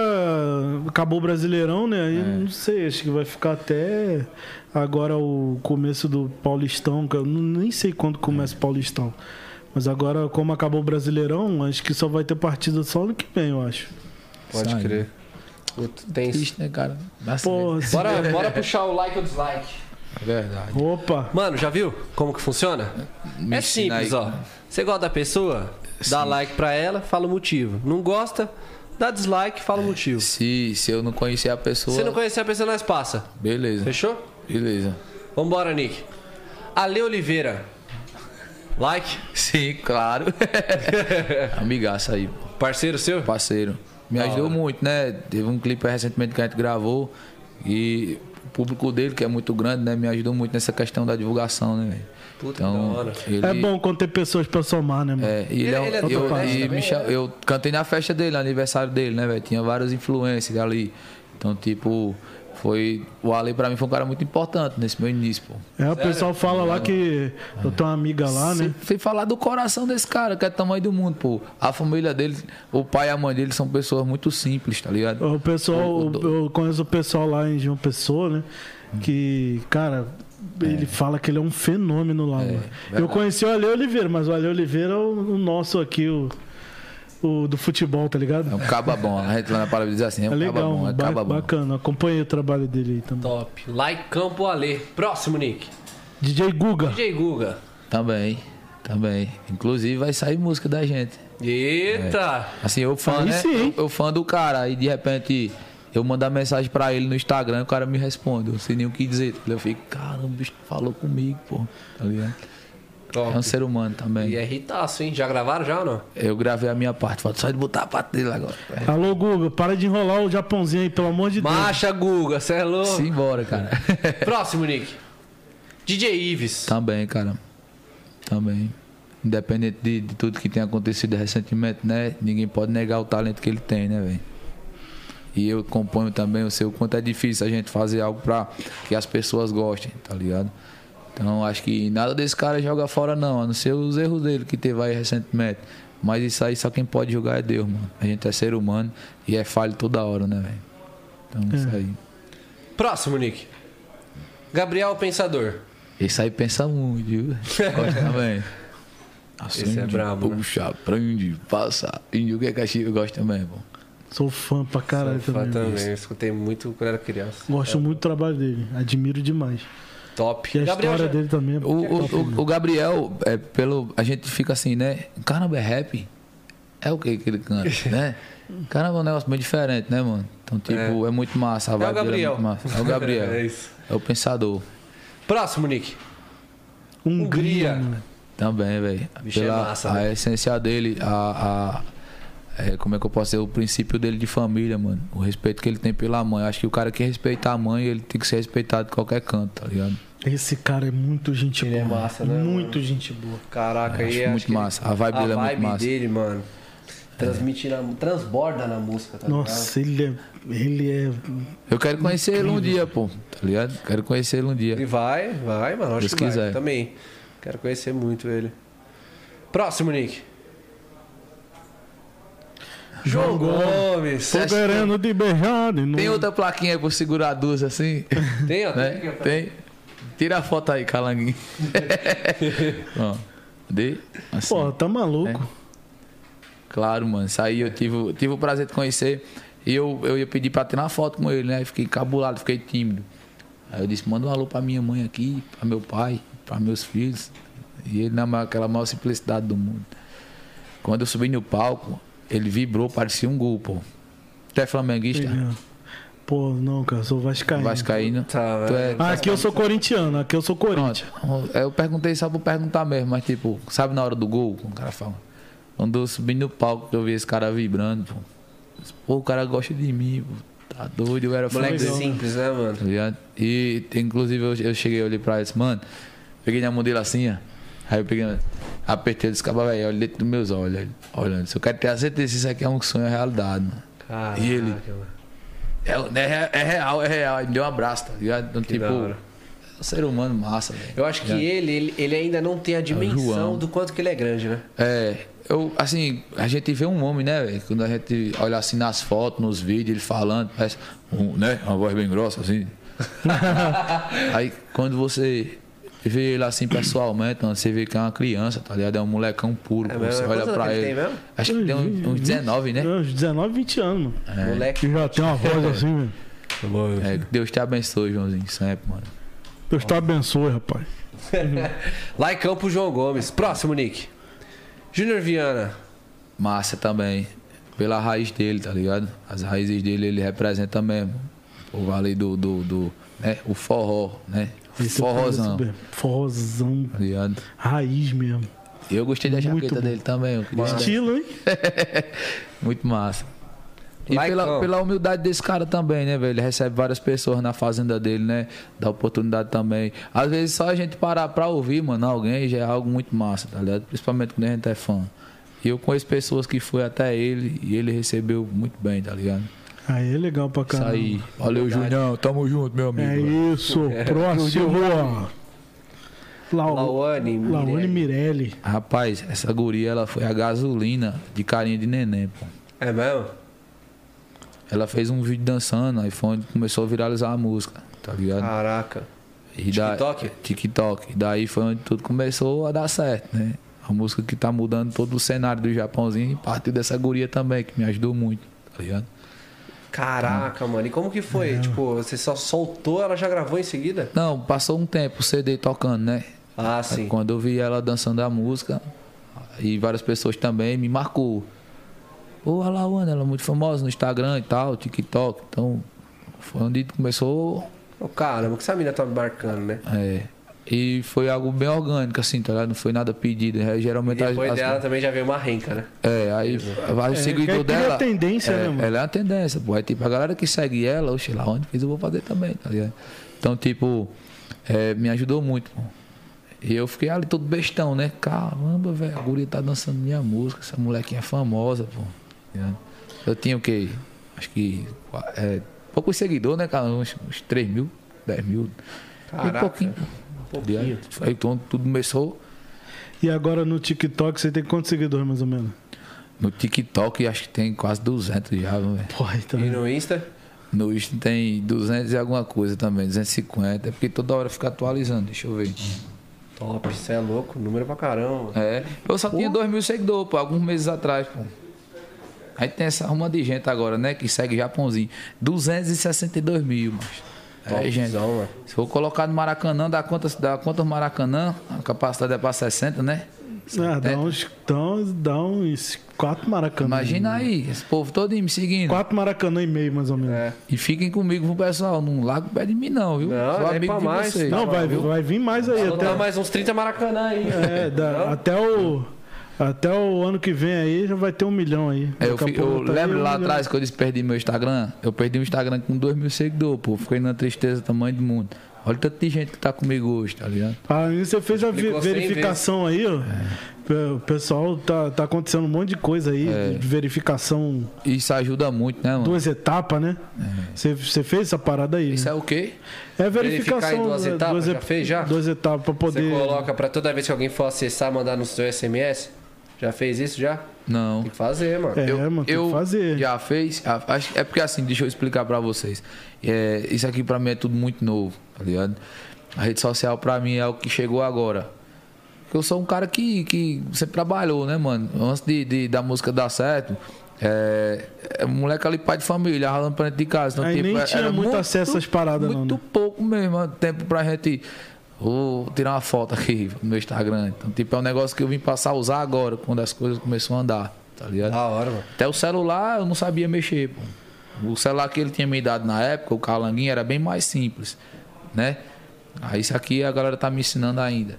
acabou o Brasileirão, né? Aí É. não sei, acho que vai ficar até agora o começo do Paulistão, que eu nem sei quando começa o Paulistão. Mas agora, como acabou o Brasileirão, acho que só vai ter partida só ano que vem, eu acho. Pode Sai. crer. Puta, Tem Triste, né, cara? Pô. Bora, bora puxar o like ou dislike. É verdade. Opa! Mano, já viu como que funciona? Me é simples, aí, ó. Você gosta da pessoa? Dá Sim. like pra ela, fala o motivo. Não gosta? Dá dislike, fala o motivo. Se, se eu não conhecer a pessoa. Se não conhecer a pessoa, nós passa. Beleza. Fechou? Beleza. Vambora, Nick. Ale Oliveira. Like. Sim, claro. Amigaça aí. Parceiro seu? parceiro. Me Da ajudou hora. muito, né? Teve um clipe recentemente que a gente gravou e público dele, que é muito grande, né? Me ajudou muito nessa questão da divulgação, né? velho? Puta, então, ele, É bom quando tem pessoas pra somar, né, mano? É, e ele, Ele- é um- ele é eu, do Nordeste e também, me cha- é? eu cantei na festa dele, no aniversário dele, né, velho? Tinha várias influências ali. Então, tipo, foi. O Ale pra mim foi um cara muito importante nesse meu início, pô. É, o pessoal fala lá que eu tenho uma amiga lá, né? Fui falar do coração desse cara, que é o tamanho do mundo, pô. A família dele, o pai e a mãe dele são pessoas muito simples, tá ligado? O pessoal, eu conheço o pessoal lá em João Pessoa, né? Que, cara, ele fala que ele é um fenômeno lá, mano. Eu conheci o Ale Oliveira, mas o Ale Oliveira é o, o nosso aqui, o, o do futebol, tá ligado? É um caba bom. A gente lá na palavra diz assim, é um É caba legal, bom, é ba- caba bom. bacana. Acompanhei o trabalho dele aí também. Top. Like Campo Ale. Próximo, Nick. DJ Guga. DJ Guga. Também, também. Inclusive vai sair música da gente. Eita! Assim, eu fã, Aí né? sim. Eu, eu fã do cara, aí de repente eu mandar mensagem pra ele no Instagram, o cara me responde, eu não sei nem o que dizer. Eu fico, caramba, o bicho falou comigo, pô. Tá ligado? Top. É um ser humano também. E é ritaço, hein? Já gravaram já ou não? Eu gravei a minha parte, falta só de botar a parte dele agora. Alô, Guga, para de enrolar o Japãozinho aí, pelo amor de Deus. Marcha, Guga, cê é louco. Simbora, cara. Próximo, Nick. DJ Ives. Também, cara. Também. Independente de, de tudo que tem acontecido recentemente, né? Ninguém pode negar o talento que ele tem, né, velho? E eu componho também, eu sei o quanto é difícil a gente fazer algo pra que as pessoas gostem, tá ligado? Então acho que nada desse cara joga fora, não, a não ser os erros dele que teve aí recentemente. Mas isso aí só quem pode jogar é Deus, mano. A gente é ser humano e é falho toda hora, né, velho? Então isso aí. Próximo, Nick. Gabriel Pensador. Esse aí pensa muito, viu? Gosta também. Esse é brabo, né? Puxa, prende, passa. Índio que é caxias, eu gosto também, pô. Sou fã pra caralho Sou fã também. também. Eu escutei muito quando era criança. Gosto muito do trabalho dele. Admiro demais. Top. E a Gabriel história já- dele também é O, o, top, o- o Gabriel, é, pelo, a gente fica assim, né? Caramba, é rap? É o que que ele canta, né? Caramba, é um negócio bem diferente, né, mano? Então, tipo, é, muito massa. A É o dele Gabriel. É, muito massa. é o Gabriel. É isso. É o pensador. Próximo, Nick. Hungria, Hungria. Também, velho. É Pela massa, a né? essência dele, a, a- é, como é que eu posso dizer, o princípio dele de família, mano. O respeito que ele tem pela mãe. Acho que o cara que respeitar a mãe, ele tem que ser respeitado em qualquer canto, tá ligado? Esse cara é muito gente Ele é boa. massa, né, Muito gente boa. Caraca, Eu aí acho muito massa. A vibe dele é muito vibe massa. dele, mano. Transmite na, transborda na música, tá Nossa, ele é. Ele é. Eu quero conhecer ele um dia, pô. Tá ligado? Quero conhecer ele um dia. ligado? Ele vai, vai, mano. Acho Deus que vai. quiser. Também. Quero conhecer muito ele. Próximo, Nick. João Gomes. Tô querendo te beijar de novo. Tem outra plaquinha aí pra eu segurar duas assim? Tem, ó. né? Tem ó. Tem. Tira a foto aí, calanguinho. Ó. Cadê? Assim. Pô, tá maluco. Claro, mano. Isso aí eu tive, tive o prazer de conhecer. E eu, eu ia pedir pra tirar uma foto com ele, né? Fiquei encabulado, fiquei tímido. Aí eu disse, manda um alô pra minha mãe aqui, pra meu pai, pra meus filhos. E ele na maior- aquela maior simplicidade do mundo. Quando eu subi no palco, ele vibrou, parecia um gol, pô. Tu é flamenguista? É. Pô, não, cara, eu sou vascaíno. Vascaíno? Tá, Tu é... Ah, aqui eu sou corintiano, aqui eu sou Pronto. Corinthians. Eu perguntei só por perguntar mesmo, mas tipo, sabe na hora do gol, o cara fala. Quando eu subi no palco, eu vi esse cara vibrando, pô. Pô, o cara gosta de mim, pô. Tá doido, eu era Moleque flamenguista. simples, né, mano? E inclusive eu, eu cheguei ali pra ele e disse, mano, peguei na mão dele assim, ó. Aí eu peguei, apertei, eu disse, "Caba, velho, olha dentro dos meus olhos. Olhando, se eu quero ter a certeza se isso aqui é um sonho, é realidade, mano. Caraca, E ele? mano. É, é, é real, é real. Ele me deu um abraço, tá ligado? Então, Que tipo, é um ser humano massa, velho. Eu acho que É. ele, ele, ele ainda não tem a dimensão João. do quanto que ele é grande, né? É, eu, assim, a gente vê um homem, né, velho? Quando a gente olha assim nas fotos, nos vídeos, ele falando, parece, um, né? Uma voz bem grossa, assim. Aí, quando você vê ele assim pessoalmente, mano, você vê que é uma criança, tá ligado? É um molecão puro. É você É olha pra ele. ele tem mesmo? Acho que tem uns, uns 19, né? Uns 19, 20 anos, mano. Moleque. Que já tem uma voz assim, velho. É, que Deus te abençoe, Joãozinho, sempre, mano. Deus te abençoe, rapaz. Lá em Campo João Gomes. Próximo, Nick. Júnior Viana. Massa também. Pela raiz dele, tá ligado? As raízes dele ele representa mesmo. O vale do, do, do né? O forró, né? Esse Forrozão, ligado? Raiz mesmo. Eu gostei da Muito jaqueta bom. dele também. Estilo, hein? Muito massa. E pela, pela humildade desse cara também, né, velho? Ele recebe várias pessoas na fazenda dele, né? Dá oportunidade também. Às vezes só a gente parar pra ouvir, mano, alguém já é algo muito massa, tá ligado? Principalmente quando a gente é fã. E eu conheço pessoas que foi até ele e ele recebeu muito bem, tá ligado? Aí é legal pra Isso caramba. aí. Valeu, Junião. Tamo junto, meu amigo. É isso. Próximo. Lau- Lauane, Laone Mirelli. Mirelli. Rapaz, essa guria, ela foi a gasolina de carinha de neném, pô. É mesmo? Ela fez um vídeo dançando, aí foi onde começou a viralizar a música, tá ligado? Caraca. E da- TikTok? TikTok. E daí foi onde tudo começou a dar certo, né? A música que tá mudando todo o cenário do Japãozinho e partiu dessa guria também, que me ajudou muito, tá ligado? Caraca, mano. E como que foi? Tipo, você só soltou, ela já gravou em seguida? Não, passou um tempo o CD tocando, né? Ah, Aí sim. Quando eu vi ela dançando a música, e várias pessoas também me marcou. Ô, a Lawana, ela é muito famosa no Instagram e tal, TikTok. Então, foi onde começou. Ô, caramba, que essa mina tá me marcando, né? É, e foi algo bem orgânico, assim, tá ligado? Não foi nada pedido. É, E geralmente as- depois as- dela também já veio uma renca, né? É, aí vários É, seguidores que cria dela. tendência, é, né, mano? Ela é uma tendência, pô. É tipo, a galera que segue ela, oxe, lá onde fez eu vou fazer também, tá ligado? Então, tipo, é, me ajudou muito, pô. E eu fiquei ali todo bestão, né? Caramba, velho, a guria tá dançando minha música, essa molequinha é famosa, pô. tá? Eu tinha o quê? Acho que. É, poucos seguidores, né, cara? Uns, uns 3 mil, 10 mil. Caraca. E pouquinho. Pô. Ligado? Aí então tudo começou. E agora no TikTok você tem quantos seguidores mais ou menos? No TikTok acho que tem quase 200 já, velho. Porra, então. E no Insta? No Insta tem 200 e alguma coisa também, 250. É porque toda hora fica atualizando, deixa eu ver. Top, você é louco. Número pra caramba. É, eu só tinha 2 mil seguidores, pô, alguns meses atrás, pô. Aí tem essa arruma de gente agora, né, que segue Japãozinho. 262 mil, mas. É, gente. Mano. Se for colocar no Maracanã, dá quantas, dá quantas Maracanã? A capacidade é pra 60, né? Ah, dá 70. uns, dá uns, dá uns quatro maracanã. Imagina aí, esse povo todo me seguindo. Quatro maracanã e meio, mais ou menos. É. E fiquem comigo, viu, pessoal? Não largo pé de mim, não, viu? Não, Sou nem amigo pra de mais. vocês. Não, vai, vai vir mais aí. Vou Até, dar mais uns 30 Maracanã aí. é, dá- até, o, até o ano que vem aí já vai ter um milhão aí. É, eu, Daqui a fi- eu tá lembro lá atrás que eu disse perdi meu Instagram. Eu perdi o Instagram com 2 mil seguidores, pô. Fiquei na tristeza tamanho do mundo. Olha o tanto de gente que tá comigo hoje, tá ligado? Ah, você fez a verificação aí, ó. O pessoal tá, tá acontecendo um monte de coisa aí, É. de verificação, Isso ajuda muito, né, mano? duas etapas, né? Você, você fez essa parada aí. Isso né? é o quê? É Verificar verificação. em duas é, etapas? duas Já fez já? Duas etapas pra Você poder. coloca pra toda vez que alguém for acessar, mandar no seu SMS? Já fez isso já? Não. Tem que fazer, mano. É, mano, tem que fazer. já fez. acho- É porque assim, deixa eu explicar pra vocês. É, isso aqui pra mim é tudo muito novo, tá ligado? A rede social pra mim é o que chegou agora. Porque eu sou um cara que, que sempre trabalhou, né, mano? Antes de, de- da música dar certo, é, é moleque ali, pai de família, ralando pra dentro de casa. Então, Aí nem é- tinha era muito acesso a essas paradas, não, Muito né? pouco mesmo, tempo pra gente. Vou tirar uma foto aqui no meu Instagram. Então, tipo, é um negócio que eu vim passar a usar agora, quando as coisas começaram a andar, tá ligado? Da hora, mano. Até o celular eu não sabia mexer, pô. O celular que ele tinha me dado na época, o calanguinho, era bem mais simples, né? Aí isso aqui a galera tá me ensinando ainda.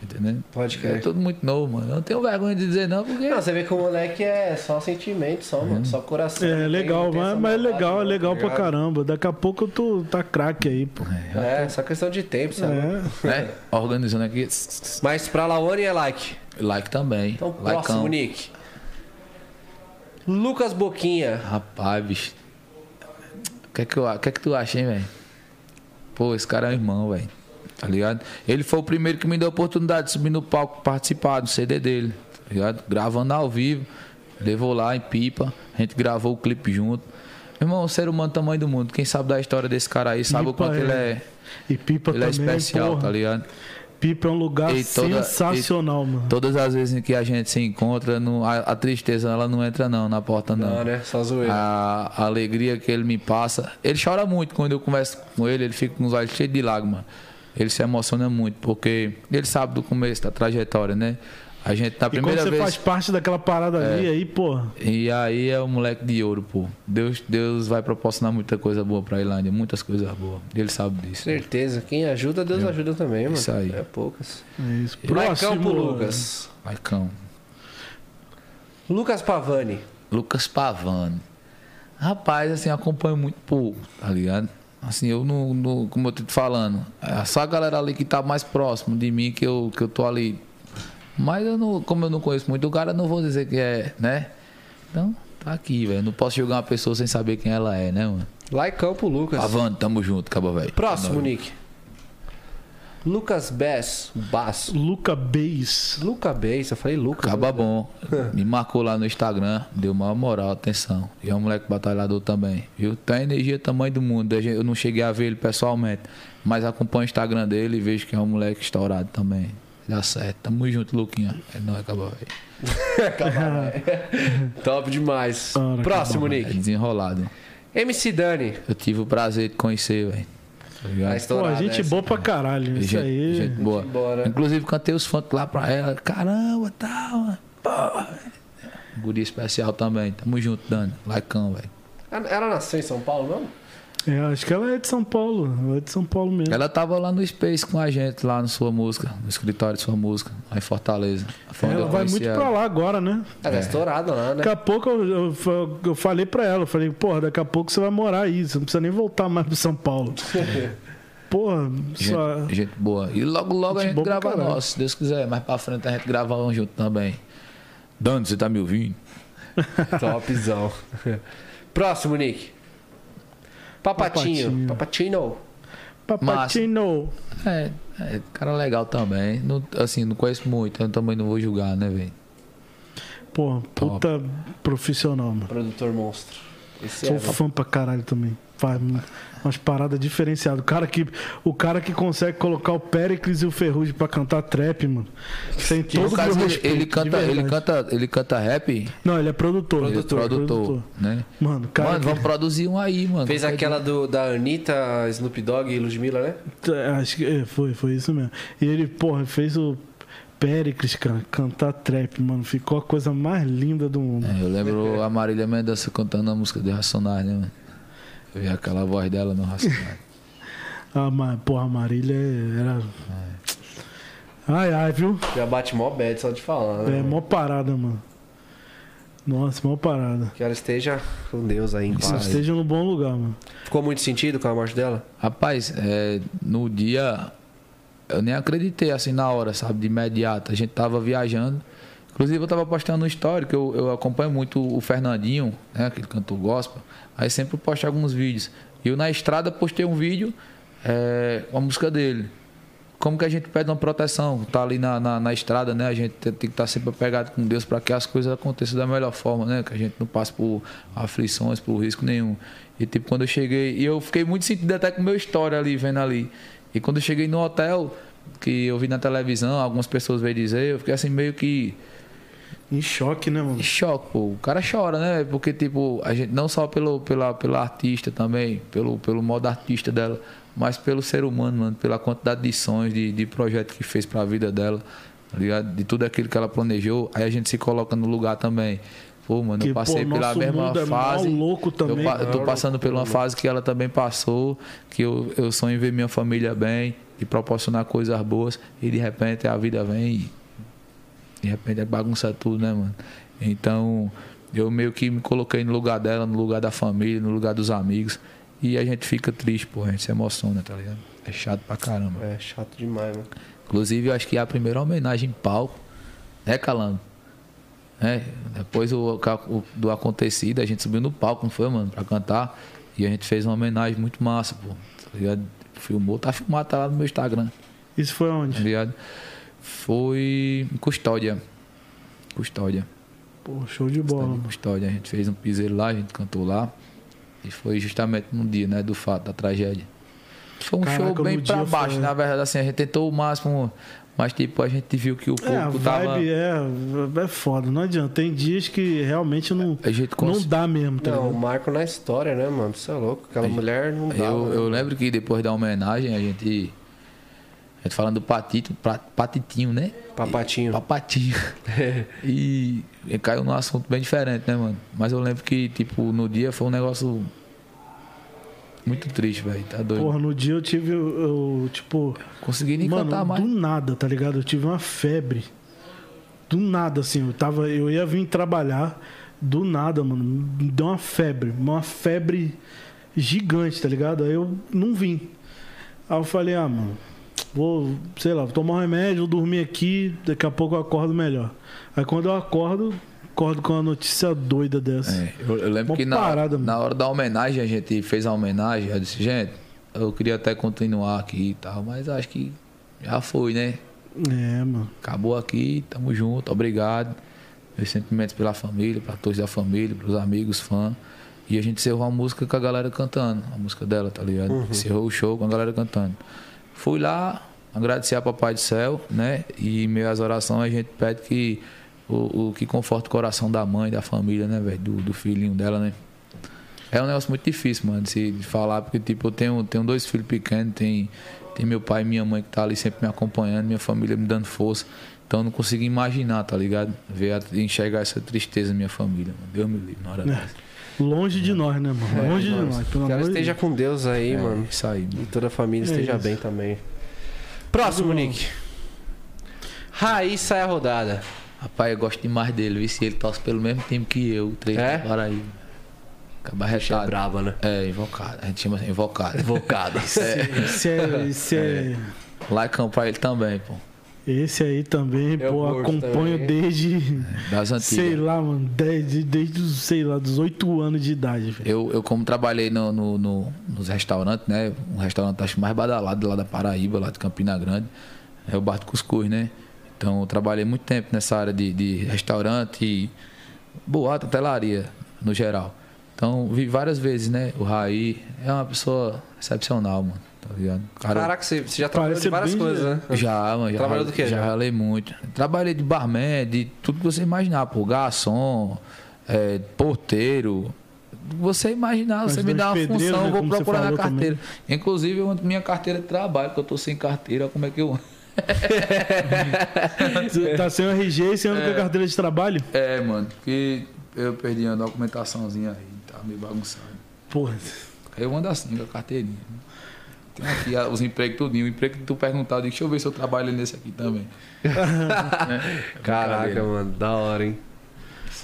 Entendeu? Pode É crer. tudo muito novo, mano. Eu não tenho vergonha de dizer não, porque. Não, você vê que o moleque é só sentimento, só, mano. Só coração. É tem- legal, mas, mas é legal, é não, legal tá pra caramba. Daqui a pouco tu tá craque aí, pô. É, só questão de tempo, sabe? É. Né? Organizando aqui. Mas pra Laone é like. Like também. Então, Likeão. próximo, Nick. Lucas Boquinha. Rapaz, bicho. O que é que, eu, que é que tu acha, hein, velho? Pô, esse cara é um irmão, velho. Tá ligado? Ele foi o primeiro que me deu a oportunidade de subir no palco participar do CD dele. Tá ligado? Gravando ao vivo. Levou lá em pipa. A gente gravou o clipe junto. Meu irmão, um ser humano do tamanho do mundo. Quem sabe da história desse cara aí sabe o Pipa quanto é- ele é, E Pipa ele é também, especial, porra. tá ligado? Pipa é um lugar E toda- sensacional, mano. Todas as vezes em que a gente se encontra, não- a, a tristeza ela não entra não na porta não. Não, né? Só zoeira. A, a alegria que ele me passa. Ele chora muito quando eu converso com ele, ele fica com os olhos cheios de lágrimas. Ele se emociona muito, porque ele sabe do começo da trajetória, né? A gente, E quando primeira você vez. faz parte daquela parada ali, aí, porra. E aí é o moleque de ouro, pô. Deus, Deus vai proporcionar muita coisa boa pra Ilândia, muitas coisas boas. Ele sabe disso. Certeza. Quem ajuda, Deus ajuda também, mano. Isso aí. É poucas. É isso. Pro Próximo. Lucas. Laicão. Lucas Pavani. Lucas Pavani. Rapaz, assim, eu acompanho muito pouco, tá ligado? Assim, eu não, não- como eu tô te falando, é só a galera ali que tá mais próximo de mim que eu, que eu tô ali. Mas eu não, como eu não conheço muito o cara, eu não vou dizer que é, né? Então, aqui, velho. Não posso julgar uma pessoa sem saber quem ela é, né, mano? Lá em Campo, Lucas. Avante, tamo junto, acaba, velho. Próximo, Nick. Lucas Bess, Basso. Luca Beis. Luca Bess, eu falei Lucas. Acaba né? bom. Me marcou lá no Instagram, deu maior moral, atenção. E é um moleque batalhador também, viu? Tem energia tamanho do mundo. Eu não cheguei a ver ele pessoalmente, mas acompanho o Instagram dele e vejo que é um moleque estourado também. Dá certo. Tamo junto, Luquinha. É nóis, acaba, velho. Top demais. Ora, Próximo, acabou. É Nick. desenrolado. MC Dani. Eu tive o prazer de conhecer, velho. Tá? Tá Pô, gente essa. boa pra caralho. Isso gente, aí. gente boa. Embora. Inclusive cantei os funk lá pra ela. Caramba, tal, mano. Porra, velho. Guri especial também. Tamo junto, Dani. Laicão, velho. Ela nasceu em São Paulo, não? É, acho que ela é de São Paulo. Ela é de São Paulo mesmo. Ela tava lá no Space com a gente, lá no Sua Música, no escritório de Sua Música, lá em Fortaleza. Foi Ela vai muito ela. pra lá agora, né? Ela é estourada lá, né? Daqui a pouco eu, eu, eu falei pra ela, eu falei, porra, daqui a pouco você vai morar aí, você não precisa nem voltar mais pro São Paulo. porra, só. Gente, gente boa. E logo, logo a Gente gente boa pra grava nosso, se Deus quiser. Mais pra frente a gente grava um junto também. Dani, você tá me ouvindo? Topzão. Próximo, Nick. Papatinho. Papatinho. Papatino. Papatino. É, é, cara legal também. Não, assim, não conheço muito, eu também não vou julgar, né, velho? Porra, puta profissional, mano. Produtor monstro. Esse Sou é, fã pra caralho também. Faz umas paradas diferenciadas. O cara, que, o cara que consegue colocar o Pericles e o Ferrugem pra cantar trap, mano. Sem todo o meu respeito, ele canta, ele, canta, ele canta rap, Não, ele é produtor. ele é produtor, né? Mano, cara. mano, que- vamos produzir um aí, mano. Fez aquela do, da Anitta, Snoop Dogg e Ludmilla, né? É, Acho que é, foi, foi isso mesmo. E ele, porra, fez o Pericles, cara, cantar trap, mano. Ficou a coisa mais linda do mundo. É, eu lembro a Marília Mendonça cantando a música de Racionais, né, mano? Eu vi aquela voz dela no Racionais. Ah, mas, porra, a Marília era. Ai, ai, viu? Já bate mó bad só de falar, né? É, mó parada, mano. Nossa, mó parada. Que ela esteja com Deus aí em Que paz. esteja no bom lugar, mano. Ficou muito sentido com a morte dela? Rapaz, é, no dia eu nem acreditei assim na hora, sabe, de imediato. A gente tava viajando. Inclusive eu tava postando no story, que eu, eu acompanho muito o Fernandinho, né, aquele cantor gospel. Aí sempre posto alguns vídeos. E eu na estrada postei um vídeo é, a música dele. Como que a gente pede uma proteção? Tá ali na, na, na estrada, né? A gente tem tem que estar sempre apegado com Deus para que as coisas aconteçam da melhor forma, né? Que a gente não passe por aflições, por risco nenhum. E tipo, quando eu cheguei, e eu fiquei muito sentido até com o meu história ali, vendo ali. E quando eu cheguei no hotel, que eu vi na televisão, algumas pessoas veio dizer, eu fiquei assim meio que Em choque, né, mano? em choque, pô. O cara chora, né? Porque, tipo, a gente não só pelo, pela, pela artista também, pelo, pelo modo artista dela, mas pelo ser humano, mano, pela quantidade de sonhos, de, de projetos que fez pra vida dela, tá ligado? De tudo aquilo que ela planejou, aí a gente se coloca no lugar também. Pô, mano, Que, eu passei pô, pela mesma é fase. louco também, eu, eu tô passando por uma fase que ela também passou, que eu, eu sonho em ver minha família bem, de proporcionar coisas boas, e de repente a vida vem e de repente é bagunça tudo, né, mano? Então, eu meio que me coloquei no lugar dela, no lugar da família, no lugar dos amigos. E a gente fica triste, pô, a gente se emociona, tá ligado? É chato pra caramba. É chato demais, mano. Inclusive, eu acho que é a primeira homenagem em palco, né, Calango? É, depois o, o- do acontecido, a gente subiu no palco, não foi, mano, pra cantar. E a gente fez uma homenagem muito massa, pô. Tá ligado? Filmou, tá filmado, tá lá no meu Instagram. Isso foi Tá onde? ligado? Foi em Custódia. Custódia. Pô, show de bola. Custódia. A gente fez um piseiro lá, a gente cantou lá. E foi justamente no dia, né, do fato, da tragédia. Foi um Caraca, show bem pra baixo, foi- na verdade, assim, a gente tentou o máximo, mas tipo, a gente viu que o É, a público tava. vibe é, é foda, não adianta. Tem dias que realmente não, A gente não cons... dá mesmo, tá Não, ligado? marco na história, né, mano? Você é louco. Aquela mulher não dá. eu, mano. eu lembro que depois da homenagem, a gente. Gente falando do Patito, pra- Patitinho, né? Papatinho. Papatinho. e, e caiu num assunto bem diferente, né, mano? Mas eu lembro que, tipo, no dia foi um negócio muito triste, velho. Tá doido. Porra, no dia eu tive, eu, eu, tipo, Consegui nem mano, cantar mais. do nada, tá ligado? Eu tive uma febre. Do nada, assim, eu tava, eu ia vir trabalhar, do nada, mano, me deu uma febre, uma febre gigante, tá ligado? Aí eu não vim. Aí eu falei, ah, mano, vou, sei lá, vou tomar um remédio, vou dormir aqui, daqui a pouco eu acordo melhor. Aí quando eu acordo, acordo com uma notícia doida dessa. É, eu, eu lembro Uma que na, parada, na hora da homenagem, a gente fez a homenagem, eu disse, gente, eu queria até continuar aqui e tal, mas acho que já foi, né? É, mano. Acabou aqui, tamo junto, obrigado. Meus sentimentos pela família, pra todos da família, pros amigos, fãs. E a gente encerrou a música com a galera cantando, a música dela, tá ligado? Encerrou o show com a galera cantando. Fui lá, agradecer a Papai do Céu, né? E em meio às orações a gente pede que o, o que conforta o coração da mãe, da família, né, velho? Do, do filhinho dela, né? É um negócio muito difícil, mano, de, se, de falar, porque, tipo, eu tenho, tenho dois filhos pequenos, tem, tem meu pai e minha mãe que tá ali sempre me acompanhando, minha família me dando força. Então eu não consigo imaginar, tá ligado? Ver, enxergar essa tristeza na minha família, mano. Deus me livre na hora É. dessa. Longe de nós, né, mano? Longe de nós, pelo Que ela amor esteja Deus. com Deus aí, É, mano. Isso aí, E toda a família É esteja isso. bem também. Próximo. Nick. Raíssa é a rodada. Rapaz, eu gosto demais dele, viu? Se ele torce pelo mesmo time que eu, três É? é? Paraíba. Acaba Bicha retado. brava, né? É, invocado. A gente chama assim, invocado. Invocada. Esse é, esse é, Likeão pra ele também, pô. Esse aí também, Eu pô, acompanho também. desde, Das antigas. sei lá, mano, desde, desde os, sei lá, dos 8 anos de idade, velho. Eu, eu como trabalhei no, no- no- nos restaurantes, né? Um restaurante acho mais badalado lá da Paraíba, lá de Campina Grande. É o Bar do Cuscuz, né? Então eu trabalhei muito tempo nessa área de, de restaurante e boate, hotelaria, no geral. Então vi várias vezes, né? O Raí é uma pessoa excepcional, mano. Tá ligado? Cara, Caraca, você, você já trabalhou de várias coisas, né? Já, mano. Já, Trabalhou do quê, Já já? ralei muito. Trabalhei de barman, de tudo que você imaginar, pô. Garçom, é, porteiro. Você imaginar, você me dá uma pedreiro, função, né, eu vou procurar na carteira. Inclusive, eu- minha carteira de trabalho, que eu tô sem carteira, como é que eu. Tá sem o RG e sem É. a carteira de trabalho? É, mano, porque eu perdi uma documentaçãozinha aí, tá meio bagunçado. Porra. Aí eu ando assim com a carteirinha. Tem aqui os empregos tudinho. O emprego que tu perguntar, eu digo, deixa eu ver se eu trabalho nesse aqui também. Né? Caraca, mano, da hora, hein?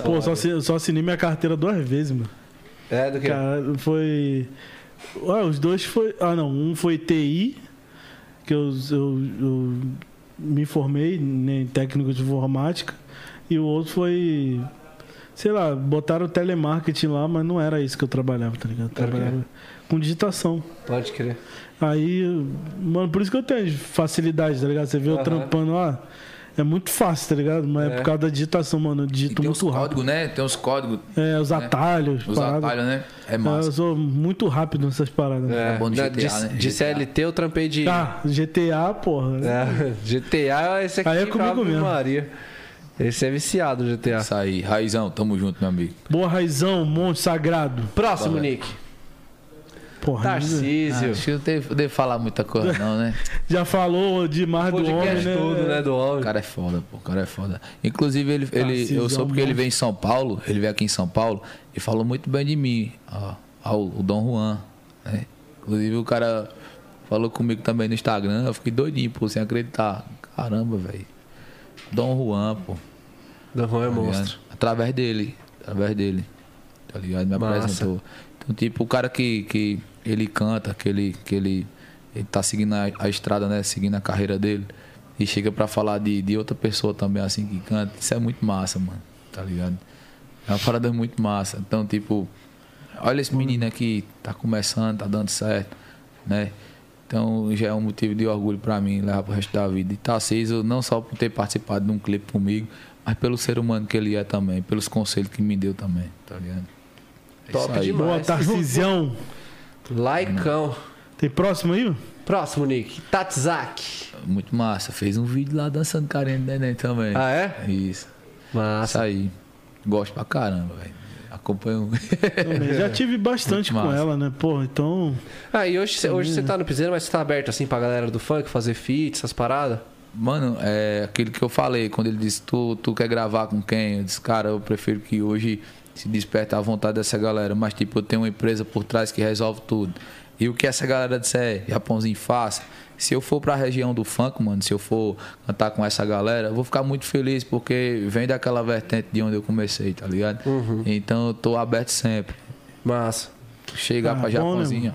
Pô, só, só assinei minha carteira duas vezes, mano. É, do que? Cara, foi. Ah, os dois foi. Ah, não. Um foi TI, que eu, eu, eu me formei né, em técnico de informática. E o outro foi. Sei lá, botaram telemarketing lá, mas não era isso que eu trabalhava, tá ligado? Eu trabalhava com digitação. Pode crer. Aí, mano, por isso que eu tenho facilidade, tá ligado? Você vê eu Aham. trampando lá, é muito fácil, tá ligado? Mas é, É. por causa da digitação, mano. Eu E digito tem os muito rápido. códigos, né? Tem os códigos, É, os atalhos, os paradas. atalhos, né? É É, massa. eu sou muito rápido nessas paradas. É, bom de na- GTA, de, né? de GTA. CLT eu trampei de. Ah, GTA, porra. É, GTA é esse aqui. Aí é comigo mesmo. Maria. Esse é viciado, GTA. Isso aí. Raizão, tamo junto, meu amigo. Boa Raizão, monstro sagrado. Próximo, Fala. Nick. Porra, Tarcísio. Acho que não devo, devo falar muita coisa, não, né? já falou demais do homem, né? tudo, né? Do O homem. cara é foda, pô. O cara é foda. Inclusive, ele, ele, eu soube que ele veio em São Paulo, ele veio aqui em São Paulo e falou muito bem de mim, ó, ao, o Dom Juan. Né? Inclusive, o cara falou comigo também no Instagram, eu fiquei doidinho, pô, sem acreditar. Caramba, velho. Dom Juan, pô. Do Juan é tá monstro. ligado? Através dele. Através dele. Tá ligado? Me Massa. apresentou. Então, tipo, o cara que, que ele canta, que ele, que ele, ele tá seguindo a, a estrada, né? Seguindo a carreira dele. E chega pra falar de, de outra pessoa também, assim, que canta. Isso é muito massa, mano. Tá ligado? É uma parada muito massa. Então, tipo, olha esse menino aqui, tá começando, tá dando certo, né? Então já é um motivo de orgulho pra mim levar pro resto da vida. E Tarcísio, não só por ter participado de um clipe comigo, mas pelo ser humano que ele é também, pelos conselhos que me deu também, tá ligado? É Top demais. Boa, Tarcisião. Laicão. Tem próximo aí? Próximo, Nick. Tatzak. Muito massa. Fez um vídeo lá dançando carinha de neném também. Ah, é? Isso. Isso Massa. aí. Gosto pra caramba, velho. Acompanho. Também. Já tive bastante Muito com massa. ela, né? Porra, então. Ah, e hoje, cê- hoje você tá no piseiro, mas você tá aberto assim pra galera do funk fazer feat, essas paradas? Mano, é aquilo que eu falei, quando ele disse, tu, tu quer gravar com quem? Eu disse, cara, eu prefiro que hoje se desperte a vontade dessa galera, mas tipo, eu tenho uma empresa por trás que resolve tudo. E o que essa galera disser, Japãozinho faça, se eu for pra região do funk, mano, se eu for cantar com essa galera, eu vou ficar muito feliz, porque vem daquela vertente de onde eu comecei, tá ligado? Então eu tô aberto sempre. Massa. Chegar Ah, pra bom, né, Japãozinho,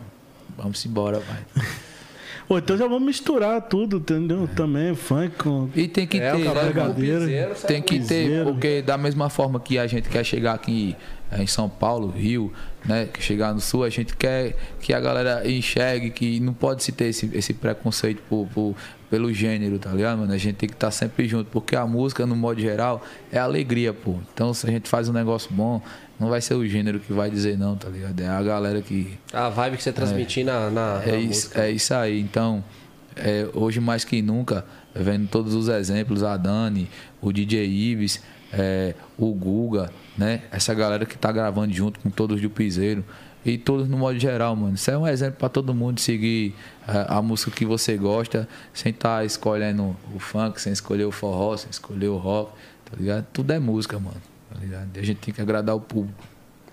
vamos embora, vai. Ou então já vamos misturar tudo, entendeu? Também, funk com. E tem que É, ter, o cara né, com mano? piseiro, piseiro, sai Tem que ter, Piseiro. porque da mesma forma que a gente quer chegar aqui eh, em São Paulo, Rio, né? Que chegar no Sul, a gente quer que a galera enxergue que não pode se ter esse, esse preconceito por, por- pelo gênero, tá ligado, mano? A gente tem que estar sempre junto, porque a música, no modo geral, é alegria, pô. Então, se a gente faz um negócio bom, não vai ser o gênero que vai dizer não, tá ligado? É a galera que, A vibe que você transmitir na, na, é na isso, é isso aí. Então, é, hoje mais que nunca, vendo todos os exemplos, a Dani, o DJ Ives, é, o Guga, né? Essa galera que tá gravando junto com todos do Piseiro. E todos no modo geral, mano. Isso é um exemplo para todo mundo seguir é, a música que você gosta, sem estar escolhendo o funk, sem escolher o forró, sem escolher o rock, tá ligado? Tudo é música, mano. Tá ligado? E a gente tem que agradar o público.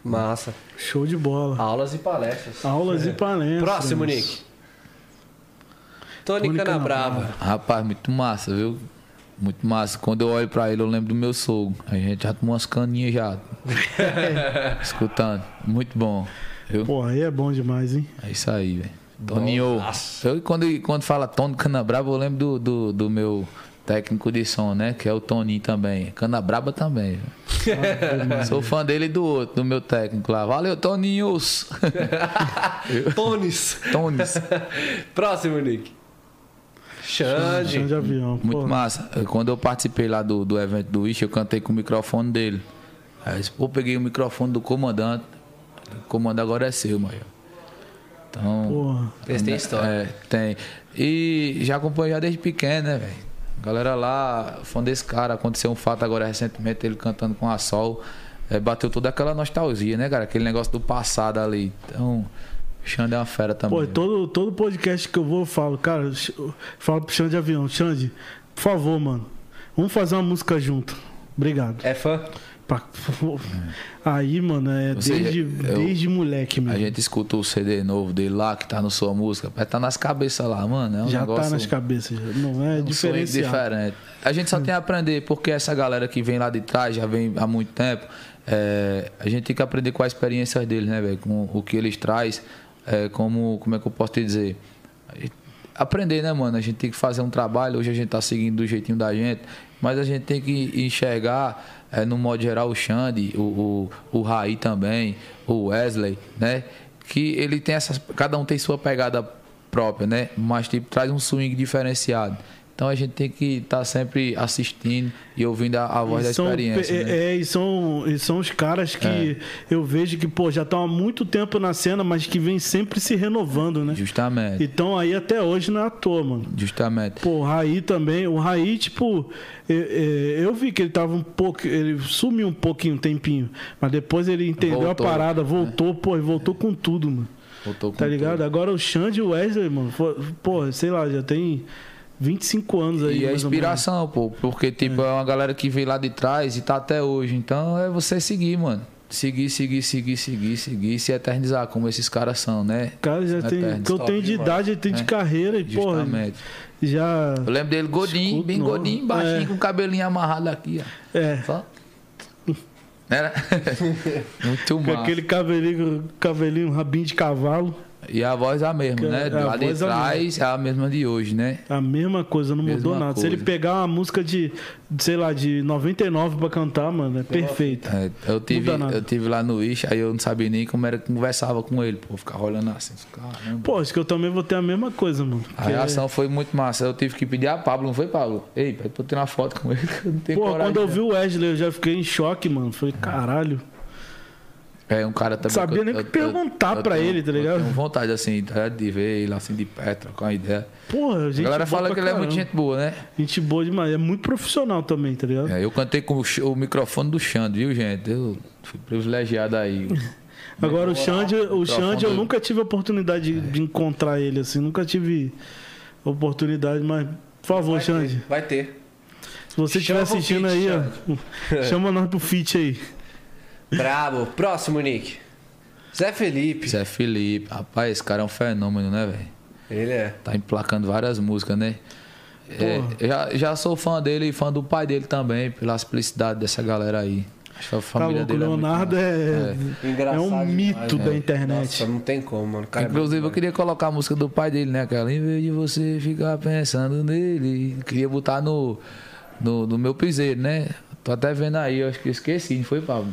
Massa. Show de bola. Aulas e palestras. Aulas e palestras. Próximo, Nick. Tony Tony Canabrava. Rapaz, muito massa, viu? Muito massa. Quando eu olho pra ele, eu lembro do meu sogro. A gente já tomou umas caninhas já. Escutando. Muito bom. Viu? Porra, aí é bom demais, hein? É isso aí, velho. Toninho. Eu, quando, quando fala Tony Canabrava, eu lembro do, do, do meu técnico de som, né? Que é o Toninho também. Canabraba também. Sou fã dele e do outro, do meu técnico lá. Valeu, Toninhos. Tones. Tonis. Próximo, Nick. Xande. Chão de avião. Muito Porra. massa. Quando eu participei lá do, do evento do Wish, eu cantei com o microfone dele. Aí eu disse, pô, peguei o microfone do comandante. O comando agora é seu, Maio. Então. Porra. Esse tem história. É, tem. E já acompanho já desde pequeno, né, velho? Galera lá, fã desse cara, aconteceu um fato agora recentemente, ele cantando com a Sol. é, bateu toda aquela nostalgia, né, cara? Aquele negócio do passado ali. Então, o Xande é uma fera também. Pô, todo, todo podcast que eu vou, eu falo, cara, eu falo pro Xande de avião, Xande, por favor, mano, vamos fazer uma música junto. Obrigado. É fã? Pra- Aí, mano, é Você- desde, eu- desde moleque, A mano. gente escuta o CD novo dele lá, que tá na sua música, mas tá nas cabeças lá, mano. É um Já negócio, tá nas cabeças, não é um diferenciado. diferente. A gente só tem a aprender, porque essa galera que vem lá de trás, já vem há muito tempo, é, a gente tem que aprender com a experiência deles, né, velho? Com o que eles traz, é, como, como é que eu posso te dizer? Aprender, né, mano? A gente tem que fazer um trabalho, hoje a gente tá seguindo do jeitinho da gente, mas a gente tem que enxergar, é, no modo geral, o Xande, o, o, o Raí também, o Wesley, né? Que ele tem essas. Cada um tem sua pegada própria, né? Mas tipo, traz um swing diferenciado. Então a gente tem que estar sempre assistindo e ouvindo a, a voz da E são, experiência. é, né? é, e são, e são os caras que eu vejo que, pô, já estão há muito tempo na cena, mas que vem sempre se renovando, né? Justamente. Então aí até hoje não é à toa, mano. Justamente. Pô, o Raí também. O Raí, tipo, eu, eu vi que ele tava um pouco. Ele sumiu um pouquinho, um tempinho. Mas depois ele entendeu Voltou. a parada, voltou, pô, e voltou com tudo, mano. Voltou com Tá ligado? tudo. Agora o Xande e o Wesley, mano, pô, sei lá, já tem 25 anos aí. E é inspiração, pô. Porque, tipo, é. uma galera que veio lá de trás e tá até hoje. Então é você seguir, mano. Seguir, seguir, seguir, seguir, seguir e se eternizar, como esses caras são, né? Cara, já tem. que eu top tenho de demais. idade, ele tem de É. carreira, e, porra, Justamente. já. Eu lembro dele godinho, Escuto bem novo. godinho, baixinho, É. com o cabelinho amarrado aqui, ó. É. Só. Era? Muito Com massa. aquele cabelinho, cabelinho, rabinho de cavalo. E a voz é a mesma, Que né? a Lá de voz é a trás é a mesma de hoje, né? A mesma coisa, não Mesma mudou nada. Se ele coisa. pegar uma música de, sei lá, de 99 pra cantar, mano, é perfeito. É, eu, tive, eu tive lá no Ish, aí eu não sabia nem como era que conversava com ele, pô. Ficava olhando assim, caramba. Pô, acho que eu também vou ter a mesma coisa, mano. A Porque- reação foi muito massa. Eu tive que pedir a Pablo, não foi, Pablo? Ei, pede pra eu tirar uma foto com ele, que eu não tenho Pô, coragem. quando eu né? vi o Wesley, eu já fiquei em choque, mano. Falei, caralho. É um cara também. Sabia nem o que perguntar eu pra ele, tá ligado? Eu tenho vontade, assim, tá, de ver ele assim de perto, trocar uma ideia. Porra, gente. a galera fala que ele é muito gente boa, né? Gente boa demais. É muito profissional também, tá ligado? É, eu cantei com o, microfone do Xande, viu, gente? Eu fui privilegiado aí. Agora o Xande, o Xande eu nunca tive a oportunidade de, de encontrar ele, assim. Nunca tive oportunidade, mas. Por favor, Vai Xande. ter, Vai ter. Se você estiver assistindo feat, aí, ó. chama nós pro feat aí. Brabo. Próximo, Nick. Zé Felipe. Zé Felipe, rapaz, esse cara é um fenômeno, né, velho? Ele é. Tá emplacando várias músicas, né? É, eu já, já sou fã dele e fã do pai dele também, pela simplicidade dessa galera aí. Acho que a Tá família louco, o dele é muito Leonardo é, é, Engraçado um mito né? da internet. Nossa, não tem como, mano. O cara é Inclusive, eu queria colocar a música do pai dele, né? Aquela, em vez de você ficar pensando nele. Queria botar no, no, no meu piseiro, né? Tô até vendo aí, eu acho que eu esqueci, não foi, Pablo?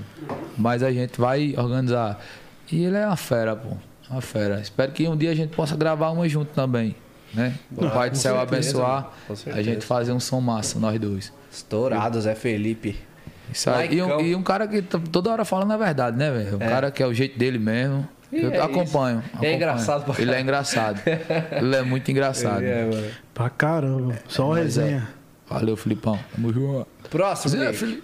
Mas a gente vai organizar. E ele é uma fera, pô. Uma fera. Espero que um dia a gente possa gravar uma junto também, né? O Pai do Céu certeza, abençoar. A gente fazer um som massa, nós dois. Estourado, Zé Felipe. Isso aí. E um, e um cara que tá toda hora falando a verdade, né, velho? Um cara que é o jeito dele mesmo. E eu é acompanho, isso. É acompanho. engraçado pra Ele é engraçado. Ele é muito engraçado. É, mano. Pra caramba. Só é. resenha. Valeu, Filipão. Tamo junto. Próximo, Zé. Fili-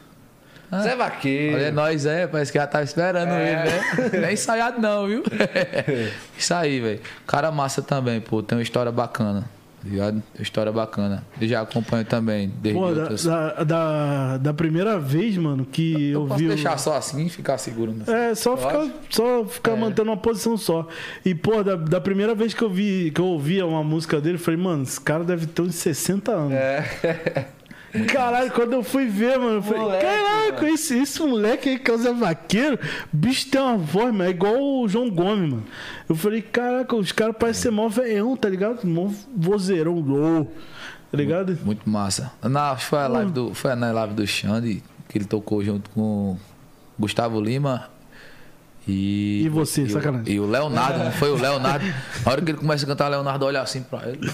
Zé Vaqueiro. Olha, nós é, parece que já tava esperando É. ele, né? Nem ensaiado não, viu? Isso aí, velho. Cara massa também, pô. Tem uma história bacana. Tá Ligado? Uma história bacana. Eu já acompanho também. Desde Pô, da, outras. da, da, da primeira vez, mano, que eu, Eu posso vi. deixar só assim e ficar seguro. Né? É, só ficar, só ficar mantendo uma posição só. E, pô, da, da primeira vez que eu vi, que eu ouvia uma música dele, eu falei, mano, esse cara deve ter uns 60 anos. É. Caralho, quando eu fui ver, mano, eu falei, Moleque, caraca, esse, esse moleque aí que é o Zé Vaqueiro, bicho tem uma voz, mano, é igual o João Gomes, mano. Eu falei, caraca, os caras parecem ser mó veião, tá ligado? Mó vozeirão, louco, tá ligado? Muito massa. Na, foi, a live do, foi na live do Xande, que ele tocou junto com Gustavo Lima. E, E você, o- sacanagem. E o Leonardo, não foi o Leonardo. Na hora que ele começa a cantar, o Leonardo olha assim pra ele.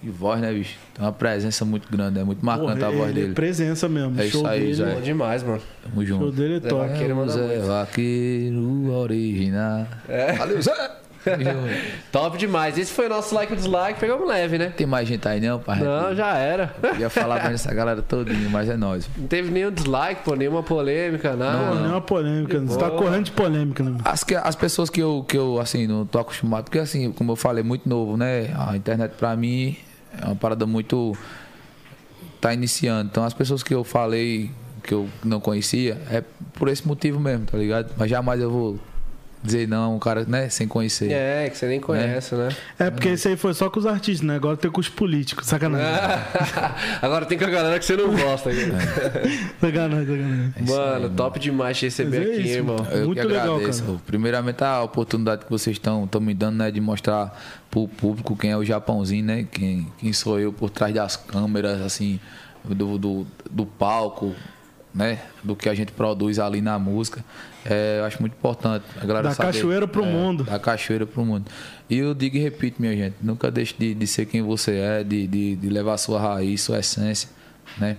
Que voz, né, bicho? Tem uma presença muito grande, é muito marcante Porra, a voz ele é dele. presença mesmo. É isso aí, dele, Zé. Bom demais, mano. Tamo o show junto. dele é Zé top. Vaqueiro É Zé. Vaqueiro original. Valeu, Zé! Top demais. Esse foi o nosso like e dislike. Pegamos leve, né? Tem mais gente aí não, pai? Não, já era. Eu ia falar mais dessa galera todinha, mas é nóis. Não teve nenhum dislike, pô, nenhuma polêmica, nada. Não, não é uma polêmica. Você tá correndo de polêmica, né? As, que, as pessoas que eu, que eu, assim, não tô acostumado, porque assim, como eu falei, muito novo, né? A internet pra mim é uma parada muito. tá iniciando. Então as pessoas que eu falei que eu não conhecia é por esse motivo mesmo, tá ligado? Mas jamais eu vou dizer não a um cara, né, sem conhecer. É, que você nem conhece, né? É, porque esse aí foi só com os artistas, né? Agora tem com os políticos. Sacanagem. Agora tem com a galera que você não gosta. aqui. Sacanagem, sacanagem. Mano, top demais te receber é aqui, isso, irmão. mano. Eu Muito que legal, agradeço. cara. Primeiramente a oportunidade que vocês estão me dando, né, de mostrar pro público quem é o Japãozinho, né? Quem, quem sou eu por trás das câmeras, assim, do, do, do palco, né? Do que a gente produz ali na música. É, eu acho muito importante a galera Da saber. cachoeira pro É, mundo. Da cachoeira pro mundo. E eu digo e repito, minha gente, nunca deixe de, de ser quem você é, de, de, de levar sua raiz, sua essência, né?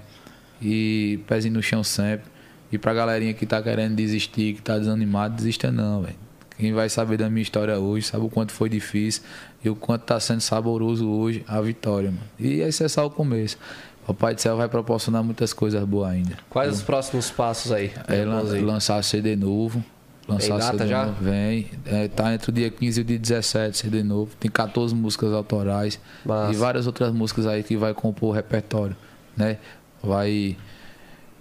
E pezinho no chão sempre. E pra galerinha que tá querendo desistir, que tá desanimado, desista não, velho. Quem vai saber da minha história hoje, sabe o quanto foi difícil e o quanto tá sendo saboroso hoje a vitória, mano. E esse é só o começo. O Pai do Céu vai proporcionar muitas coisas boas ainda. Quais os próximos passos aí? É lan- Irmãozinho? lançar CD novo. Lançar Tem data CD já? novo. Vem. É, tá entre o dia 15 e o dia 17, CD novo. Tem 14 músicas autorais. E várias outras músicas aí que vai compor o repertório. Né? Vai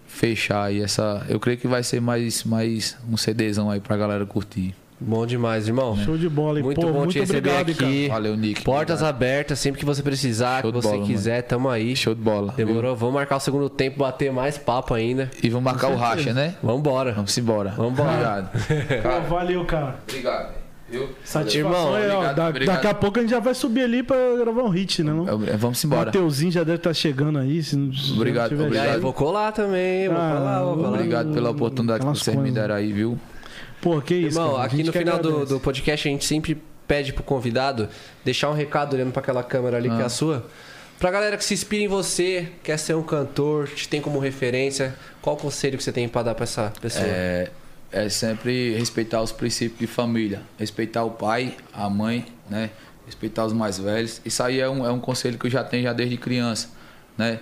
fechar aí essa. Eu creio que vai ser mais, mais um CDzão aí pra galera curtir. Bom demais, irmão. Show de bola. Muito pô, bom muito te receber obrigado, aqui. Valeu, Nick. Portas abertas, sempre que você precisar, Show que você bola, quiser, tamo aí. Show de bola. Demorou? Vamos marcar o segundo tempo, bater mais papo ainda. E vamos marcar o racha, né? Vambora. Vamos embora. Vambora. Obrigado. Pô, valeu, cara. Obrigado. Eu, Satisfação Irmão, aí, ó. obrigado, Da- obrigado. Daqui a pouco a gente já vai subir ali pra gravar um hit, né? Não? vamos O embora. Mateuzinho já deve estar chegando aí. Se não, se não Obrigado, E obrigado. aí, vou colar também, vou Ah, colar, vou colar. Obrigado pela oportunidade que vocês me coisas. deram aí, viu? Pô, que isso, Irmão, cara. Aqui no final do, do podcast a gente sempre pede pro convidado deixar um recado olhando pra aquela câmera ali que é a sua. Pra galera que se inspira em você, quer ser um cantor, te tem como referência, qual conselho que você tem pra dar pra essa pessoa? É, é sempre respeitar os princípios de família. Respeitar o pai, a mãe, né? Respeitar os mais velhos. Isso aí é um, é um conselho que eu já tenho já desde criança, né?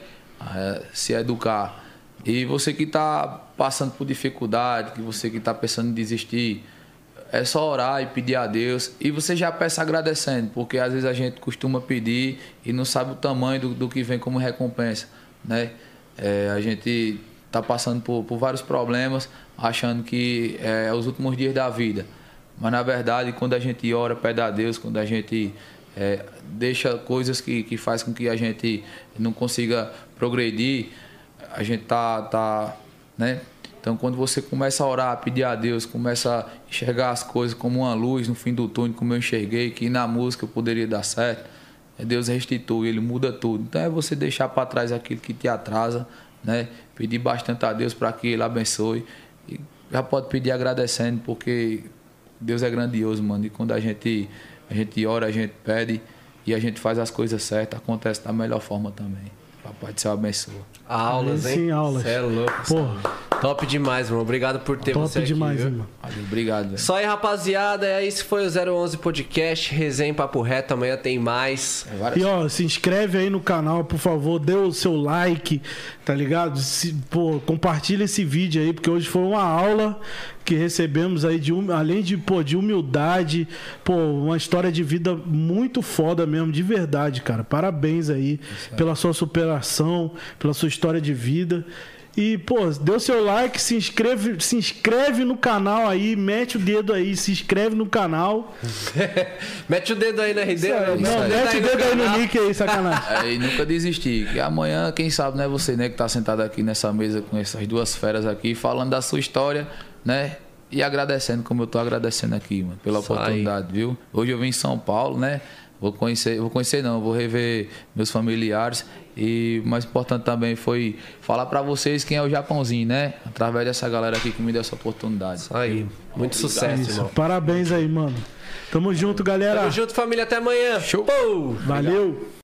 É, se educar. E você que está passando por dificuldade, que você que está pensando em desistir, é só orar e pedir a Deus. E você já peça agradecendo, porque às vezes a gente costuma pedir e não sabe o tamanho do, do que vem como recompensa, né? É, a gente está passando por, por vários problemas, achando que é os últimos dias da vida. Mas na verdade, quando a gente ora, pede a Deus, quando a gente é, deixa coisas que, que faz com que a gente não consiga progredir, a gente tá, tá né, Então, quando você começa a orar, a pedir a Deus, começa a enxergar as coisas como uma luz no fim do túnel, como eu enxerguei, que na música poderia dar certo, é Deus restitui, Ele muda tudo. Então, é você deixar para trás aquilo que te atrasa, né? Pedir bastante a Deus para que Ele abençoe. E já pode pedir agradecendo, porque Deus é grandioso, mano. E quando a gente, a gente ora, a gente pede e a gente faz as coisas certas, acontece da melhor forma também. Papai do céu abençoa. Aulas, hein? Sim, aulas. Cê é louco. Porra. Top demais, mano. Obrigado por ter Top você aqui. demais, viu? hein, mano. Valeu, obrigado, velho. Só aí, rapaziada. É, esse foi o 011 Podcast. Resenha em Papo Reto. Amanhã tem mais. É E ó, se inscreve aí no canal, por favor, dê o seu like, tá ligado? Se, pô, compartilha esse vídeo aí, porque hoje foi uma aula que recebemos aí de hum- além de, pô, de humildade, pô, uma história de vida muito foda mesmo, de verdade, cara. Parabéns aí pela sua superação, pela sua história de vida. E, pô, dê o seu like, se inscreve, se inscreve no canal aí, mete o dedo aí, se inscreve no canal. mete o dedo aí na RD. Não, né? mete o dedo aí no nick aí, sacanagem. É, e nunca desistir. Que amanhã, quem sabe, né, você, né, que tá sentado aqui nessa mesa com essas duas feras aqui, falando da sua história, né? E agradecendo, como eu tô agradecendo aqui, mano, pela Isso aí. oportunidade, viu? Hoje eu vim em São Paulo, né? Vou conhecer, vou conhecer não, vou rever meus familiares e o mais importante também foi falar pra vocês quem é o Japãozinho, né? Através dessa galera aqui que me deu essa oportunidade. Isso aí. Muito sucesso, Isso, irmão. parabéns aí, mano. Tamo junto, galera. Tamo junto, família. Até amanhã. Show. Pô! Valeu.